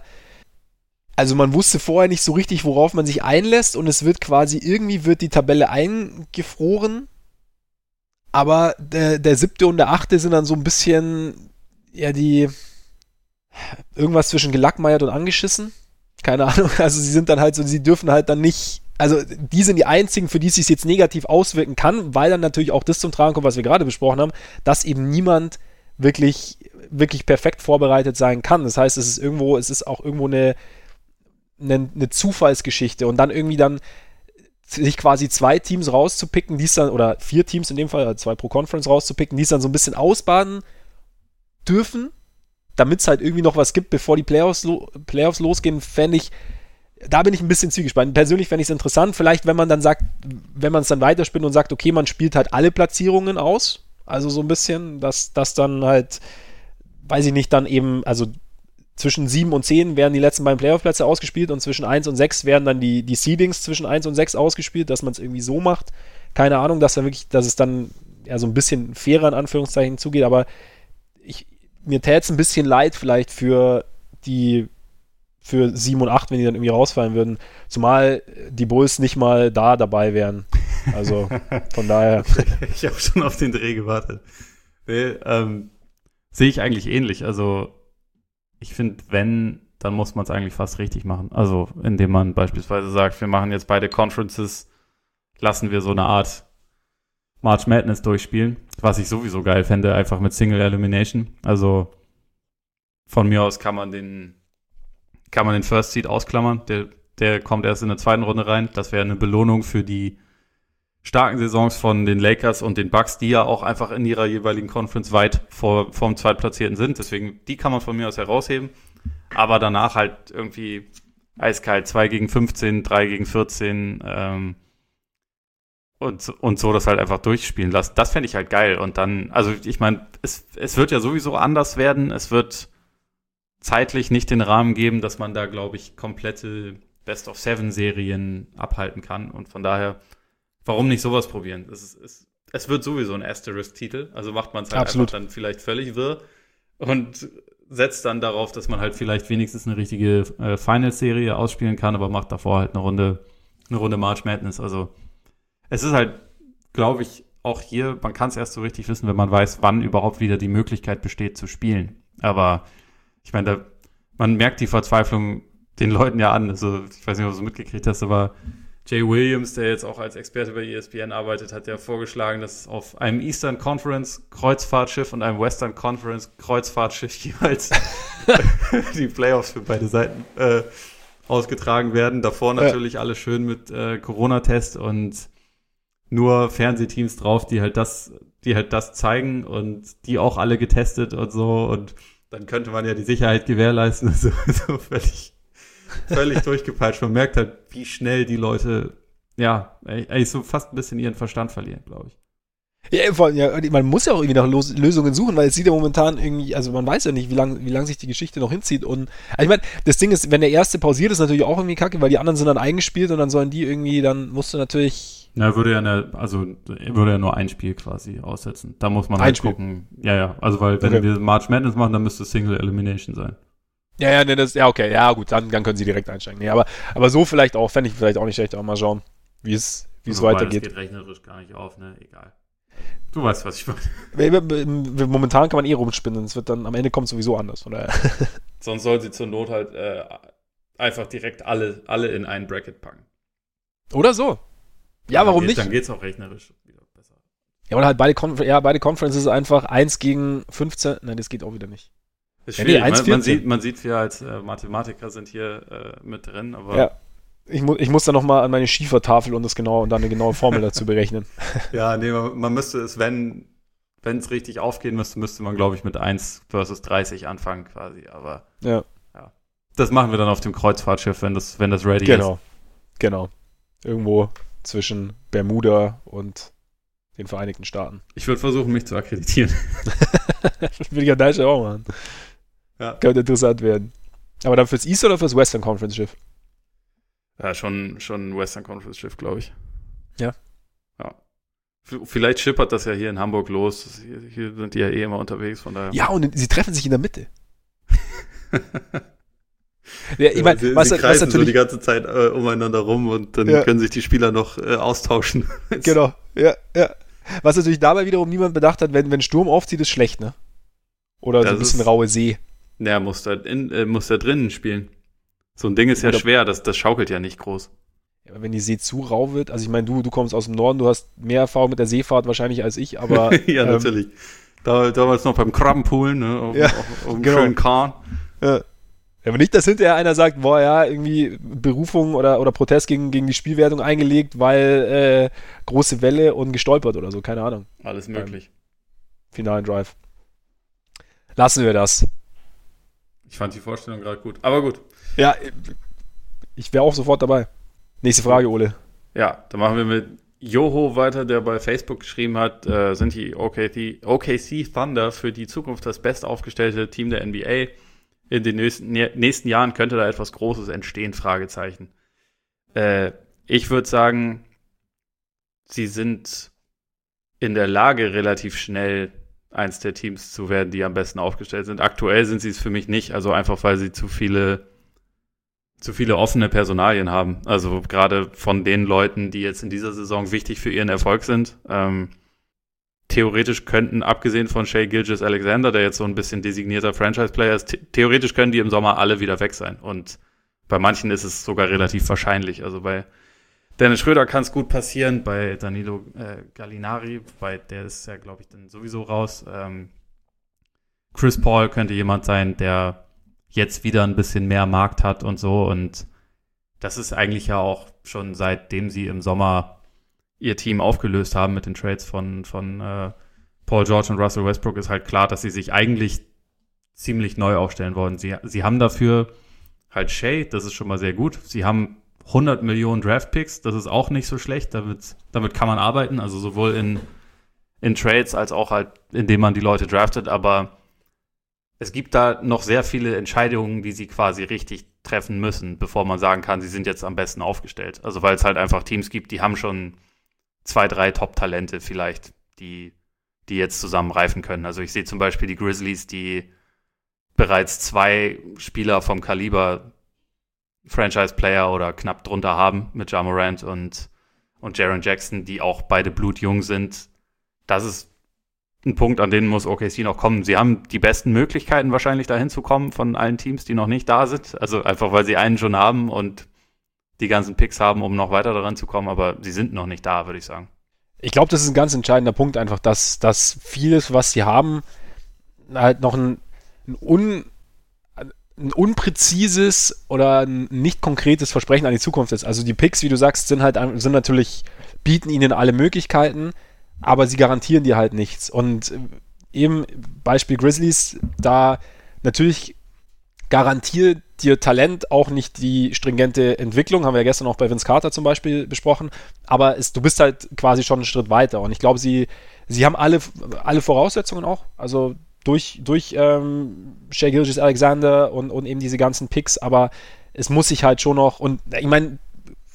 [SPEAKER 1] also man wusste vorher nicht so richtig, worauf man sich einlässt und es wird quasi, irgendwie wird die Tabelle eingefroren, aber der, der siebte und der achte sind dann so ein bisschen, ja, die, irgendwas zwischen gelackmeiert und angeschissen. Keine Ahnung, also sie sind dann halt so, sie dürfen halt dann nicht also die sind die einzigen, für die es sich jetzt negativ auswirken kann, weil dann natürlich auch das zum Tragen kommt, was wir gerade besprochen haben, dass eben niemand wirklich, wirklich perfekt vorbereitet sein kann. Das heißt, es ist irgendwo, es ist auch irgendwo eine, eine, eine Zufallsgeschichte und dann irgendwie dann sich quasi zwei Teams rauszupicken, die es dann, oder vier Teams in dem Fall, zwei pro Conference rauszupicken, die es dann so ein bisschen ausbaden dürfen, damit es halt irgendwie noch was gibt, bevor die Playoffs, Playoffs losgehen, fände ich da bin ich ein bisschen zwiegespalten. Persönlich fände ich es interessant, vielleicht, wenn man dann sagt, wenn man es dann weiterspinnt und sagt, okay, man spielt halt alle Platzierungen aus. Also so ein bisschen, dass das dann halt, weiß ich nicht, dann eben, also zwischen 7 und 10 werden die letzten beiden Playoff-Plätze ausgespielt und zwischen 1 und 6 werden dann die, die Seedings zwischen 1 und 6 ausgespielt, dass man es irgendwie so macht. Keine Ahnung, dass dann wirklich, dass es dann ja so ein bisschen fairer in Anführungszeichen zugeht, aber ich, mir täte es ein bisschen leid vielleicht für die für 7 und 8, wenn die dann irgendwie rausfallen würden. Zumal die Bulls nicht mal da dabei wären. Also von daher.
[SPEAKER 2] ich habe schon auf den Dreh gewartet. Nee, ähm, sehe ich eigentlich ähnlich. Also ich finde, wenn, dann muss man es eigentlich fast richtig machen. Also indem man beispielsweise sagt, wir machen jetzt beide Conferences, lassen wir so eine Art March Madness durchspielen, was ich sowieso geil fände, einfach mit Single Elimination. Also von mir aus kann man den kann man den First Seed ausklammern. Der, der kommt erst in der zweiten Runde rein. Das wäre eine Belohnung für die starken Saisons von den Lakers und den Bucks, die ja auch einfach in ihrer jeweiligen Conference weit vor, vom Zweitplatzierten sind. Deswegen, die kann man von mir aus herausheben. Aber danach halt irgendwie eiskalt 2 gegen 15, 3 gegen 14 ähm, und, und so das halt einfach durchspielen lassen. Das fände ich halt geil. Und dann, also ich meine, es, es wird ja sowieso anders werden. Es wird zeitlich nicht den Rahmen geben, dass man da, glaube ich, komplette Best-of-Seven-Serien abhalten kann. Und von daher, warum nicht sowas probieren? Es, ist, es, es wird sowieso ein Asterisk-Titel, also macht man es halt Absolut. einfach dann vielleicht völlig wirr und setzt dann darauf, dass man halt vielleicht wenigstens eine richtige äh, Final-Serie ausspielen kann, aber macht davor halt eine Runde, eine Runde March Madness. Also es ist halt glaube ich, auch hier, man kann es erst so richtig wissen, wenn man weiß, wann überhaupt wieder die Möglichkeit besteht zu spielen. Aber ich meine, man merkt die Verzweiflung den Leuten ja an. Also, ich weiß nicht, ob du es mitgekriegt hast, aber Jay Williams, der jetzt auch als Experte bei ESPN arbeitet, hat ja vorgeschlagen, dass auf einem Eastern Conference Kreuzfahrtschiff und einem Western Conference Kreuzfahrtschiff jeweils die Playoffs für beide Seiten äh, ausgetragen werden. Davor natürlich ja. alles schön mit äh, Corona-Test und nur Fernsehteams drauf, die halt das, die halt das zeigen und die auch alle getestet und so und dann könnte man ja die Sicherheit gewährleisten. So, so völlig völlig durchgepeitscht. Man merkt halt, wie schnell die Leute, ja, eigentlich so fast ein bisschen ihren Verstand verlieren, glaube ich.
[SPEAKER 1] Ja, vor allem, ja, man muss ja auch irgendwie nach Los Lösungen suchen, weil es sieht ja momentan irgendwie, also man weiß ja nicht, wie lange wie lang sich die Geschichte noch hinzieht. Und also ich meine, das Ding ist, wenn der erste pausiert, ist natürlich auch irgendwie kacke, weil die anderen sind dann eingespielt und dann sollen die irgendwie, dann musst du natürlich.
[SPEAKER 2] Na, würde ja eine, also würde ja nur ein Spiel quasi aussetzen. Da muss man halt Spiel. gucken. Ja, ja. Also weil wenn okay. wir March Madness machen, dann müsste es Single Elimination sein.
[SPEAKER 1] Ja, ja, nee, das, ja, okay, ja, gut, dann, dann können sie direkt einsteigen. Nee, aber, aber so vielleicht auch, fände ich vielleicht auch nicht schlecht, auch mal schauen, wie es, wie es weitergeht. Das
[SPEAKER 2] geht rechnerisch gar nicht auf, ne, egal. Du weißt, was ich meine.
[SPEAKER 1] Momentan kann man eh rumspinnen, es wird dann, am Ende kommt sowieso anders, oder?
[SPEAKER 2] Sonst soll sie zur Not halt äh, einfach direkt alle, alle in einen Bracket packen.
[SPEAKER 1] Oder so. Ja, ja warum
[SPEAKER 2] geht,
[SPEAKER 1] nicht?
[SPEAKER 2] Dann geht's auch rechnerisch wieder besser.
[SPEAKER 1] Ja, oder halt beide, Confer ja, beide Conferences einfach 1 gegen 15, nein, das geht auch wieder nicht.
[SPEAKER 2] Ist ja, nee, man, man, sieht, man sieht, wir als äh, Mathematiker sind hier äh, mit drin, aber.
[SPEAKER 1] Ja. Ich, mu ich muss dann nochmal an meine Schiefertafel und das genau und dann eine genaue Formel dazu berechnen.
[SPEAKER 2] ja, nee, man, man müsste es, wenn wenn es richtig aufgehen müsste, müsste man, glaube ich, mit 1 versus 30 anfangen quasi. Aber
[SPEAKER 1] ja.
[SPEAKER 2] ja. Das machen wir dann auf dem Kreuzfahrtschiff, wenn das, wenn das ready
[SPEAKER 1] genau. ist. Genau. Genau. Irgendwo zwischen Bermuda und den Vereinigten Staaten.
[SPEAKER 2] Ich würde versuchen, mich zu akkreditieren.
[SPEAKER 1] Will ich an Stelle auch machen. Ja. Könnte interessant werden. Aber dann fürs East oder fürs Western Conference Schiff?
[SPEAKER 2] Ja, schon, schon ein Western Conference Schiff, glaube ich.
[SPEAKER 1] Ja.
[SPEAKER 2] Ja. Vielleicht schippert das ja hier in Hamburg los. Hier, sind die ja eh immer unterwegs, von daher.
[SPEAKER 1] Ja, und sie treffen sich in der Mitte. ja, ich mein,
[SPEAKER 2] sie, was, sie kreisen was so die ganze Zeit äh, umeinander rum und dann ja. können sich die Spieler noch äh, austauschen.
[SPEAKER 1] genau, ja, ja. Was natürlich dabei wiederum niemand bedacht hat, wenn, wenn Sturm aufzieht, ist schlecht, ne? Oder das so ein bisschen ist, raue See.
[SPEAKER 2] Ja, muss da, in, äh, muss da drinnen spielen. So ein Ding ist ja, schwer, das, das schaukelt ja nicht groß.
[SPEAKER 1] Ja, aber wenn die See zu rau wird, also ich meine, du, du kommst aus dem Norden, du hast mehr Erfahrung mit der Seefahrt wahrscheinlich als ich, aber.
[SPEAKER 2] ja, ähm, natürlich. Da, damals noch beim Krabbenpoolen, ne, auf, ja, auf, auf einem genau. schönen Kahn.
[SPEAKER 1] Ja. Aber nicht, dass hinterher einer sagt, boah, ja, irgendwie Berufung oder, oder Protest gegen, gegen die Spielwertung eingelegt, weil äh, große Welle und gestolpert oder so, keine Ahnung.
[SPEAKER 2] Alles möglich.
[SPEAKER 1] Finalen Drive. Lassen wir das.
[SPEAKER 2] Ich fand die Vorstellung gerade gut. Aber gut.
[SPEAKER 1] Ja, ich wäre auch sofort dabei. Nächste Frage, Ole.
[SPEAKER 2] Ja, dann machen wir mit Joho weiter, der bei Facebook geschrieben hat, äh, sind die OKC, OKC Thunder für die Zukunft das bestaufgestellte Team der NBA? In den nächsten, nächsten Jahren könnte da etwas Großes entstehen? Fragezeichen. Äh, ich würde sagen, sie sind in der Lage, relativ schnell eins der Teams zu werden, die am besten aufgestellt sind. Aktuell sind sie es für mich nicht, also einfach weil sie zu viele zu viele offene Personalien haben. Also gerade von den Leuten, die jetzt in dieser Saison wichtig für ihren Erfolg sind. Ähm, theoretisch könnten, abgesehen von Shay Gilgis Alexander, der jetzt so ein bisschen designierter Franchise-Player ist, theoretisch können die im Sommer alle wieder weg sein. Und bei manchen ist es sogar relativ wahrscheinlich. Also bei Dennis Schröder kann es gut passieren, bei Danilo äh, Gallinari, bei der ist ja, glaube ich, dann sowieso raus. Ähm, Chris Paul könnte jemand sein, der jetzt wieder ein bisschen mehr Markt hat und so. Und das ist eigentlich ja auch schon seitdem sie im Sommer ihr Team aufgelöst haben mit den Trades von, von äh, Paul George und Russell Westbrook, ist halt klar, dass sie sich eigentlich ziemlich neu aufstellen wollen. Sie, sie haben dafür halt Shay, das ist schon mal sehr gut. Sie haben 100 Millionen Draft-Picks, das ist auch nicht so schlecht. Damit, damit kann man arbeiten, also sowohl in, in Trades als auch halt, indem man die Leute draftet. Aber es gibt da noch sehr viele Entscheidungen, die sie quasi richtig treffen müssen, bevor man sagen kann, sie sind jetzt am besten aufgestellt. Also weil es halt einfach Teams gibt, die haben schon zwei, drei Top-Talente vielleicht, die, die jetzt zusammen reifen können. Also ich sehe zum Beispiel die Grizzlies, die bereits zwei Spieler vom Kaliber Franchise-Player oder knapp drunter haben mit Ja Morant und und Jaron Jackson, die auch beide blutjung sind. Das ist ein Punkt, an den muss OKC noch kommen. Sie haben die besten Möglichkeiten wahrscheinlich dahin zu kommen von allen Teams, die noch nicht da sind. Also einfach, weil sie einen schon haben und die ganzen Picks haben, um noch weiter daran zu kommen, aber sie sind noch nicht da, würde ich sagen.
[SPEAKER 1] Ich glaube, das ist ein ganz entscheidender Punkt einfach, dass, dass vieles, was sie haben, halt noch ein, ein, un, ein unpräzises oder ein nicht konkretes Versprechen an die Zukunft ist. Also die Picks, wie du sagst, sind halt sind natürlich, bieten ihnen alle Möglichkeiten, aber sie garantieren dir halt nichts. Und eben Beispiel Grizzlies, da natürlich garantiert dir Talent auch nicht die stringente Entwicklung, haben wir ja gestern auch bei Vince Carter zum Beispiel besprochen, aber es, du bist halt quasi schon einen Schritt weiter und ich glaube, sie, sie haben alle, alle Voraussetzungen auch, also durch, durch ähm, Shea Gilgis Alexander und, und eben diese ganzen Picks, aber es muss sich halt schon noch, und ich meine,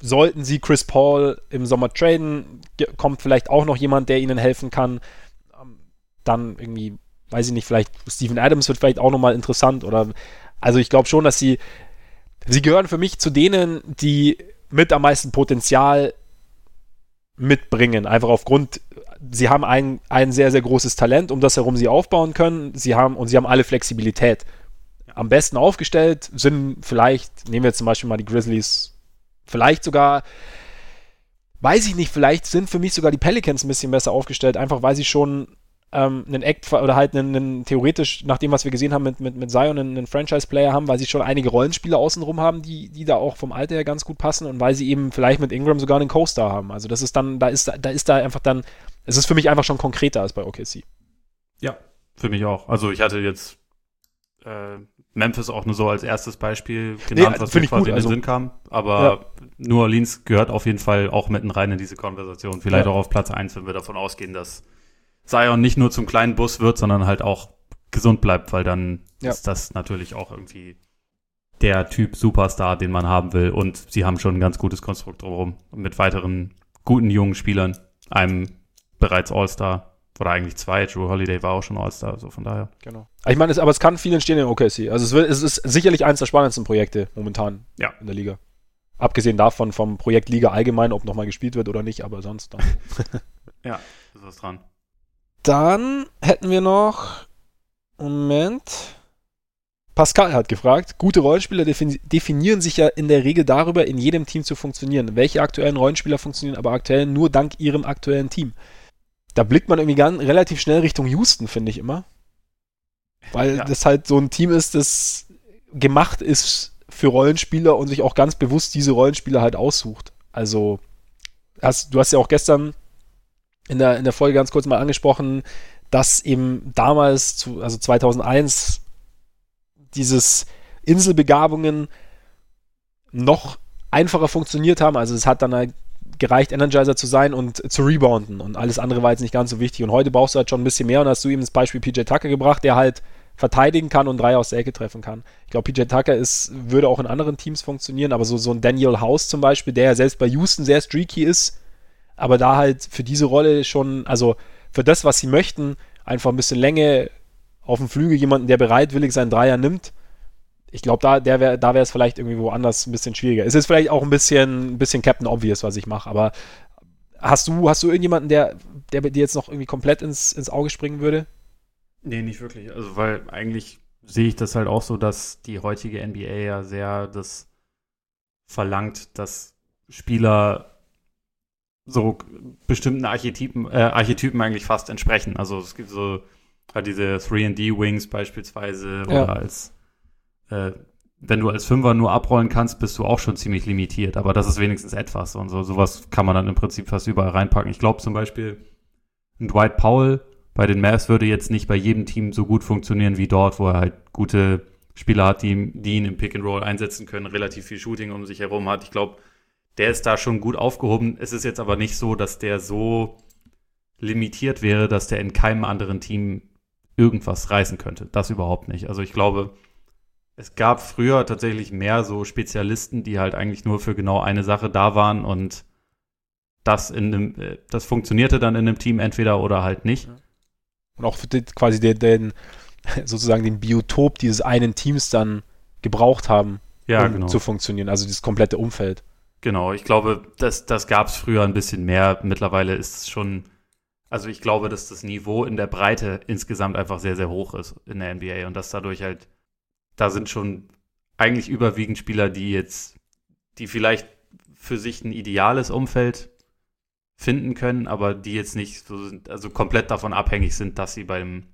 [SPEAKER 1] sollten sie Chris Paul im Sommer traden, kommt vielleicht auch noch jemand, der ihnen helfen kann, ähm, dann irgendwie, weiß ich nicht, vielleicht Steven Adams wird vielleicht auch nochmal interessant oder also ich glaube schon, dass sie, sie gehören für mich zu denen, die mit am meisten Potenzial mitbringen. Einfach aufgrund, sie haben ein, ein sehr, sehr großes Talent, um das herum sie aufbauen können. Sie haben, und sie haben alle Flexibilität. Am besten aufgestellt sind vielleicht, nehmen wir jetzt zum Beispiel mal die Grizzlies, vielleicht sogar, weiß ich nicht, vielleicht sind für mich sogar die Pelicans ein bisschen besser aufgestellt, einfach weil sie schon ähm, einen Act oder halt einen, einen, theoretisch, nach dem, was wir gesehen haben mit, mit, mit Zion, einen, einen Franchise-Player haben, weil sie schon einige Rollenspieler außenrum haben, die, die da auch vom Alter her ganz gut passen und weil sie eben vielleicht mit Ingram sogar einen Co-Star haben. Also das ist dann, da ist, da ist da einfach dann, es ist für mich einfach schon konkreter als bei OKC.
[SPEAKER 2] Ja, für mich auch. Also ich hatte jetzt äh, Memphis auch nur so als erstes Beispiel genannt, nee, was mir quasi gut. in den also, Sinn kam. Aber ja. New Orleans gehört auf jeden Fall auch mitten rein in diese Konversation. Vielleicht ja. auch auf Platz 1, wenn wir davon ausgehen, dass Zion nicht nur zum kleinen Bus wird, sondern halt auch gesund bleibt, weil dann ja. ist das natürlich auch irgendwie der Typ Superstar, den man haben will. Und sie haben schon ein ganz gutes Konstrukt drumherum mit weiteren guten jungen Spielern, einem bereits All-Star oder eigentlich zwei. Drew Holiday war auch schon All-Star, so von daher.
[SPEAKER 1] Genau. Ich meine, es, aber es kann viel entstehen in OKC. Also es, wird, es ist sicherlich eines der spannendsten Projekte momentan ja. in der Liga. Abgesehen davon vom Projekt Liga allgemein, ob nochmal gespielt wird oder nicht, aber sonst dann.
[SPEAKER 2] ja, ist was dran.
[SPEAKER 1] Dann hätten wir noch. Moment. Pascal hat gefragt, gute Rollenspieler definieren sich ja in der Regel darüber, in jedem Team zu funktionieren. Welche aktuellen Rollenspieler funktionieren aber aktuell nur dank ihrem aktuellen Team? Da blickt man irgendwie ganz, relativ schnell Richtung Houston, finde ich immer. Weil ja. das halt so ein Team ist, das gemacht ist für Rollenspieler und sich auch ganz bewusst diese Rollenspieler halt aussucht. Also, hast, du hast ja auch gestern in der, in der Folge ganz kurz mal angesprochen, dass eben damals, zu, also 2001, dieses Inselbegabungen noch einfacher funktioniert haben. Also es hat dann halt gereicht, Energizer zu sein und zu rebounden und alles andere war jetzt nicht ganz so wichtig. Und heute brauchst du halt schon ein bisschen mehr und hast du eben das Beispiel PJ Tucker gebracht, der halt verteidigen kann und drei aus der Ecke treffen kann. Ich glaube, PJ Tucker ist, würde auch in anderen Teams funktionieren, aber so, so ein Daniel House zum Beispiel, der ja selbst bei Houston sehr streaky ist, aber da halt für diese Rolle schon, also für das, was sie möchten, einfach ein bisschen Länge auf dem Flügel, jemanden, der bereitwillig seinen Dreier nimmt. Ich glaube, da, wär, da wäre es vielleicht irgendwie woanders ein bisschen schwieriger. Es ist vielleicht auch ein bisschen, ein bisschen Captain Obvious, was ich mache, aber hast du, hast du irgendjemanden, der, der dir jetzt noch irgendwie komplett ins, ins Auge springen würde?
[SPEAKER 2] Nee, nicht wirklich. Also, weil eigentlich sehe ich das halt auch so, dass die heutige NBA ja sehr das verlangt, dass Spieler so bestimmten Archetypen, äh, Archetypen eigentlich fast entsprechen. Also es gibt so halt diese 3D-Wings beispielsweise ja. oder als äh, wenn du als Fünfer nur abrollen kannst, bist du auch schon ziemlich limitiert. Aber das ist wenigstens etwas. Und so sowas kann man dann im Prinzip fast überall reinpacken. Ich glaube zum Beispiel, ein Dwight Powell bei den Mavs würde jetzt nicht bei jedem Team so gut funktionieren wie dort, wo er halt gute Spieler hat, die, die ihn im Pick and Roll einsetzen können, relativ viel Shooting um sich herum hat. Ich glaube, der ist da schon gut aufgehoben. Es ist jetzt aber nicht so, dass der so limitiert wäre, dass der in keinem anderen Team irgendwas reißen könnte. Das überhaupt nicht. Also ich glaube, es gab früher tatsächlich mehr so Spezialisten, die halt eigentlich nur für genau eine Sache da waren und das in einem, äh, das funktionierte dann in einem Team entweder oder halt nicht.
[SPEAKER 1] Und auch für den, quasi den, den, sozusagen den Biotop dieses einen Teams dann gebraucht haben,
[SPEAKER 2] ja,
[SPEAKER 1] um
[SPEAKER 2] genau.
[SPEAKER 1] zu funktionieren. Also dieses komplette Umfeld.
[SPEAKER 2] Genau, ich glaube, das, das gab es früher ein bisschen mehr. Mittlerweile ist es schon, also ich glaube, dass das Niveau in der Breite insgesamt einfach sehr, sehr hoch ist in der NBA und dass dadurch halt, da sind schon eigentlich überwiegend Spieler, die jetzt, die vielleicht für sich ein ideales Umfeld finden können, aber die jetzt nicht so sind, also komplett davon abhängig sind, dass sie beim,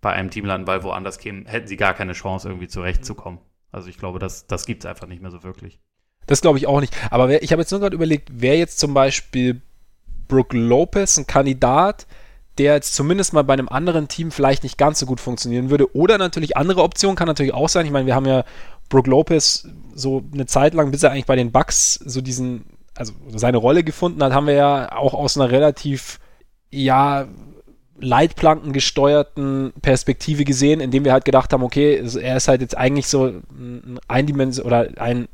[SPEAKER 2] bei einem Team landen, weil woanders kämen, hätten sie gar keine Chance, irgendwie zurechtzukommen. Also ich glaube, das, das gibt es einfach nicht mehr so wirklich.
[SPEAKER 1] Das glaube ich auch nicht. Aber wer, ich habe jetzt nur gerade überlegt, wer jetzt zum Beispiel Brooke Lopez ein Kandidat, der jetzt zumindest mal bei einem anderen Team vielleicht nicht ganz so gut funktionieren würde. Oder natürlich andere Optionen kann natürlich auch sein. Ich meine, wir haben ja Brooke Lopez so eine Zeit lang, bis er eigentlich bei den Bucks so diesen also seine Rolle gefunden hat, haben wir ja auch aus einer relativ, ja, Leitplanken gesteuerten Perspektive gesehen, indem wir halt gedacht haben, okay, er ist halt jetzt eigentlich so ein Eindimension oder ein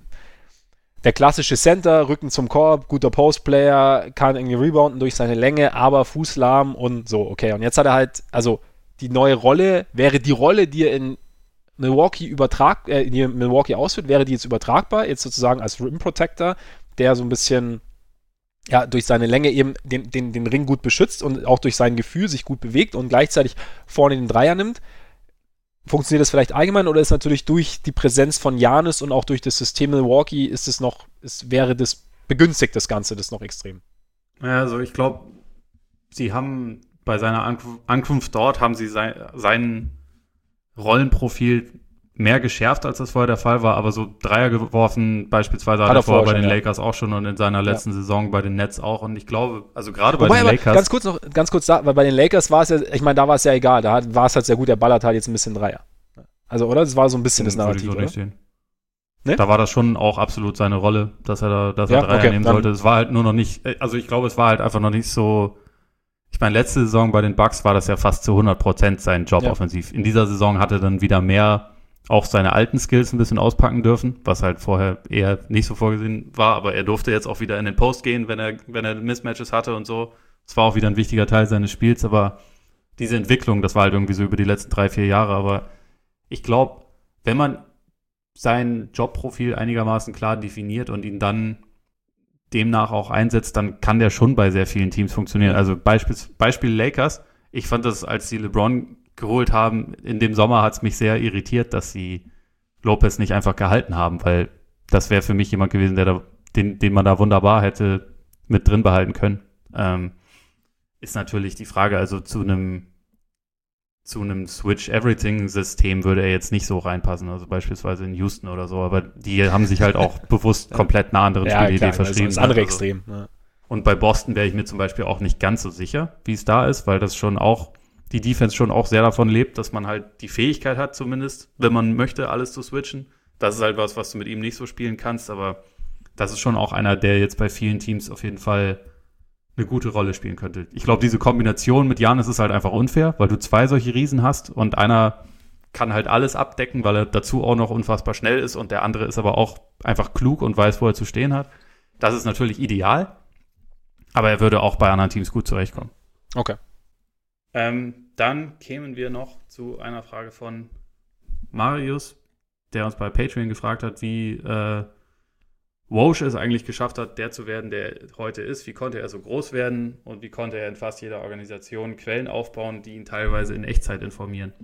[SPEAKER 1] der klassische Center, Rücken zum Korb, guter Postplayer, kann irgendwie rebounden durch seine Länge, aber Fußlahm und so, okay. Und jetzt hat er halt, also die neue Rolle wäre die Rolle, die er in Milwaukee übertrag, äh, die Milwaukee ausführt, wäre die jetzt übertragbar, jetzt sozusagen als Rim Protector der so ein bisschen ja, durch seine Länge eben den, den, den Ring gut beschützt und auch durch sein Gefühl sich gut bewegt und gleichzeitig vorne den Dreier nimmt. Funktioniert das vielleicht allgemein oder ist natürlich durch die Präsenz von Janis und auch durch das System Milwaukee ist es noch, es wäre das begünstigt das Ganze das noch extrem?
[SPEAKER 2] Ja, also ich glaube, sie haben bei seiner Ankunft dort haben sie sein, sein Rollenprofil mehr geschärft, als das vorher der Fall war, aber so Dreier geworfen, beispielsweise hat, hat er vorher bei den ja. Lakers auch schon und in seiner letzten ja. Saison bei den Nets auch. Und ich glaube, also gerade bei den Lakers.
[SPEAKER 1] Ganz kurz noch, ganz kurz da, weil bei den Lakers war es ja, ich meine, da war es ja egal, da war es halt sehr gut, der ballert halt jetzt ein bisschen Dreier. Also, oder? Das war so ein bisschen das Narrativ. So nicht
[SPEAKER 2] Nee? Da war das schon auch absolut seine Rolle, dass er da, dass er ja, Dreier okay, nehmen sollte. Es war halt nur noch nicht, also ich glaube, es war halt einfach noch nicht so. Ich meine, letzte Saison bei den Bucks war das ja fast zu 100 Prozent sein Job ja. offensiv. In dieser Saison hatte er dann wieder mehr auch seine alten Skills ein bisschen auspacken dürfen, was halt vorher eher nicht so vorgesehen war, aber er durfte jetzt auch wieder in den Post gehen, wenn er, wenn er Mismatches hatte und so. Es war auch wieder ein wichtiger Teil seines Spiels, aber diese Entwicklung, das war halt irgendwie so über die letzten drei, vier Jahre, aber ich glaube, wenn man sein Jobprofil einigermaßen klar definiert und ihn dann demnach auch einsetzt, dann kann der schon bei sehr vielen Teams funktionieren. Also Beispiel, Beispiel Lakers. Ich fand das, als die LeBron geholt haben, in dem Sommer hat es mich sehr irritiert, dass sie Lopez nicht einfach gehalten haben, weil das wäre für mich jemand gewesen, der da, den, den man da wunderbar hätte mit drin behalten können. Ähm, ist natürlich die Frage, also zu einem zu einem Switch Everything System würde er jetzt nicht so reinpassen, also beispielsweise in Houston oder so, aber die haben sich halt auch bewusst komplett eine andere ja, Spielidee verschrieben. Das,
[SPEAKER 1] das andere also, Extrem. Ja.
[SPEAKER 2] Und bei Boston wäre ich mir zum Beispiel auch nicht ganz so sicher, wie es da ist, weil das schon auch die Defense schon auch sehr davon lebt, dass man halt die Fähigkeit hat, zumindest, wenn man möchte, alles zu switchen. Das ist halt was, was du mit ihm nicht so spielen kannst, aber das ist schon auch einer, der jetzt bei vielen Teams auf jeden Fall eine gute Rolle spielen könnte. Ich glaube, diese Kombination mit Janis ist halt einfach unfair, weil du zwei solche Riesen hast und einer kann halt alles abdecken, weil er dazu auch noch unfassbar schnell ist und der andere ist aber auch einfach klug und weiß, wo er zu stehen hat. Das ist natürlich ideal, aber er würde auch bei anderen Teams gut zurechtkommen.
[SPEAKER 1] Okay.
[SPEAKER 2] Ähm, dann kämen wir noch zu einer Frage von Marius, der uns bei Patreon gefragt hat, wie äh, Walsh es eigentlich geschafft hat, der zu werden, der heute ist. Wie konnte er so groß werden und wie konnte er in fast jeder Organisation Quellen aufbauen, die ihn teilweise in Echtzeit informieren?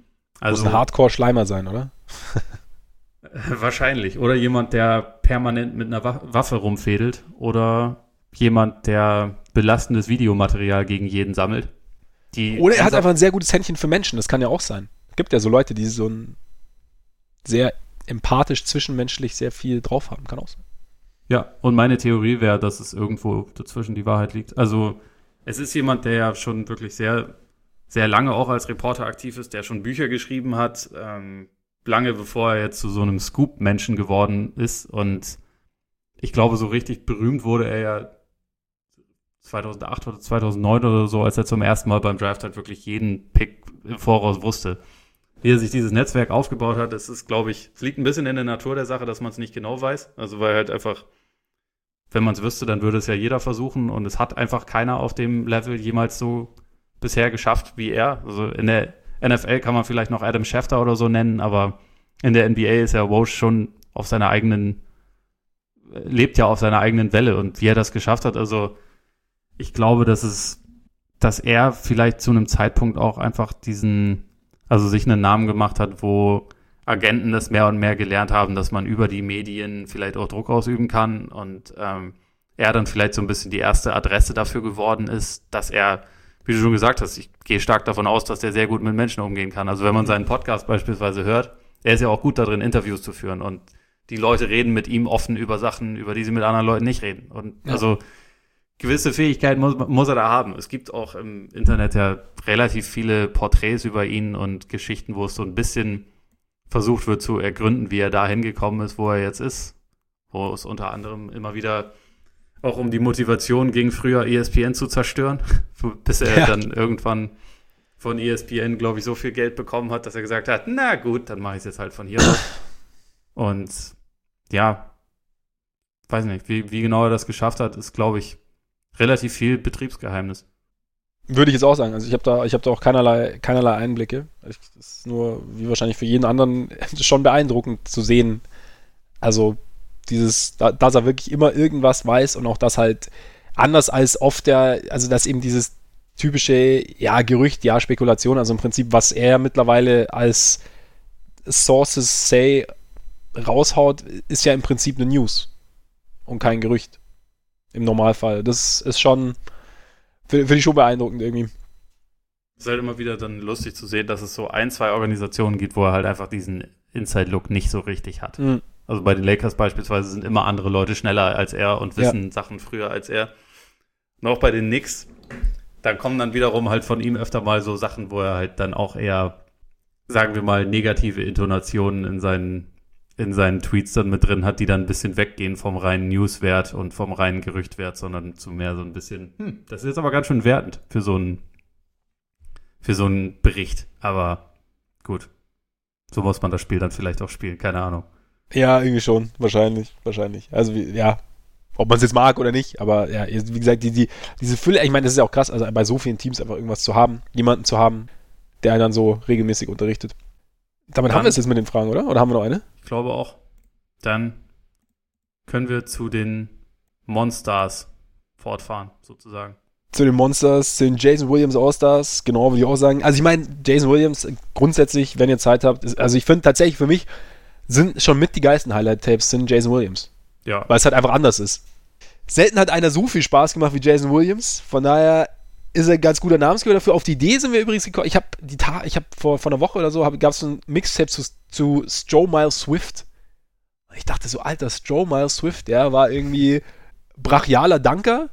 [SPEAKER 1] Also Muss ein Hardcore-Schleimer sein, oder?
[SPEAKER 2] wahrscheinlich. Oder jemand, der permanent mit einer Waffe rumfädelt. Oder jemand, der belastendes Videomaterial gegen jeden sammelt.
[SPEAKER 1] Die Oder er hat einfach ein sehr gutes Händchen für Menschen, das kann ja auch sein. Es gibt ja so Leute, die so ein sehr empathisch, zwischenmenschlich sehr viel drauf haben, kann auch sein.
[SPEAKER 2] Ja, und meine Theorie wäre, dass es irgendwo dazwischen die Wahrheit liegt. Also, es ist jemand, der ja schon wirklich sehr, sehr lange auch als Reporter aktiv ist, der schon Bücher geschrieben hat, ähm, lange bevor er jetzt zu so einem Scoop-Menschen geworden ist. Und ich glaube, so richtig berühmt wurde er ja 2008 oder 2009 oder so, als er zum ersten Mal beim Draft halt wirklich jeden Pick im Voraus wusste. Wie er sich dieses Netzwerk aufgebaut hat, das ist, glaube ich, es liegt ein bisschen in der Natur der Sache, dass man es nicht genau weiß. Also weil halt einfach, wenn man es wüsste, dann würde es ja jeder versuchen und es hat einfach keiner auf dem Level jemals so bisher geschafft wie er. Also in der NFL kann man vielleicht noch Adam Schefter oder so nennen, aber in der NBA ist ja Walsh schon auf seiner eigenen lebt ja auf seiner eigenen Welle und wie er das geschafft hat. Also ich glaube, dass es, dass er vielleicht zu einem Zeitpunkt auch einfach diesen, also sich einen Namen gemacht hat, wo Agenten das mehr und mehr gelernt haben, dass man über die Medien vielleicht auch Druck ausüben kann und ähm, er dann vielleicht so ein bisschen die erste Adresse dafür geworden ist, dass er, wie du schon gesagt hast, ich gehe stark davon aus, dass er sehr gut mit Menschen umgehen kann. Also wenn man seinen Podcast beispielsweise hört, er ist ja auch gut darin, Interviews zu führen und die Leute reden mit ihm offen über Sachen, über die sie mit anderen Leuten nicht reden. Und ja. also gewisse Fähigkeiten muss, muss er da haben. Es gibt auch im Internet ja relativ viele Porträts über ihn und Geschichten, wo es so ein bisschen versucht wird zu ergründen, wie er da hingekommen ist, wo er jetzt ist. Wo es unter anderem immer wieder auch um die Motivation ging, früher ESPN zu zerstören, bis er ja. dann irgendwann von ESPN, glaube ich, so viel Geld bekommen hat, dass er gesagt hat, na gut, dann mache ich es jetzt halt von hier aus. Und ja, weiß nicht, wie, wie genau er das geschafft hat, ist, glaube ich, relativ viel Betriebsgeheimnis.
[SPEAKER 1] Würde ich jetzt auch sagen. Also ich habe da, ich da auch keinerlei, keinerlei Einblicke. Es ist nur, wie wahrscheinlich für jeden anderen, schon beeindruckend zu sehen. Also dieses, dass er wirklich immer irgendwas weiß und auch das halt anders als oft der, also dass eben dieses typische, ja, Gerücht, ja, Spekulation, also im Prinzip, was er mittlerweile als Sources say raushaut, ist ja im Prinzip eine News und kein Gerücht. Im Normalfall. Das ist schon, finde ich schon beeindruckend irgendwie.
[SPEAKER 2] Es ist halt immer wieder dann lustig zu sehen, dass es so ein, zwei Organisationen gibt, wo er halt einfach diesen Inside-Look nicht so richtig hat. Mhm. Also bei den Lakers beispielsweise sind immer andere Leute schneller als er und wissen ja. Sachen früher als er. Und auch bei den Knicks, da kommen dann wiederum halt von ihm öfter mal so Sachen, wo er halt dann auch eher, sagen wir mal, negative Intonationen in seinen, in seinen Tweets dann mit drin hat, die dann ein bisschen weggehen vom reinen Newswert und vom reinen Gerüchtwert, sondern zu mehr so ein bisschen, hm, das ist jetzt aber ganz schön wertend für so einen, für so einen Bericht. Aber gut. So muss man das Spiel dann vielleicht auch spielen, keine Ahnung.
[SPEAKER 1] Ja, irgendwie schon. Wahrscheinlich. Wahrscheinlich. Also, ja. Ob man es jetzt mag oder nicht, aber ja, wie gesagt, die, die, diese Fülle, ich meine, das ist ja auch krass, also bei so vielen Teams einfach irgendwas zu haben, jemanden zu haben, der einen dann so regelmäßig unterrichtet. Damit dann, haben wir es jetzt mit den Fragen, oder? Oder haben wir noch eine?
[SPEAKER 2] Ich glaube auch. Dann können wir zu den Monsters fortfahren, sozusagen.
[SPEAKER 1] Zu den Monsters, zu den Jason Williams All-Stars, genau, würde ich auch sagen. Also ich meine, Jason Williams, grundsätzlich, wenn ihr Zeit habt, ist, also ich finde tatsächlich für mich, sind schon mit die geilsten Highlight-Tapes sind Jason Williams. Ja. Weil es halt einfach anders ist. Selten hat einer so viel Spaß gemacht wie Jason Williams. Von daher ist ein ganz guter Namensgeber dafür. Auf die Idee sind wir übrigens gekommen. Ich habe die Ta ich habe vor, vor einer Woche oder so gab es ein Mixtape zu, zu Stroh Miles Swift. ich dachte so, alter, Stroh Miles Swift, der war irgendwie brachialer Danker.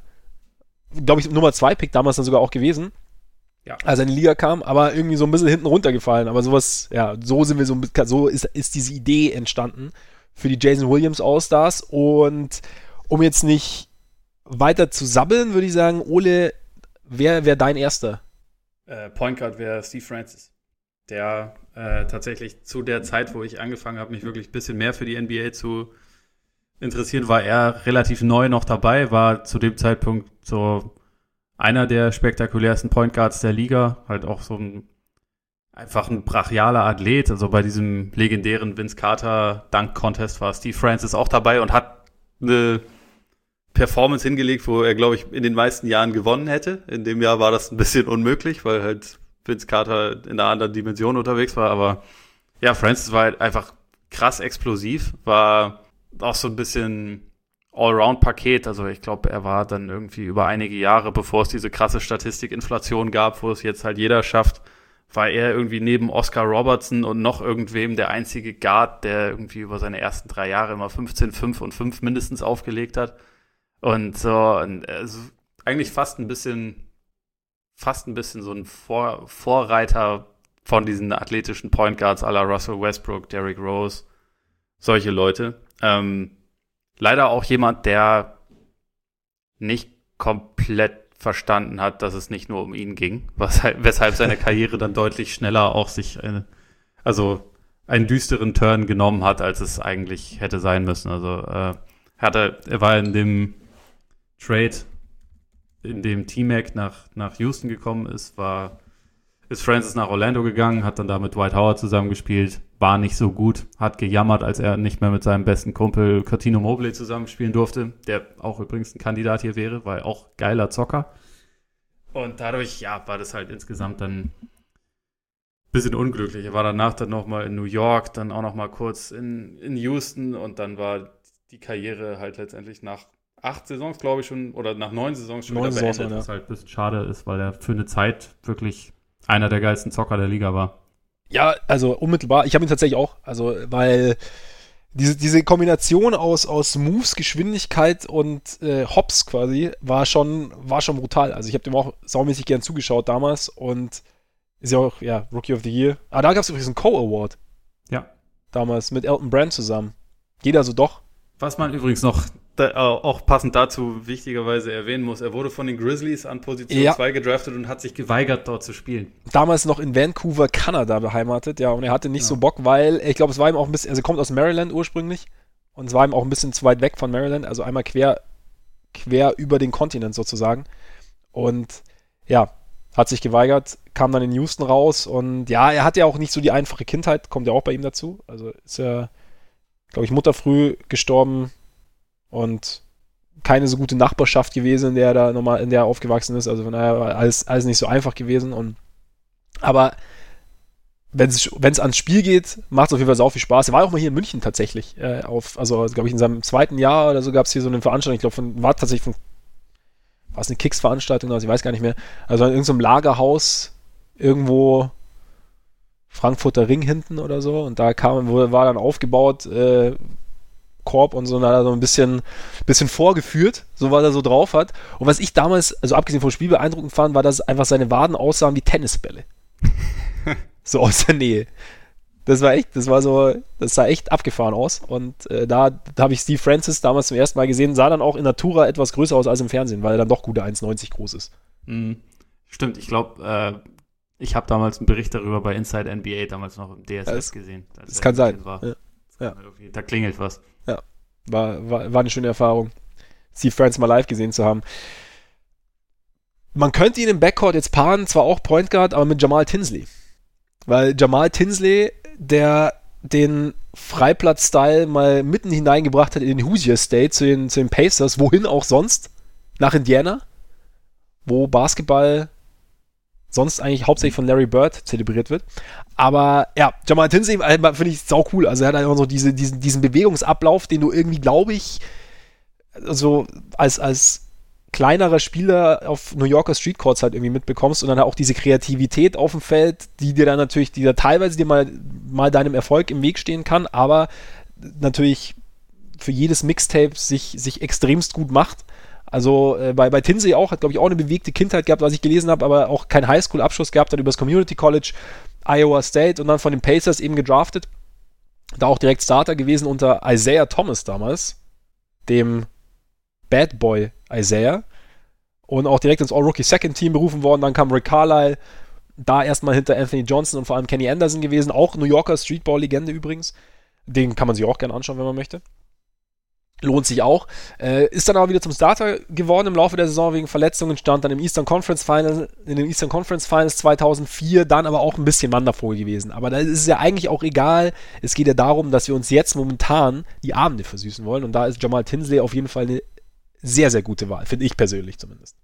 [SPEAKER 1] Glaube ich, Nummer 2 Pick damals dann sogar auch gewesen ja. als er in die Liga kam, aber irgendwie so ein bisschen hinten runtergefallen. Aber sowas, ja, so sind wir so, so ist, ist diese Idee entstanden für die Jason Williams All-Stars. Und um jetzt nicht weiter zu sabbeln, würde ich sagen, Ole, wer wäre dein erster?
[SPEAKER 2] Äh, Point Guard wäre Steve Francis. Der äh, tatsächlich zu der Zeit, wo ich angefangen habe, mich wirklich ein bisschen mehr für die NBA zu interessieren, war er relativ neu noch dabei, war zu dem Zeitpunkt so einer der spektakulärsten Point Guards der Liga, halt auch so ein einfach ein brachialer Athlet. Also bei diesem legendären Vince Carter Dunk Contest war Steve Francis auch dabei und hat eine Performance hingelegt, wo er, glaube ich, in den meisten Jahren gewonnen hätte. In dem Jahr war das ein bisschen unmöglich, weil halt Vince Carter in einer anderen Dimension unterwegs war. Aber ja, Francis war halt einfach krass explosiv, war auch so ein bisschen Allround-Paket. Also ich glaube, er war dann irgendwie über einige Jahre, bevor es diese krasse Statistikinflation gab, wo es jetzt halt jeder schafft, war er irgendwie neben Oscar Robertson und noch irgendwem der einzige Guard, der irgendwie über seine ersten drei Jahre immer 15, 5 und 5 mindestens aufgelegt hat. Und so, also eigentlich fast ein bisschen, fast ein bisschen so ein Vor Vorreiter von diesen athletischen Point Guards aller Russell Westbrook, Derrick Rose, solche Leute. Ähm, leider auch jemand, der nicht komplett verstanden hat, dass es nicht nur um ihn ging, was, weshalb seine Karriere dann deutlich schneller auch sich, äh, also einen düsteren Turn genommen hat, als es eigentlich hätte sein müssen. Also äh, hatte, er war in dem Trade, in dem T-Mac nach, nach Houston gekommen ist, war ist Francis nach Orlando gegangen, hat dann da mit Dwight Howard zusammengespielt. war nicht so gut, hat gejammert, als er nicht mehr mit seinem besten Kumpel Cortino Mobley zusammenspielen durfte, der auch übrigens ein Kandidat hier wäre, weil auch geiler Zocker. Und dadurch, ja, war das halt insgesamt dann ein bisschen unglücklich. Er war danach dann nochmal in New York, dann auch nochmal kurz in, in Houston und dann war die Karriere halt letztendlich nach acht Saisons, glaube ich, schon, oder nach neun Saisons schon neun wieder beendet, Saison, ja. was halt ein bisschen schade ist, weil er für eine Zeit wirklich einer der geilsten Zocker der Liga war.
[SPEAKER 1] Ja, also unmittelbar. Ich habe ihn tatsächlich auch. Also, weil diese, diese Kombination aus, aus Moves, Geschwindigkeit und äh, Hops quasi war schon, war schon brutal. Also ich habe dem auch saumäßig gern zugeschaut damals und ist ja auch, ja, Rookie of the Year. Ah, da gab es übrigens einen Co-Award.
[SPEAKER 2] Ja.
[SPEAKER 1] Damals mit Elton Brand zusammen. Geht also doch.
[SPEAKER 2] Was man übrigens noch da, auch passend dazu wichtigerweise erwähnen muss, er wurde von den Grizzlies an Position ja. 2 gedraftet und hat sich geweigert, dort zu spielen.
[SPEAKER 1] Damals noch in Vancouver, Kanada beheimatet, ja, und er hatte nicht ja. so Bock, weil, ich glaube, es war ihm auch ein bisschen, also er kommt aus Maryland ursprünglich und es war ihm auch ein bisschen zu weit weg von Maryland, also einmal quer, quer über den Kontinent sozusagen. Und ja, hat sich geweigert, kam dann in Houston raus und ja, er hat ja auch nicht so die einfache Kindheit, kommt ja auch bei ihm dazu. Also ist ja, glaube ich, Mutter früh gestorben, und keine so gute Nachbarschaft gewesen, in der er da nochmal, in der er aufgewachsen ist. Also von daher war alles, alles nicht so einfach gewesen. Und aber wenn es ans Spiel geht, macht es auf jeden Fall sau viel Spaß. Er war auch mal hier in München tatsächlich. Äh, auf, also, glaube ich, in seinem zweiten Jahr oder so gab es hier so eine Veranstaltung. Ich glaube, war tatsächlich von, war es eine Kicks-Veranstaltung, also ich weiß gar nicht mehr. Also in irgendeinem Lagerhaus irgendwo Frankfurter Ring hinten oder so. Und da kam, war dann aufgebaut, äh, Korb und so, und hat er so ein bisschen, bisschen vorgeführt, so was er so drauf hat. Und was ich damals, also abgesehen vom Spiel beeindruckend fand, war, dass einfach seine Waden aussahen wie Tennisbälle. so aus der Nähe. Das war echt, das war so, das sah echt abgefahren aus. Und äh, da, da habe ich Steve Francis damals zum ersten Mal gesehen, sah dann auch in Natura etwas größer aus als im Fernsehen, weil er dann doch gute 1,90 groß ist.
[SPEAKER 2] Mhm. Stimmt, ich glaube, äh, ich habe damals einen Bericht darüber bei Inside NBA damals noch im DSS das, gesehen.
[SPEAKER 1] Das kann sein.
[SPEAKER 2] War. Ja. Ja. Da klingelt was.
[SPEAKER 1] War, war, war eine schöne Erfahrung, Steve Francis mal live gesehen zu haben. Man könnte ihn im Backcourt jetzt paaren, zwar auch Point Guard, aber mit Jamal Tinsley. Weil Jamal Tinsley, der den Freiplatz-Style mal mitten hineingebracht hat in den Hoosier State zu den, zu den Pacers, wohin auch sonst, nach Indiana, wo Basketball sonst eigentlich hauptsächlich von Larry Bird zelebriert wird. Aber ja, Jamal Tinsley äh, finde ich sau cool. Also er hat einfach so diese, diesen, diesen Bewegungsablauf, den du irgendwie, glaube ich, so als, als kleinerer Spieler auf New Yorker Street Courts halt irgendwie mitbekommst und dann auch diese Kreativität auf dem Feld, die dir dann natürlich, die da teilweise dir mal, mal deinem Erfolg im Weg stehen kann, aber natürlich für jedes Mixtape sich, sich extremst gut macht. Also äh, bei, bei Tinsey auch, hat glaube ich auch eine bewegte Kindheit gehabt, was ich gelesen habe, aber auch keinen Highschool-Abschluss gehabt, dann übers Community College, Iowa State und dann von den Pacers eben gedraftet. Da auch direkt Starter gewesen unter Isaiah Thomas damals, dem Bad Boy Isaiah. Und auch direkt ins All-Rookie Second Team berufen worden. Dann kam Rick Carlisle, da erstmal hinter Anthony Johnson und vor allem Kenny Anderson gewesen. Auch New Yorker Streetball-Legende übrigens. Den kann man sich auch gerne anschauen, wenn man möchte. Lohnt sich auch. Äh, ist dann aber wieder zum Starter geworden im Laufe der Saison wegen Verletzungen, stand dann im Eastern Conference Final, in den Eastern Conference Finals 2004, dann aber auch ein bisschen Wandervogel gewesen. Aber da ist es ja eigentlich auch egal. Es geht ja darum, dass wir uns jetzt momentan die Abende versüßen wollen. Und da ist Jamal Tinsley auf jeden Fall eine sehr, sehr gute Wahl, finde ich persönlich zumindest.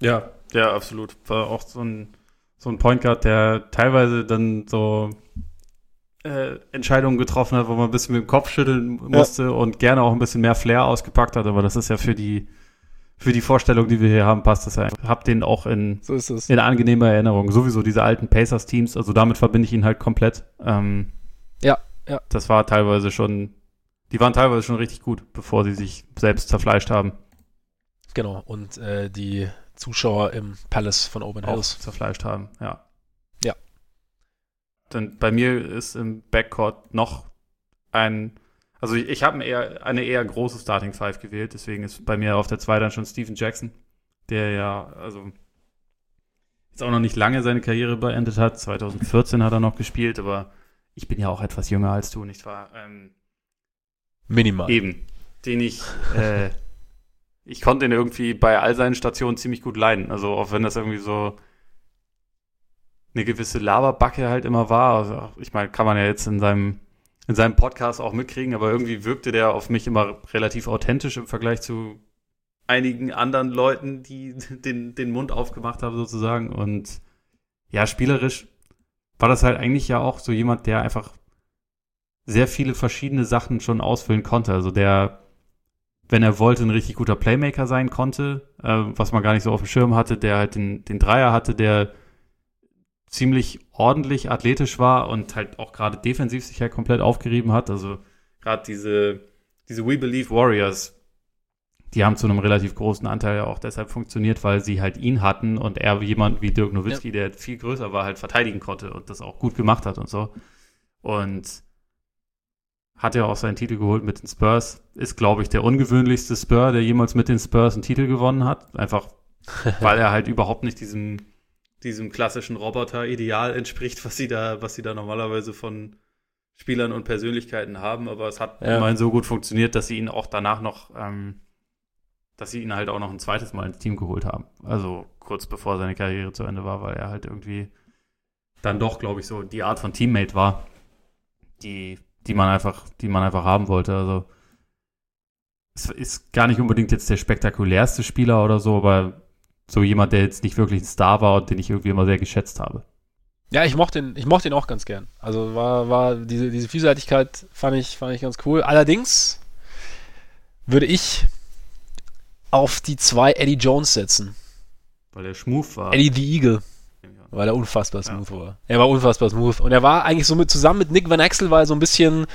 [SPEAKER 2] Ja, ja, absolut. War auch so ein, so ein Point Guard, der teilweise dann so äh, Entscheidungen getroffen hat, wo man ein bisschen mit dem Kopf schütteln musste ja. und gerne auch ein bisschen mehr Flair ausgepackt hat, aber das ist ja für die für die Vorstellung, die wir hier haben, passt das ja. Ich habe den auch in, so in angenehmer Erinnerung. Sowieso diese alten Pacers-Teams, also damit verbinde ich ihn halt komplett. Ähm,
[SPEAKER 1] ja, ja.
[SPEAKER 2] Das war teilweise schon, die waren teilweise schon richtig gut, bevor sie sich selbst zerfleischt haben.
[SPEAKER 1] Genau, und äh, die Zuschauer im Palace von Open House
[SPEAKER 2] zerfleischt haben, ja. Denn bei mir ist im Backcourt noch ein, also ich, ich habe eine eher große Starting Five gewählt, deswegen ist bei mir auf der 2 dann schon Steven Jackson, der ja, also jetzt auch noch nicht lange seine Karriere beendet hat. 2014 hat er noch gespielt, aber ich bin ja auch etwas jünger als du, nicht wahr? Ähm,
[SPEAKER 1] Minimal.
[SPEAKER 2] Eben. Den ich, äh, ich konnte ihn irgendwie bei all seinen Stationen ziemlich gut leiden. Also auch wenn das irgendwie so eine gewisse Laberbacke halt immer war. Also, ich meine, kann man ja jetzt in seinem, in seinem Podcast auch mitkriegen, aber irgendwie wirkte der auf mich immer relativ authentisch im Vergleich zu einigen anderen Leuten, die den, den Mund aufgemacht haben sozusagen. Und ja, spielerisch war das halt eigentlich ja auch so jemand, der einfach sehr viele verschiedene Sachen schon ausfüllen konnte. Also der, wenn er wollte, ein richtig guter Playmaker sein konnte, äh, was man gar nicht so auf dem Schirm hatte, der halt den, den Dreier hatte, der ziemlich ordentlich athletisch war und halt auch gerade defensiv sich halt komplett aufgerieben hat. Also gerade diese, diese We Believe Warriors, die haben zu einem relativ großen Anteil auch deshalb funktioniert, weil sie halt ihn hatten und er jemand wie Dirk Nowitzki, ja. der viel größer war, halt verteidigen konnte und das auch gut gemacht hat und so. Und hat ja auch seinen Titel geholt mit den Spurs. Ist, glaube ich, der ungewöhnlichste Spur, der jemals mit den Spurs einen Titel gewonnen hat. Einfach, weil er halt überhaupt nicht diesem, diesem klassischen Roboter-Ideal entspricht, was sie da, was sie da normalerweise von Spielern und Persönlichkeiten haben. Aber es hat ja. immerhin so gut funktioniert, dass sie ihn auch danach noch ähm, dass sie ihn halt auch noch ein zweites Mal ins Team geholt haben. Also kurz bevor seine Karriere zu Ende war, weil er halt irgendwie dann doch, glaube ich, so die Art von Teammate war, die, die man einfach, die man einfach haben wollte. Also es ist gar nicht unbedingt jetzt der spektakulärste Spieler oder so, aber so jemand, der jetzt nicht wirklich ein Star war und den ich irgendwie immer sehr geschätzt habe.
[SPEAKER 1] Ja, ich mochte ihn, ich mochte ihn auch ganz gern. Also war, war diese, diese Vielseitigkeit fand ich, fand ich ganz cool. Allerdings würde ich auf die zwei Eddie Jones setzen.
[SPEAKER 2] Weil er smooth war.
[SPEAKER 1] Eddie the Eagle. Weil er unfassbar smooth ja. war. Er war unfassbar smooth. Und er war eigentlich so mit zusammen mit Nick Van Axel war er so ein bisschen,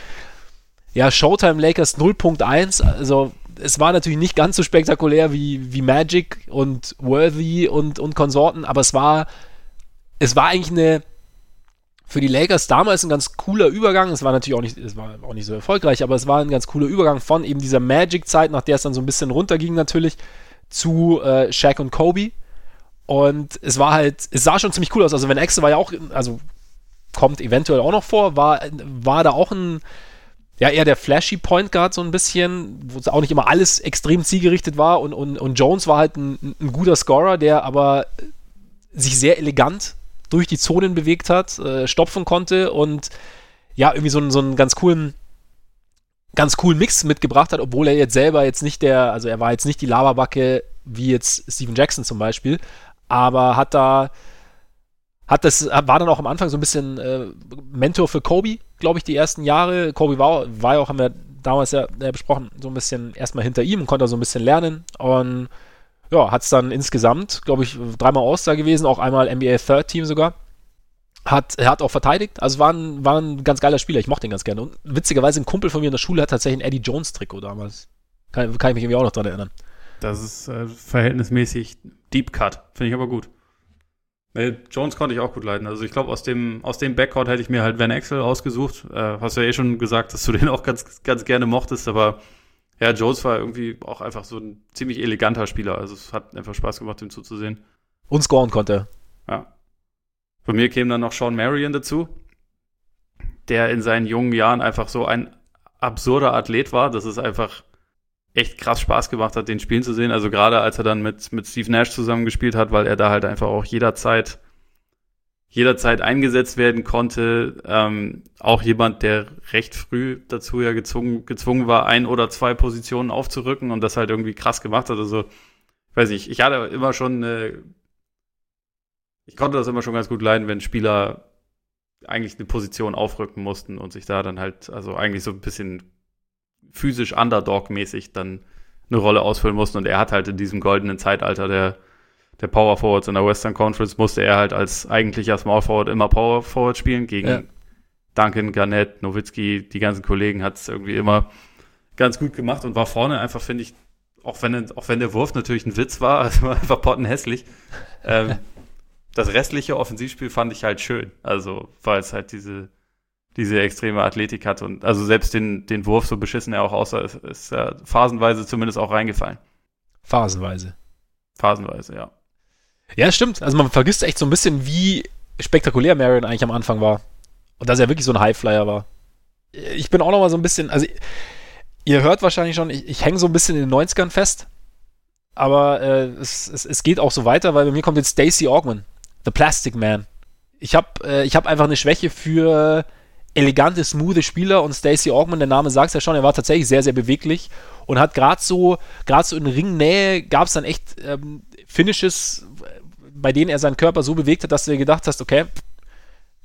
[SPEAKER 1] ja, Showtime Lakers 0.1. Also es war natürlich nicht ganz so spektakulär wie, wie Magic und Worthy und, und Konsorten, aber es war, es war eigentlich eine, für die Lakers damals ein ganz cooler Übergang. Es war natürlich auch nicht, es war auch nicht so erfolgreich, aber es war ein ganz cooler Übergang von eben dieser Magic-Zeit, nach der es dann so ein bisschen runterging natürlich, zu äh, Shaq und Kobe. Und es war halt, es sah schon ziemlich cool aus. Also wenn Axel war ja auch, also kommt eventuell auch noch vor, war, war da auch ein, ja, eher der flashy Point Guard so ein bisschen, wo es auch nicht immer alles extrem zielgerichtet war. Und, und, und Jones war halt ein, ein guter Scorer, der aber sich sehr elegant durch die Zonen bewegt hat, äh, stopfen konnte und ja, irgendwie so, einen, so einen ganz coolen, ganz coolen Mix mitgebracht hat, obwohl er jetzt selber jetzt nicht der, also er war jetzt nicht die Lavabacke wie jetzt Steven Jackson zum Beispiel, aber hat da, hat das, war dann auch am Anfang so ein bisschen äh, Mentor für Kobe, glaube ich, die ersten Jahre. Kobe war, war ja auch, haben wir damals ja äh, besprochen, so ein bisschen erstmal hinter ihm und konnte so ein bisschen lernen und ja, hat es dann insgesamt, glaube ich, dreimal All-Star gewesen, auch einmal NBA Third Team sogar. Hat, er hat auch verteidigt, also war ein, war ein ganz geiler Spieler, ich mochte ihn ganz gerne. Und witzigerweise, ein Kumpel von mir in der Schule hat tatsächlich ein Eddie Jones-Trikot damals. Kann, kann ich mich irgendwie auch noch dran erinnern.
[SPEAKER 2] Das ist äh, verhältnismäßig Deep Cut, finde ich aber gut. Jones konnte ich auch gut leiden. Also ich glaube, aus dem, aus dem Backcourt hätte ich mir halt Van Axel ausgesucht. Äh, hast du ja eh schon gesagt, dass du den auch ganz, ganz gerne mochtest, aber ja, Jones war irgendwie auch einfach so ein ziemlich eleganter Spieler. Also es hat einfach Spaß gemacht, ihm zuzusehen.
[SPEAKER 1] Und scoren konnte.
[SPEAKER 2] Ja. Von mir käme dann noch Sean Marion dazu, der in seinen jungen Jahren einfach so ein absurder Athlet war, dass es einfach echt krass Spaß gemacht hat, den spielen zu sehen. Also gerade als er dann mit, mit Steve Nash zusammengespielt hat, weil er da halt einfach auch jederzeit jederzeit eingesetzt werden konnte. Ähm, auch jemand, der recht früh dazu ja gezwungen, gezwungen war, ein oder zwei Positionen aufzurücken und das halt irgendwie krass gemacht hat. Also, weiß nicht, ich hatte immer schon, äh, ich konnte das immer schon ganz gut leiden, wenn Spieler eigentlich eine Position aufrücken mussten und sich da dann halt, also eigentlich so ein bisschen physisch Underdog-mäßig dann eine Rolle ausfüllen mussten. Und er hat halt in diesem goldenen Zeitalter der der Power Forwards in der Western Conference musste er halt als eigentlicher Small Forward immer Power Forward spielen gegen ja. Duncan, Garnett, Nowitzki, die ganzen Kollegen hat es irgendwie immer ganz gut gemacht und war vorne einfach, finde ich, auch wenn, auch wenn der Wurf natürlich ein Witz war, also war einfach pottenhässlich, ähm, das restliche Offensivspiel fand ich halt schön. Also, weil es halt diese, diese extreme Athletik hat und also selbst den, den Wurf, so beschissen er auch aussah, ist, ist ja phasenweise zumindest auch reingefallen.
[SPEAKER 1] Phasenweise.
[SPEAKER 2] Phasenweise, ja.
[SPEAKER 1] Ja, stimmt. Also man vergisst echt so ein bisschen, wie spektakulär Marion eigentlich am Anfang war. Und dass er wirklich so ein Highflyer war. Ich bin auch noch mal so ein bisschen, also ihr hört wahrscheinlich schon, ich, ich hänge so ein bisschen in den 90ern fest. Aber äh, es, es, es geht auch so weiter, weil bei mir kommt jetzt Stacey Augman, The Plastic Man. ich habe äh, hab einfach eine Schwäche für elegante, smooth Spieler und Stacey Augman, der Name sagt es ja schon, er war tatsächlich sehr, sehr beweglich und hat gerade so, gerade so in Ringnähe gab es dann echt ähm, Finishes, bei denen er seinen Körper so bewegt hat, dass du dir gedacht hast, okay,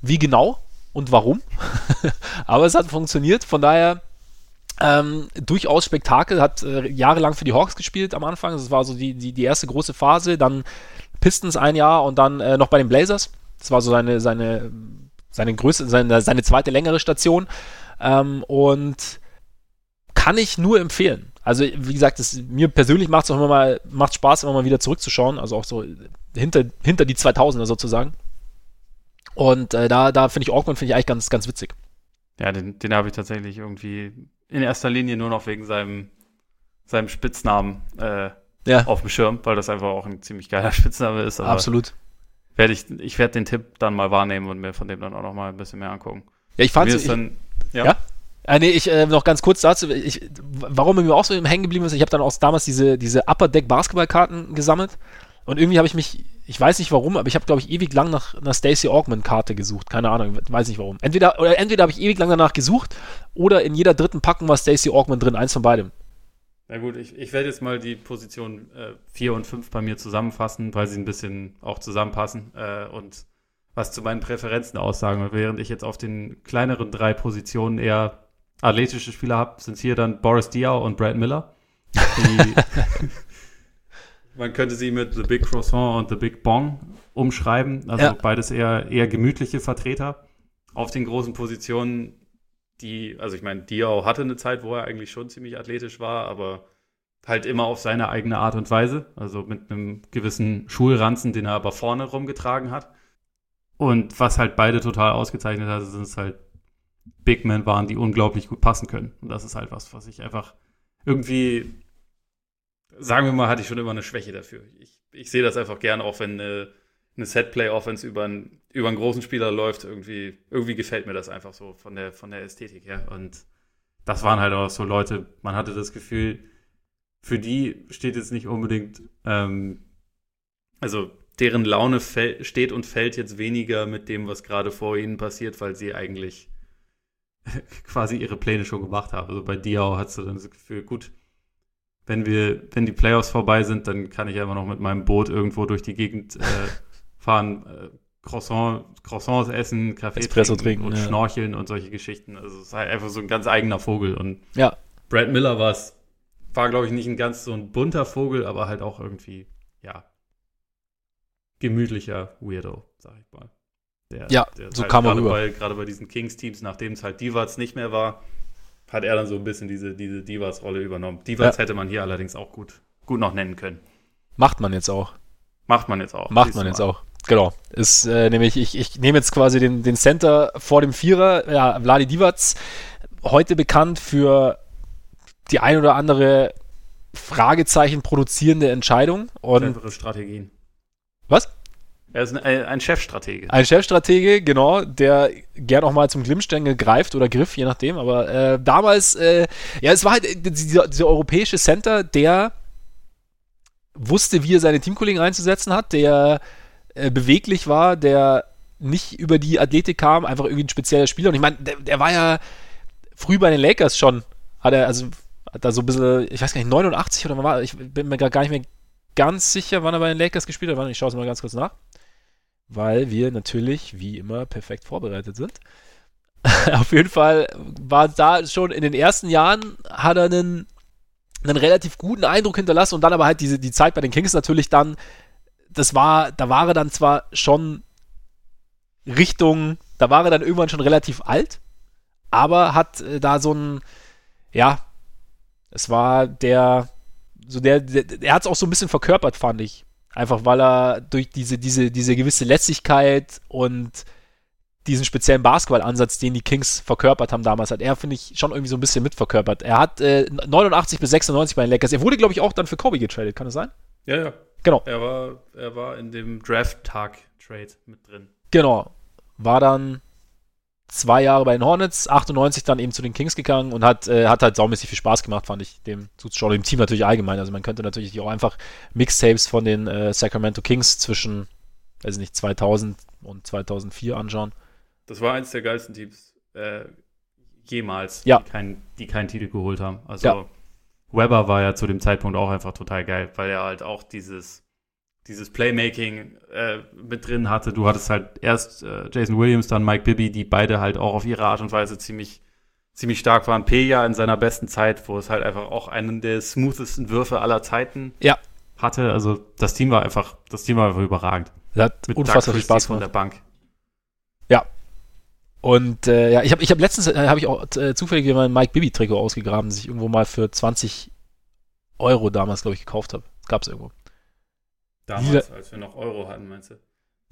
[SPEAKER 1] wie genau und warum? Aber es hat funktioniert, von daher ähm, durchaus Spektakel, hat äh, jahrelang für die Hawks gespielt am Anfang, das war so die, die, die erste große Phase, dann Pistons ein Jahr und dann äh, noch bei den Blazers. Das war so seine, seine seine größte, seine, seine zweite längere Station. Ähm, und kann ich nur empfehlen. Also, wie gesagt, das, mir persönlich macht es auch immer mal, macht Spaß, immer mal wieder zurückzuschauen. Also auch so hinter, hinter die 2000er sozusagen. Und äh, da, da finde ich Augment finde ich eigentlich ganz, ganz witzig.
[SPEAKER 2] Ja, den, den habe ich tatsächlich irgendwie in erster Linie nur noch wegen seinem, seinem Spitznamen äh, ja. auf dem Schirm, weil das einfach auch ein ziemlich geiler Spitzname ist.
[SPEAKER 1] Absolut
[SPEAKER 2] werde ich, ich werde den Tipp dann mal wahrnehmen und mir von dem dann auch noch mal ein bisschen mehr angucken.
[SPEAKER 1] Ja, ich fand es dann, ja. ja? Ah, nee, ich äh, noch ganz kurz dazu, ich, warum mir auch so hängen geblieben ist, ich habe dann auch damals diese, diese Upper Deck Basketballkarten gesammelt und irgendwie habe ich mich, ich weiß nicht warum, aber ich habe glaube ich ewig lang nach einer Stacey Augman Karte gesucht, keine Ahnung, weiß nicht warum. Entweder oder entweder habe ich ewig lang danach gesucht oder in jeder dritten Packung war Stacey Augman drin, eins von beidem.
[SPEAKER 2] Na gut, ich, ich werde jetzt mal die Position 4 äh, und 5 bei mir zusammenfassen, weil sie ein bisschen auch zusammenpassen äh, und was zu meinen Präferenzen aussagen. Während ich jetzt auf den kleineren drei Positionen eher athletische Spieler habe, sind hier dann Boris Diaw und Brad Miller. Die, man könnte sie mit The Big Croissant und The Big Bong umschreiben. Also ja. beides eher, eher gemütliche Vertreter. Auf den großen Positionen die, also ich meine, Diao hatte eine Zeit, wo er eigentlich schon ziemlich athletisch war, aber halt immer auf seine eigene Art und Weise, also mit einem gewissen Schulranzen, den er aber vorne rumgetragen hat. Und was halt beide total ausgezeichnet hat, sind es halt Big Men waren, die unglaublich gut passen können. Und das ist halt was, was ich einfach irgendwie, sagen wir mal, hatte ich schon immer eine Schwäche dafür. Ich, ich sehe das einfach gerne, auch wenn eine eine Set-Play-Offense über, ein, über einen großen Spieler läuft, irgendwie, irgendwie gefällt mir das einfach so von der, von der Ästhetik her. Und das waren halt auch so Leute, man hatte das Gefühl, für die steht jetzt nicht unbedingt, ähm, also deren Laune steht und fällt jetzt weniger mit dem, was gerade vor ihnen passiert, weil sie eigentlich quasi ihre Pläne schon gemacht haben. Also bei Diao hast du dann das Gefühl, gut, wenn wir, wenn die Playoffs vorbei sind, dann kann ich einfach noch mit meinem Boot irgendwo durch die Gegend äh, fahren, äh, Croissant, Croissants essen, Kaffee
[SPEAKER 1] Espresso trinken, trinken
[SPEAKER 2] und ja. schnorcheln und solche Geschichten. Also es ist halt einfach so ein ganz eigener Vogel. Und
[SPEAKER 1] ja.
[SPEAKER 2] Brad Miller war war, glaube ich, nicht ein ganz so ein bunter Vogel, aber halt auch irgendwie, ja, gemütlicher Weirdo, sag ich mal.
[SPEAKER 1] Der, ja, der so halt kam er rüber.
[SPEAKER 2] Gerade bei diesen Kings-Teams, nachdem es halt Divas nicht mehr war, hat er dann so ein bisschen diese, diese Divas-Rolle übernommen. Divas ja. hätte man hier allerdings auch gut, gut noch nennen können.
[SPEAKER 1] Macht man jetzt auch.
[SPEAKER 2] Macht man jetzt auch.
[SPEAKER 1] Macht man jetzt auch. Genau. Ist äh, nämlich, ich, ich nehme jetzt quasi den, den Center vor dem Vierer, ja, Vladi Divac, heute bekannt für die ein oder andere Fragezeichen produzierende Entscheidung. Und
[SPEAKER 2] Strategien.
[SPEAKER 1] Was?
[SPEAKER 2] Er ist ein, ein, Chefstratege.
[SPEAKER 1] Ein Chefstratege, genau, der gern auch mal zum Glimmstängel greift oder griff, je nachdem. Aber äh, damals, äh, ja, es war halt dieser, dieser europäische Center, der wusste, wie er seine Teamkollegen einzusetzen hat, der äh, beweglich war, der nicht über die Athletik kam, einfach irgendwie ein spezieller Spieler. Und ich meine, der, der, war ja früh bei den Lakers schon, hat er, also hat da so ein bisschen, ich weiß gar nicht, 89 oder war, ich bin mir gar nicht mehr ganz sicher, wann er bei den Lakers gespielt hat. Ich schaue es mal ganz kurz nach. Weil wir natürlich, wie immer, perfekt vorbereitet sind. Auf jeden Fall war da schon in den ersten Jahren, hat er einen, einen relativ guten Eindruck hinterlassen und dann aber halt diese, die Zeit bei den Kings natürlich dann das war, da war er dann zwar schon Richtung, da war er dann irgendwann schon relativ alt, aber hat äh, da so ein, ja, es war der, so der, der er hat es auch so ein bisschen verkörpert, fand ich. Einfach weil er durch diese, diese, diese gewisse Lässigkeit und diesen speziellen Basketballansatz, den die Kings verkörpert haben damals, hat er, finde ich, schon irgendwie so ein bisschen mitverkörpert. Er hat äh, 89 bis 96 bei den Lakers. Er wurde, glaube ich, auch dann für Kobe getradet, kann das sein?
[SPEAKER 2] Ja, ja.
[SPEAKER 1] Genau.
[SPEAKER 2] Er war, er war in dem Draft-Tag-Trade mit drin.
[SPEAKER 1] Genau. War dann zwei Jahre bei den Hornets, 98 dann eben zu den Kings gegangen und hat, äh, hat halt saumäßig viel Spaß gemacht, fand ich, dem zuzuschauen, dem Team natürlich allgemein. Also man könnte natürlich auch einfach Mixtapes von den äh, Sacramento Kings zwischen weiß nicht, 2000 und 2004 anschauen.
[SPEAKER 2] Das war eins der geilsten Teams äh, jemals,
[SPEAKER 1] ja.
[SPEAKER 2] die, kein, die keinen Titel geholt haben. Also ja. Weber war ja zu dem Zeitpunkt auch einfach total geil, weil er halt auch dieses, dieses Playmaking äh, mit drin hatte. Du hattest halt erst äh, Jason Williams, dann Mike Bibby, die beide halt auch auf ihre Art und Weise ziemlich, ziemlich stark waren. Peja in seiner besten Zeit, wo es halt einfach auch einen der smoothesten Würfe aller Zeiten
[SPEAKER 1] ja.
[SPEAKER 2] hatte. Also das Team war einfach, das Team war einfach überragend.
[SPEAKER 1] Das hat Mit unfassbar viel Spaß
[SPEAKER 2] von der Bank.
[SPEAKER 1] Und äh, ja, ich habe ich hab letztens äh, habe ich auch äh, zufällig mein Mike Bibi Trikot ausgegraben, das ich irgendwo mal für 20 Euro damals, glaube ich, gekauft habe. Das gab es irgendwo.
[SPEAKER 2] Damals, Lila als wir noch Euro hatten, meinst du?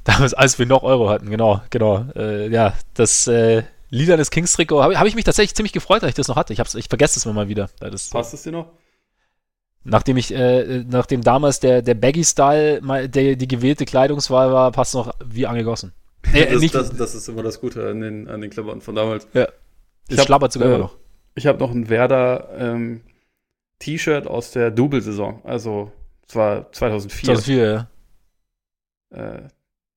[SPEAKER 1] Damals, als wir noch Euro hatten, genau, genau. Äh, ja, das äh, lilanes Kings-Trikot, habe hab ich mich tatsächlich ziemlich gefreut, dass ich das noch hatte. Ich, ich vergesse es mir mal wieder. Das,
[SPEAKER 2] Passt es dir noch?
[SPEAKER 1] Nachdem ich, äh, nachdem damals der, der Baggy-Style die gewählte Kleidungswahl war, passt es noch wie angegossen.
[SPEAKER 2] Nee, das, nicht, das, das, ist immer das Gute an den, an den Klamotten von damals.
[SPEAKER 1] Ja. Ich hab, schlabbert sogar äh, immer noch.
[SPEAKER 2] Ich habe noch ein Werder ähm, T-Shirt aus der Double-Saison. Also, es war 2004.
[SPEAKER 1] 2004, ja.
[SPEAKER 2] Äh,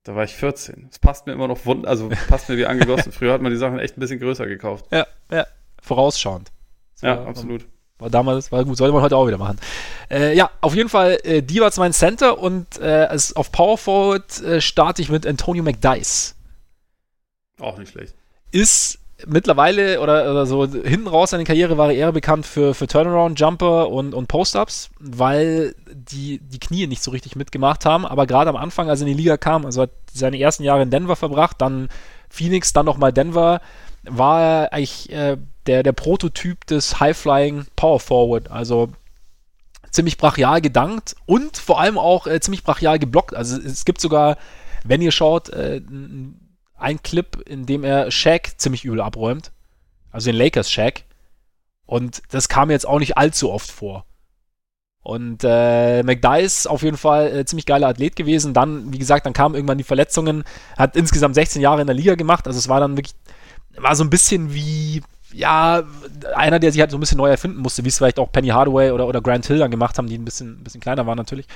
[SPEAKER 2] da war ich 14. Es passt mir immer noch wund, also passt mir wie angegossen. Früher hat man die Sachen echt ein bisschen größer gekauft.
[SPEAKER 1] Ja, ja. Vorausschauend.
[SPEAKER 2] ja, absolut.
[SPEAKER 1] War damals, war gut, sollte man heute auch wieder machen. Äh, ja, auf jeden Fall, äh, die war mein Center und äh, auf Power Forward äh, starte ich mit Antonio McDice.
[SPEAKER 2] Auch nicht schlecht.
[SPEAKER 1] Ist mittlerweile oder, oder so hinten raus seine Karriere war er eher bekannt für, für Turnaround-Jumper und, und Post-Ups, weil die, die Knie nicht so richtig mitgemacht haben. Aber gerade am Anfang, als er in die Liga kam, also hat seine ersten Jahre in Denver verbracht, dann Phoenix, dann nochmal Denver, war er eigentlich äh, der, der Prototyp des High-Flying Power Forward. Also ziemlich brachial gedankt und vor allem auch äh, ziemlich brachial geblockt. Also es gibt sogar, wenn ihr schaut, äh, ein Clip, in dem er Shaq ziemlich übel abräumt. Also den Lakers Shaq. Und das kam jetzt auch nicht allzu oft vor. Und äh, McDice auf jeden Fall äh, ziemlich geiler Athlet gewesen. Dann, wie gesagt, dann kamen irgendwann die Verletzungen. Hat insgesamt 16 Jahre in der Liga gemacht. Also es war dann wirklich, war so ein bisschen wie ja, einer, der sich halt so ein bisschen neu erfinden musste, wie es vielleicht auch Penny Hardaway oder, oder Grant Hill dann gemacht haben, die ein bisschen, ein bisschen kleiner waren natürlich.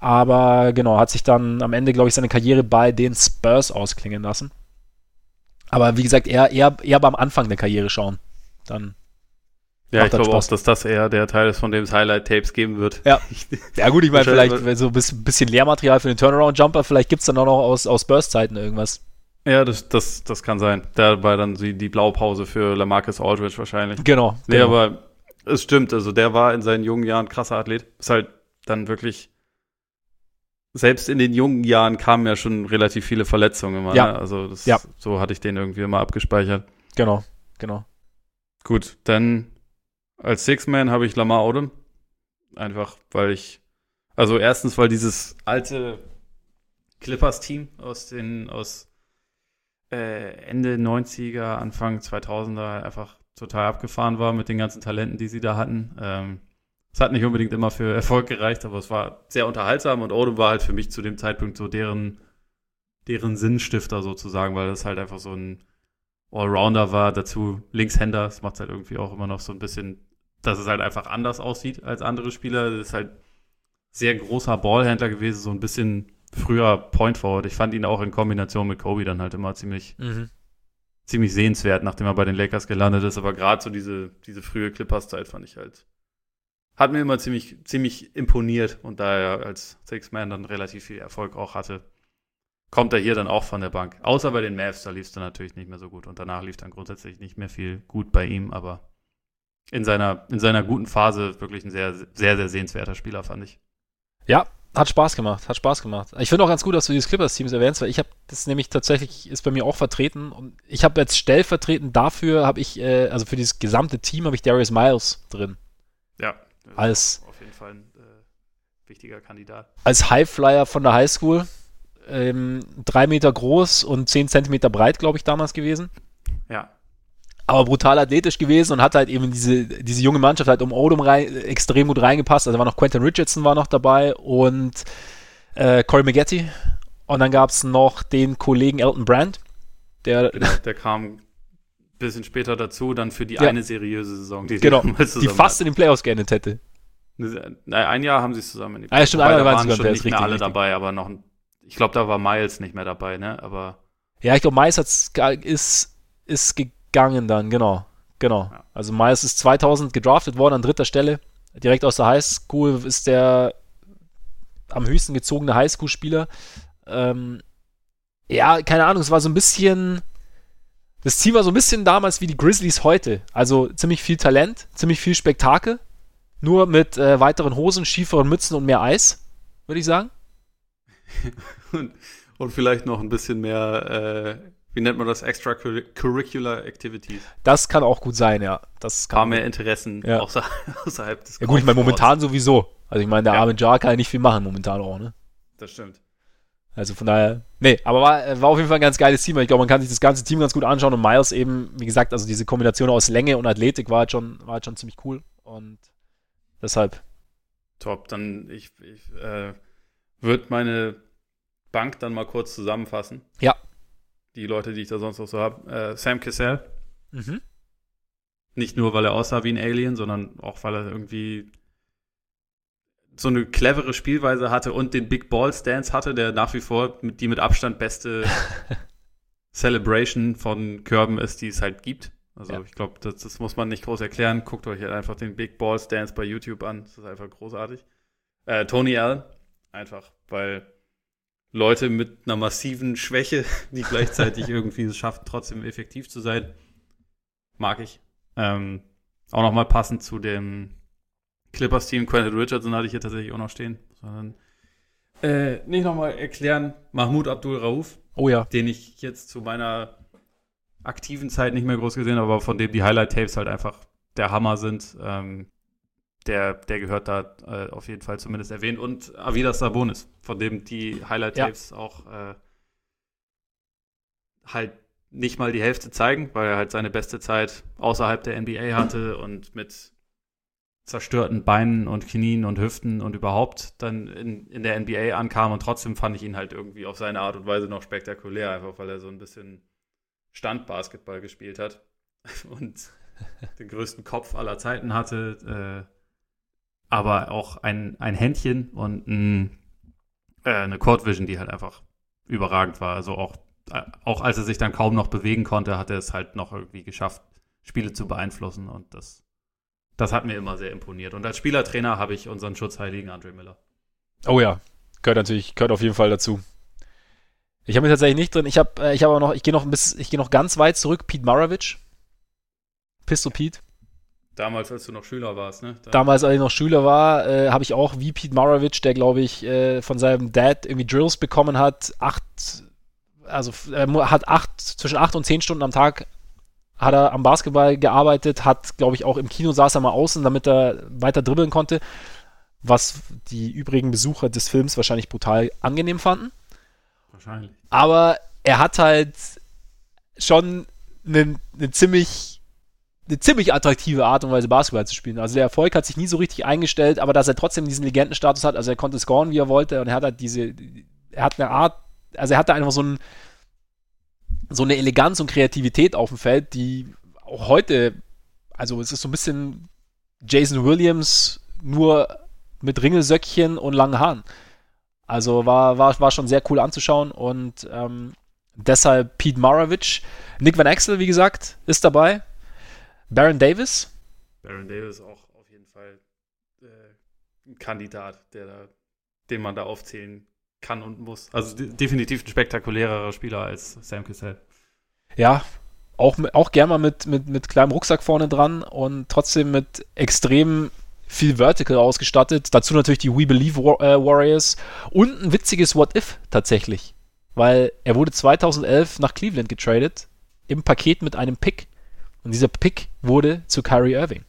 [SPEAKER 1] Aber genau, hat sich dann am Ende, glaube ich, seine Karriere bei den Spurs ausklingen lassen. Aber wie gesagt, eher, eher, eher beim Anfang der Karriere schauen. Dann.
[SPEAKER 2] Ja, ich glaube auch, dass das eher der Teil ist, von dem es Highlight-Tapes geben wird.
[SPEAKER 1] Ja. ja, gut, ich meine, vielleicht so ein bisschen Lehrmaterial für den Turnaround-Jumper, vielleicht gibt es dann auch noch aus, aus Burst-Zeiten irgendwas.
[SPEAKER 2] Ja, das, das, das kann sein. Da war dann die, die Blaupause für Lamarcus Aldridge wahrscheinlich.
[SPEAKER 1] Genau.
[SPEAKER 2] Nee,
[SPEAKER 1] genau.
[SPEAKER 2] aber es stimmt. Also der war in seinen jungen Jahren krasser Athlet. Ist halt dann wirklich. Selbst in den jungen Jahren kamen ja schon relativ viele Verletzungen immer.
[SPEAKER 1] Ja.
[SPEAKER 2] Ne? Also das,
[SPEAKER 1] ja.
[SPEAKER 2] so hatte ich den irgendwie immer abgespeichert.
[SPEAKER 1] Genau, genau.
[SPEAKER 2] Gut, dann als Six-Man habe ich Lamar Odom. Einfach, weil ich. Also erstens, weil dieses alte Clippers-Team aus den, aus äh, Ende 90er, Anfang 2000er einfach total abgefahren war mit den ganzen Talenten, die sie da hatten. Ähm, es hat nicht unbedingt immer für Erfolg gereicht, aber es war sehr unterhaltsam und Odom war halt für mich zu dem Zeitpunkt so deren, deren Sinnstifter sozusagen, weil das halt einfach so ein Allrounder war, dazu Linkshänder. Das macht halt irgendwie auch immer noch so ein bisschen, dass es halt einfach anders aussieht als andere Spieler. Das ist halt sehr großer Ballhändler gewesen, so ein bisschen früher Point Forward. Ich fand ihn auch in Kombination mit Kobe dann halt immer ziemlich, mhm. ziemlich sehenswert, nachdem er bei den Lakers gelandet ist. Aber gerade so diese, diese frühe Clippers-Zeit fand ich halt, hat mir immer ziemlich, ziemlich imponiert. Und da er als Six-Man dann relativ viel Erfolg auch hatte, kommt er hier dann auch von der Bank. Außer bei den Mavs, da lief es dann natürlich nicht mehr so gut. Und danach lief dann grundsätzlich nicht mehr viel gut bei ihm. Aber in seiner, in seiner guten Phase wirklich ein sehr, sehr, sehr sehenswerter Spieler, fand ich.
[SPEAKER 1] Ja, hat Spaß gemacht, hat Spaß gemacht. Ich finde auch ganz gut, dass du dieses Clippers-Teams erwähnst, weil ich habe das nämlich tatsächlich, ist bei mir auch vertreten und ich habe jetzt stellvertretend dafür, habe ich, äh, also für dieses gesamte Team habe ich Darius Miles drin.
[SPEAKER 2] Ja.
[SPEAKER 1] Als,
[SPEAKER 2] auf jeden Fall ein äh, wichtiger Kandidat.
[SPEAKER 1] Als Highflyer von der Highschool, ähm, drei Meter groß und zehn Zentimeter breit, glaube ich, damals gewesen.
[SPEAKER 2] Ja
[SPEAKER 1] aber brutal athletisch gewesen und hat halt eben diese, diese junge Mannschaft halt um Odom rein, extrem gut reingepasst. Also war noch Quentin Richardson war noch dabei und äh, Corey McGetty. Und dann gab es noch den Kollegen Elton Brand. Der,
[SPEAKER 2] genau, der kam ein bisschen später dazu, dann für die ja. eine seriöse Saison,
[SPEAKER 1] die, genau, die fast in den Playoffs geendet hätte.
[SPEAKER 2] Nein, ein Jahr haben sie es zusammen in
[SPEAKER 1] die Playoffs. Ah, ja, stimmt,
[SPEAKER 2] einmal waren schon nicht richtig, mehr alle richtig. dabei, aber noch ein ich glaube, da war Miles nicht mehr dabei, ne? Aber.
[SPEAKER 1] Ja, ich glaube, Miles hat's, ist, ist gegangen dann, genau. Genau. Ja. Also Miles ist 2000 gedraftet worden an dritter Stelle. Direkt aus der Highschool ist der am höchsten gezogene Highschool-Spieler. Ähm, ja, keine Ahnung, es war so ein bisschen. Das Team war so ein bisschen damals wie die Grizzlies heute. Also ziemlich viel Talent, ziemlich viel Spektakel. Nur mit äh, weiteren Hosen, schieferen Mützen und mehr Eis, würde ich sagen.
[SPEAKER 2] und, und, vielleicht noch ein bisschen mehr, äh, wie nennt man das, Extracurricular Activities.
[SPEAKER 1] Das kann auch gut sein, ja. Das kann
[SPEAKER 2] Paar mehr Interessen ja. außer,
[SPEAKER 1] außerhalb des Ja gut, ich meine momentan sowieso. Also ich meine, der ja. arme Jar kann ja nicht viel machen momentan auch, ne?
[SPEAKER 2] Das stimmt.
[SPEAKER 1] Also von daher, nee, aber war, war auf jeden Fall ein ganz geiles Team. Ich glaube, man kann sich das ganze Team ganz gut anschauen und Miles eben, wie gesagt, also diese Kombination aus Länge und Athletik war halt schon, war halt schon ziemlich cool und deshalb.
[SPEAKER 2] Top, dann ich, ich äh, würde meine Bank dann mal kurz zusammenfassen.
[SPEAKER 1] Ja.
[SPEAKER 2] Die Leute, die ich da sonst noch so habe. Äh, Sam Cassell. Mhm. Nicht nur, weil er aussah wie ein Alien, sondern auch, weil er irgendwie so eine clevere Spielweise hatte und den Big Ball Stance hatte, der nach wie vor mit, die mit Abstand beste Celebration von Körben ist, die es halt gibt. Also ja. ich glaube, das, das, muss man nicht groß erklären. Guckt euch halt einfach den Big Ball Stance bei YouTube an. Das ist einfach großartig. Äh, Tony Allen, einfach, weil Leute mit einer massiven Schwäche, die gleichzeitig irgendwie es schaffen, trotzdem effektiv zu sein, mag ich. Ähm, auch nochmal passend zu dem Clippers-Team, Quentin Richardson hatte ich hier tatsächlich auch noch stehen. Sondern äh, nicht nochmal erklären, Mahmoud Abdul Rauf.
[SPEAKER 1] Oh ja.
[SPEAKER 2] Den ich jetzt zu meiner aktiven Zeit nicht mehr groß gesehen habe, aber von dem die Highlight-Tapes halt einfach der Hammer sind. Ähm, der, der gehört da äh, auf jeden Fall zumindest erwähnt. Und Avidas Sabonis, von dem die Highlight-Tapes ja. auch äh, halt nicht mal die Hälfte zeigen, weil er halt seine beste Zeit außerhalb der NBA hatte und mit zerstörten Beinen und Knien und Hüften und überhaupt dann in, in der NBA ankam und trotzdem fand ich ihn halt irgendwie auf seine Art und Weise noch spektakulär, einfach weil er so ein bisschen Standbasketball gespielt hat und den größten Kopf aller Zeiten hatte, äh, aber auch ein, ein Händchen und ein, äh, eine Court Vision, die halt einfach überragend war. Also auch, äh, auch als er sich dann kaum noch bewegen konnte, hat er es halt noch irgendwie geschafft, Spiele zu beeinflussen und das das hat mir immer sehr imponiert. Und als Spielertrainer habe ich unseren Schutzheiligen Andre Miller.
[SPEAKER 1] Oh ja, gehört natürlich, gehört auf jeden Fall dazu. Ich habe mich tatsächlich nicht drin. Ich habe, äh, ich habe noch, ich gehe noch ein bisschen, ich gehe noch ganz weit zurück. Pete Maravich, Pistol Pete.
[SPEAKER 2] Damals, als du noch Schüler warst, ne?
[SPEAKER 1] Da Damals, als ich noch Schüler war, äh, habe ich auch wie Pete Maravich, der glaube ich äh, von seinem Dad irgendwie Drills bekommen hat, acht, also er hat acht zwischen acht und zehn Stunden am Tag hat er am Basketball gearbeitet, hat, glaube ich, auch im Kino saß er mal außen, damit er weiter dribbeln konnte, was die übrigen Besucher des Films wahrscheinlich brutal angenehm fanden.
[SPEAKER 2] Wahrscheinlich.
[SPEAKER 1] Aber er hat halt schon eine, eine ziemlich eine ziemlich attraktive Art und Weise Basketball zu spielen. Also der Erfolg hat sich nie so richtig eingestellt, aber dass er trotzdem diesen Legendenstatus hat, also er konnte scoren, wie er wollte und er hat halt diese, er hat eine Art, also er hatte einfach so ein, so eine Eleganz und Kreativität auf dem Feld, die auch heute, also es ist so ein bisschen Jason Williams nur mit Ringelsöckchen und langen Haaren. Also war, war, war schon sehr cool anzuschauen und ähm, deshalb Pete Maravich. Nick Van Axel, wie gesagt, ist dabei. Baron Davis.
[SPEAKER 2] Baron Davis auch auf jeden Fall äh, ein Kandidat, der da, den man da aufzählen kann und muss. Also definitiv ein spektakulärer Spieler als Sam Cassell.
[SPEAKER 1] Ja, auch, auch gern mal mit, mit, mit kleinem Rucksack vorne dran und trotzdem mit extrem viel Vertical ausgestattet. Dazu natürlich die We Believe War äh, Warriors und ein witziges What If tatsächlich. Weil er wurde 2011 nach Cleveland getradet im Paket mit einem Pick. Und dieser Pick wurde zu Kyrie Irving.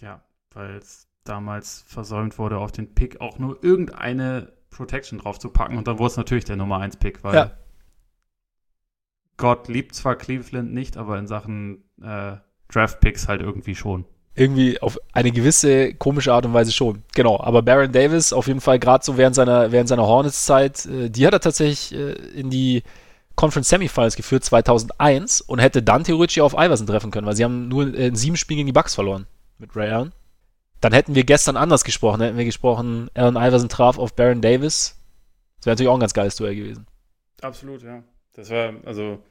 [SPEAKER 2] Ja, weil es damals versäumt wurde, auf den Pick auch nur irgendeine Protection drauf zu packen und dann wurde es natürlich der Nummer 1 Pick, weil ja. Gott liebt zwar Cleveland nicht, aber in Sachen äh, Draft Picks halt irgendwie schon.
[SPEAKER 1] Irgendwie auf eine gewisse komische Art und Weise schon. Genau, aber Baron Davis auf jeden Fall gerade so während seiner, während seiner Hornets-Zeit, äh, die hat er tatsächlich äh, in die Conference Semifinals geführt 2001 und hätte dann theoretisch auf Iverson treffen können, weil sie haben nur in sieben Spielen gegen die Bucks verloren mit Ray Allen dann hätten wir gestern anders gesprochen. Hätten wir gesprochen, Allen Iverson traf auf Baron Davis. Das wäre natürlich auch ein ganz geiles Duell gewesen.
[SPEAKER 2] Absolut, ja. Das war, also,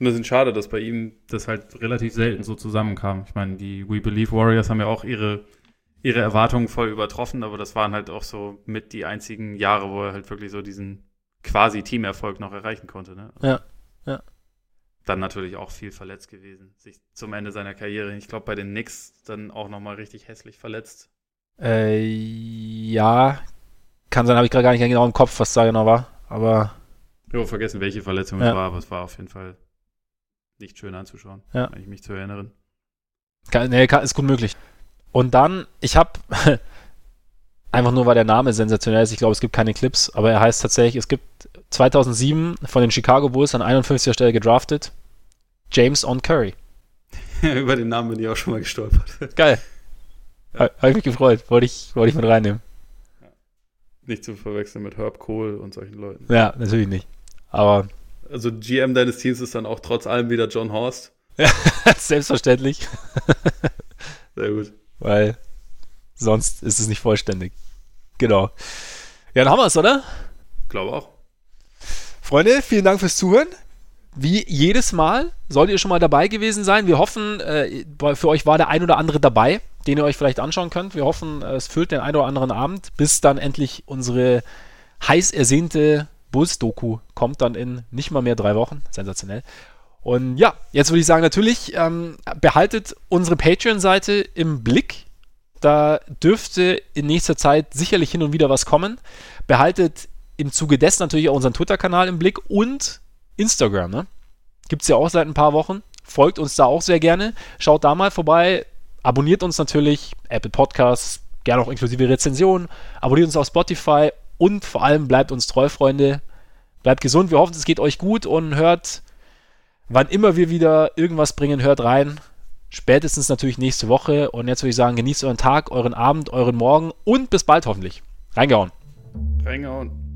[SPEAKER 2] ein bisschen schade, dass bei ihm das halt relativ selten so zusammenkam. Ich meine, die We Believe Warriors haben ja auch ihre, ihre Erwartungen voll übertroffen, aber das waren halt auch so mit die einzigen Jahre, wo er halt wirklich so diesen quasi Teamerfolg noch erreichen konnte. Ne?
[SPEAKER 1] Ja, ja.
[SPEAKER 2] Dann natürlich auch viel verletzt gewesen. Sich zum Ende seiner Karriere, ich glaube, bei den Knicks dann auch nochmal richtig hässlich verletzt.
[SPEAKER 1] Äh, ja, kann sein, habe ich gerade gar nicht genau im Kopf, was da genau war, aber.
[SPEAKER 2] Habe vergessen, welche Verletzung ja. es war, aber es war auf jeden Fall nicht schön anzuschauen,
[SPEAKER 1] ja.
[SPEAKER 2] wenn ich mich zu erinnern.
[SPEAKER 1] Kann, nee, kann, ist gut möglich. Und dann, ich habe einfach nur, weil der Name sensationell ist, ich glaube, es gibt keine Clips, aber er heißt tatsächlich, es gibt 2007 von den Chicago Bulls an 51. Stelle gedraftet, James On Curry.
[SPEAKER 2] Über den Namen bin ich auch schon mal gestolpert.
[SPEAKER 1] Geil. Ja. Habe ich mich gefreut, wollte ich, wollte ich mit reinnehmen.
[SPEAKER 2] Nicht zu verwechseln mit Herb Cole und solchen Leuten.
[SPEAKER 1] Ja, natürlich nicht. Aber
[SPEAKER 2] also GM deines Teams ist dann auch trotz allem wieder John Horst.
[SPEAKER 1] Ja, selbstverständlich.
[SPEAKER 2] Sehr gut.
[SPEAKER 1] Weil sonst ist es nicht vollständig. Genau. Ja, dann haben wir es, oder?
[SPEAKER 2] Glaube auch.
[SPEAKER 1] Freunde, vielen Dank fürs Zuhören. Wie jedes Mal solltet ihr schon mal dabei gewesen sein. Wir hoffen, äh, für euch war der ein oder andere dabei, den ihr euch vielleicht anschauen könnt. Wir hoffen, es füllt den ein oder anderen Abend, bis dann endlich unsere heiß ersehnte Bulls-Doku kommt dann in nicht mal mehr drei Wochen. Sensationell. Und ja, jetzt würde ich sagen, natürlich ähm, behaltet unsere Patreon-Seite im Blick. Da dürfte in nächster Zeit sicherlich hin und wieder was kommen. Behaltet im Zuge dessen natürlich auch unseren Twitter-Kanal im Blick und Instagram. Ne? Gibt es ja auch seit ein paar Wochen. Folgt uns da auch sehr gerne. Schaut da mal vorbei. Abonniert uns natürlich. Apple Podcasts, gerne auch inklusive Rezensionen. Abonniert uns auf Spotify und vor allem bleibt uns treu, Freunde. Bleibt gesund. Wir hoffen, es geht euch gut und hört, wann immer wir wieder irgendwas bringen, hört rein. Spätestens natürlich nächste Woche. Und jetzt würde ich sagen, genießt euren Tag, euren Abend, euren Morgen und bis bald hoffentlich. Reingehauen.
[SPEAKER 2] Reingehauen.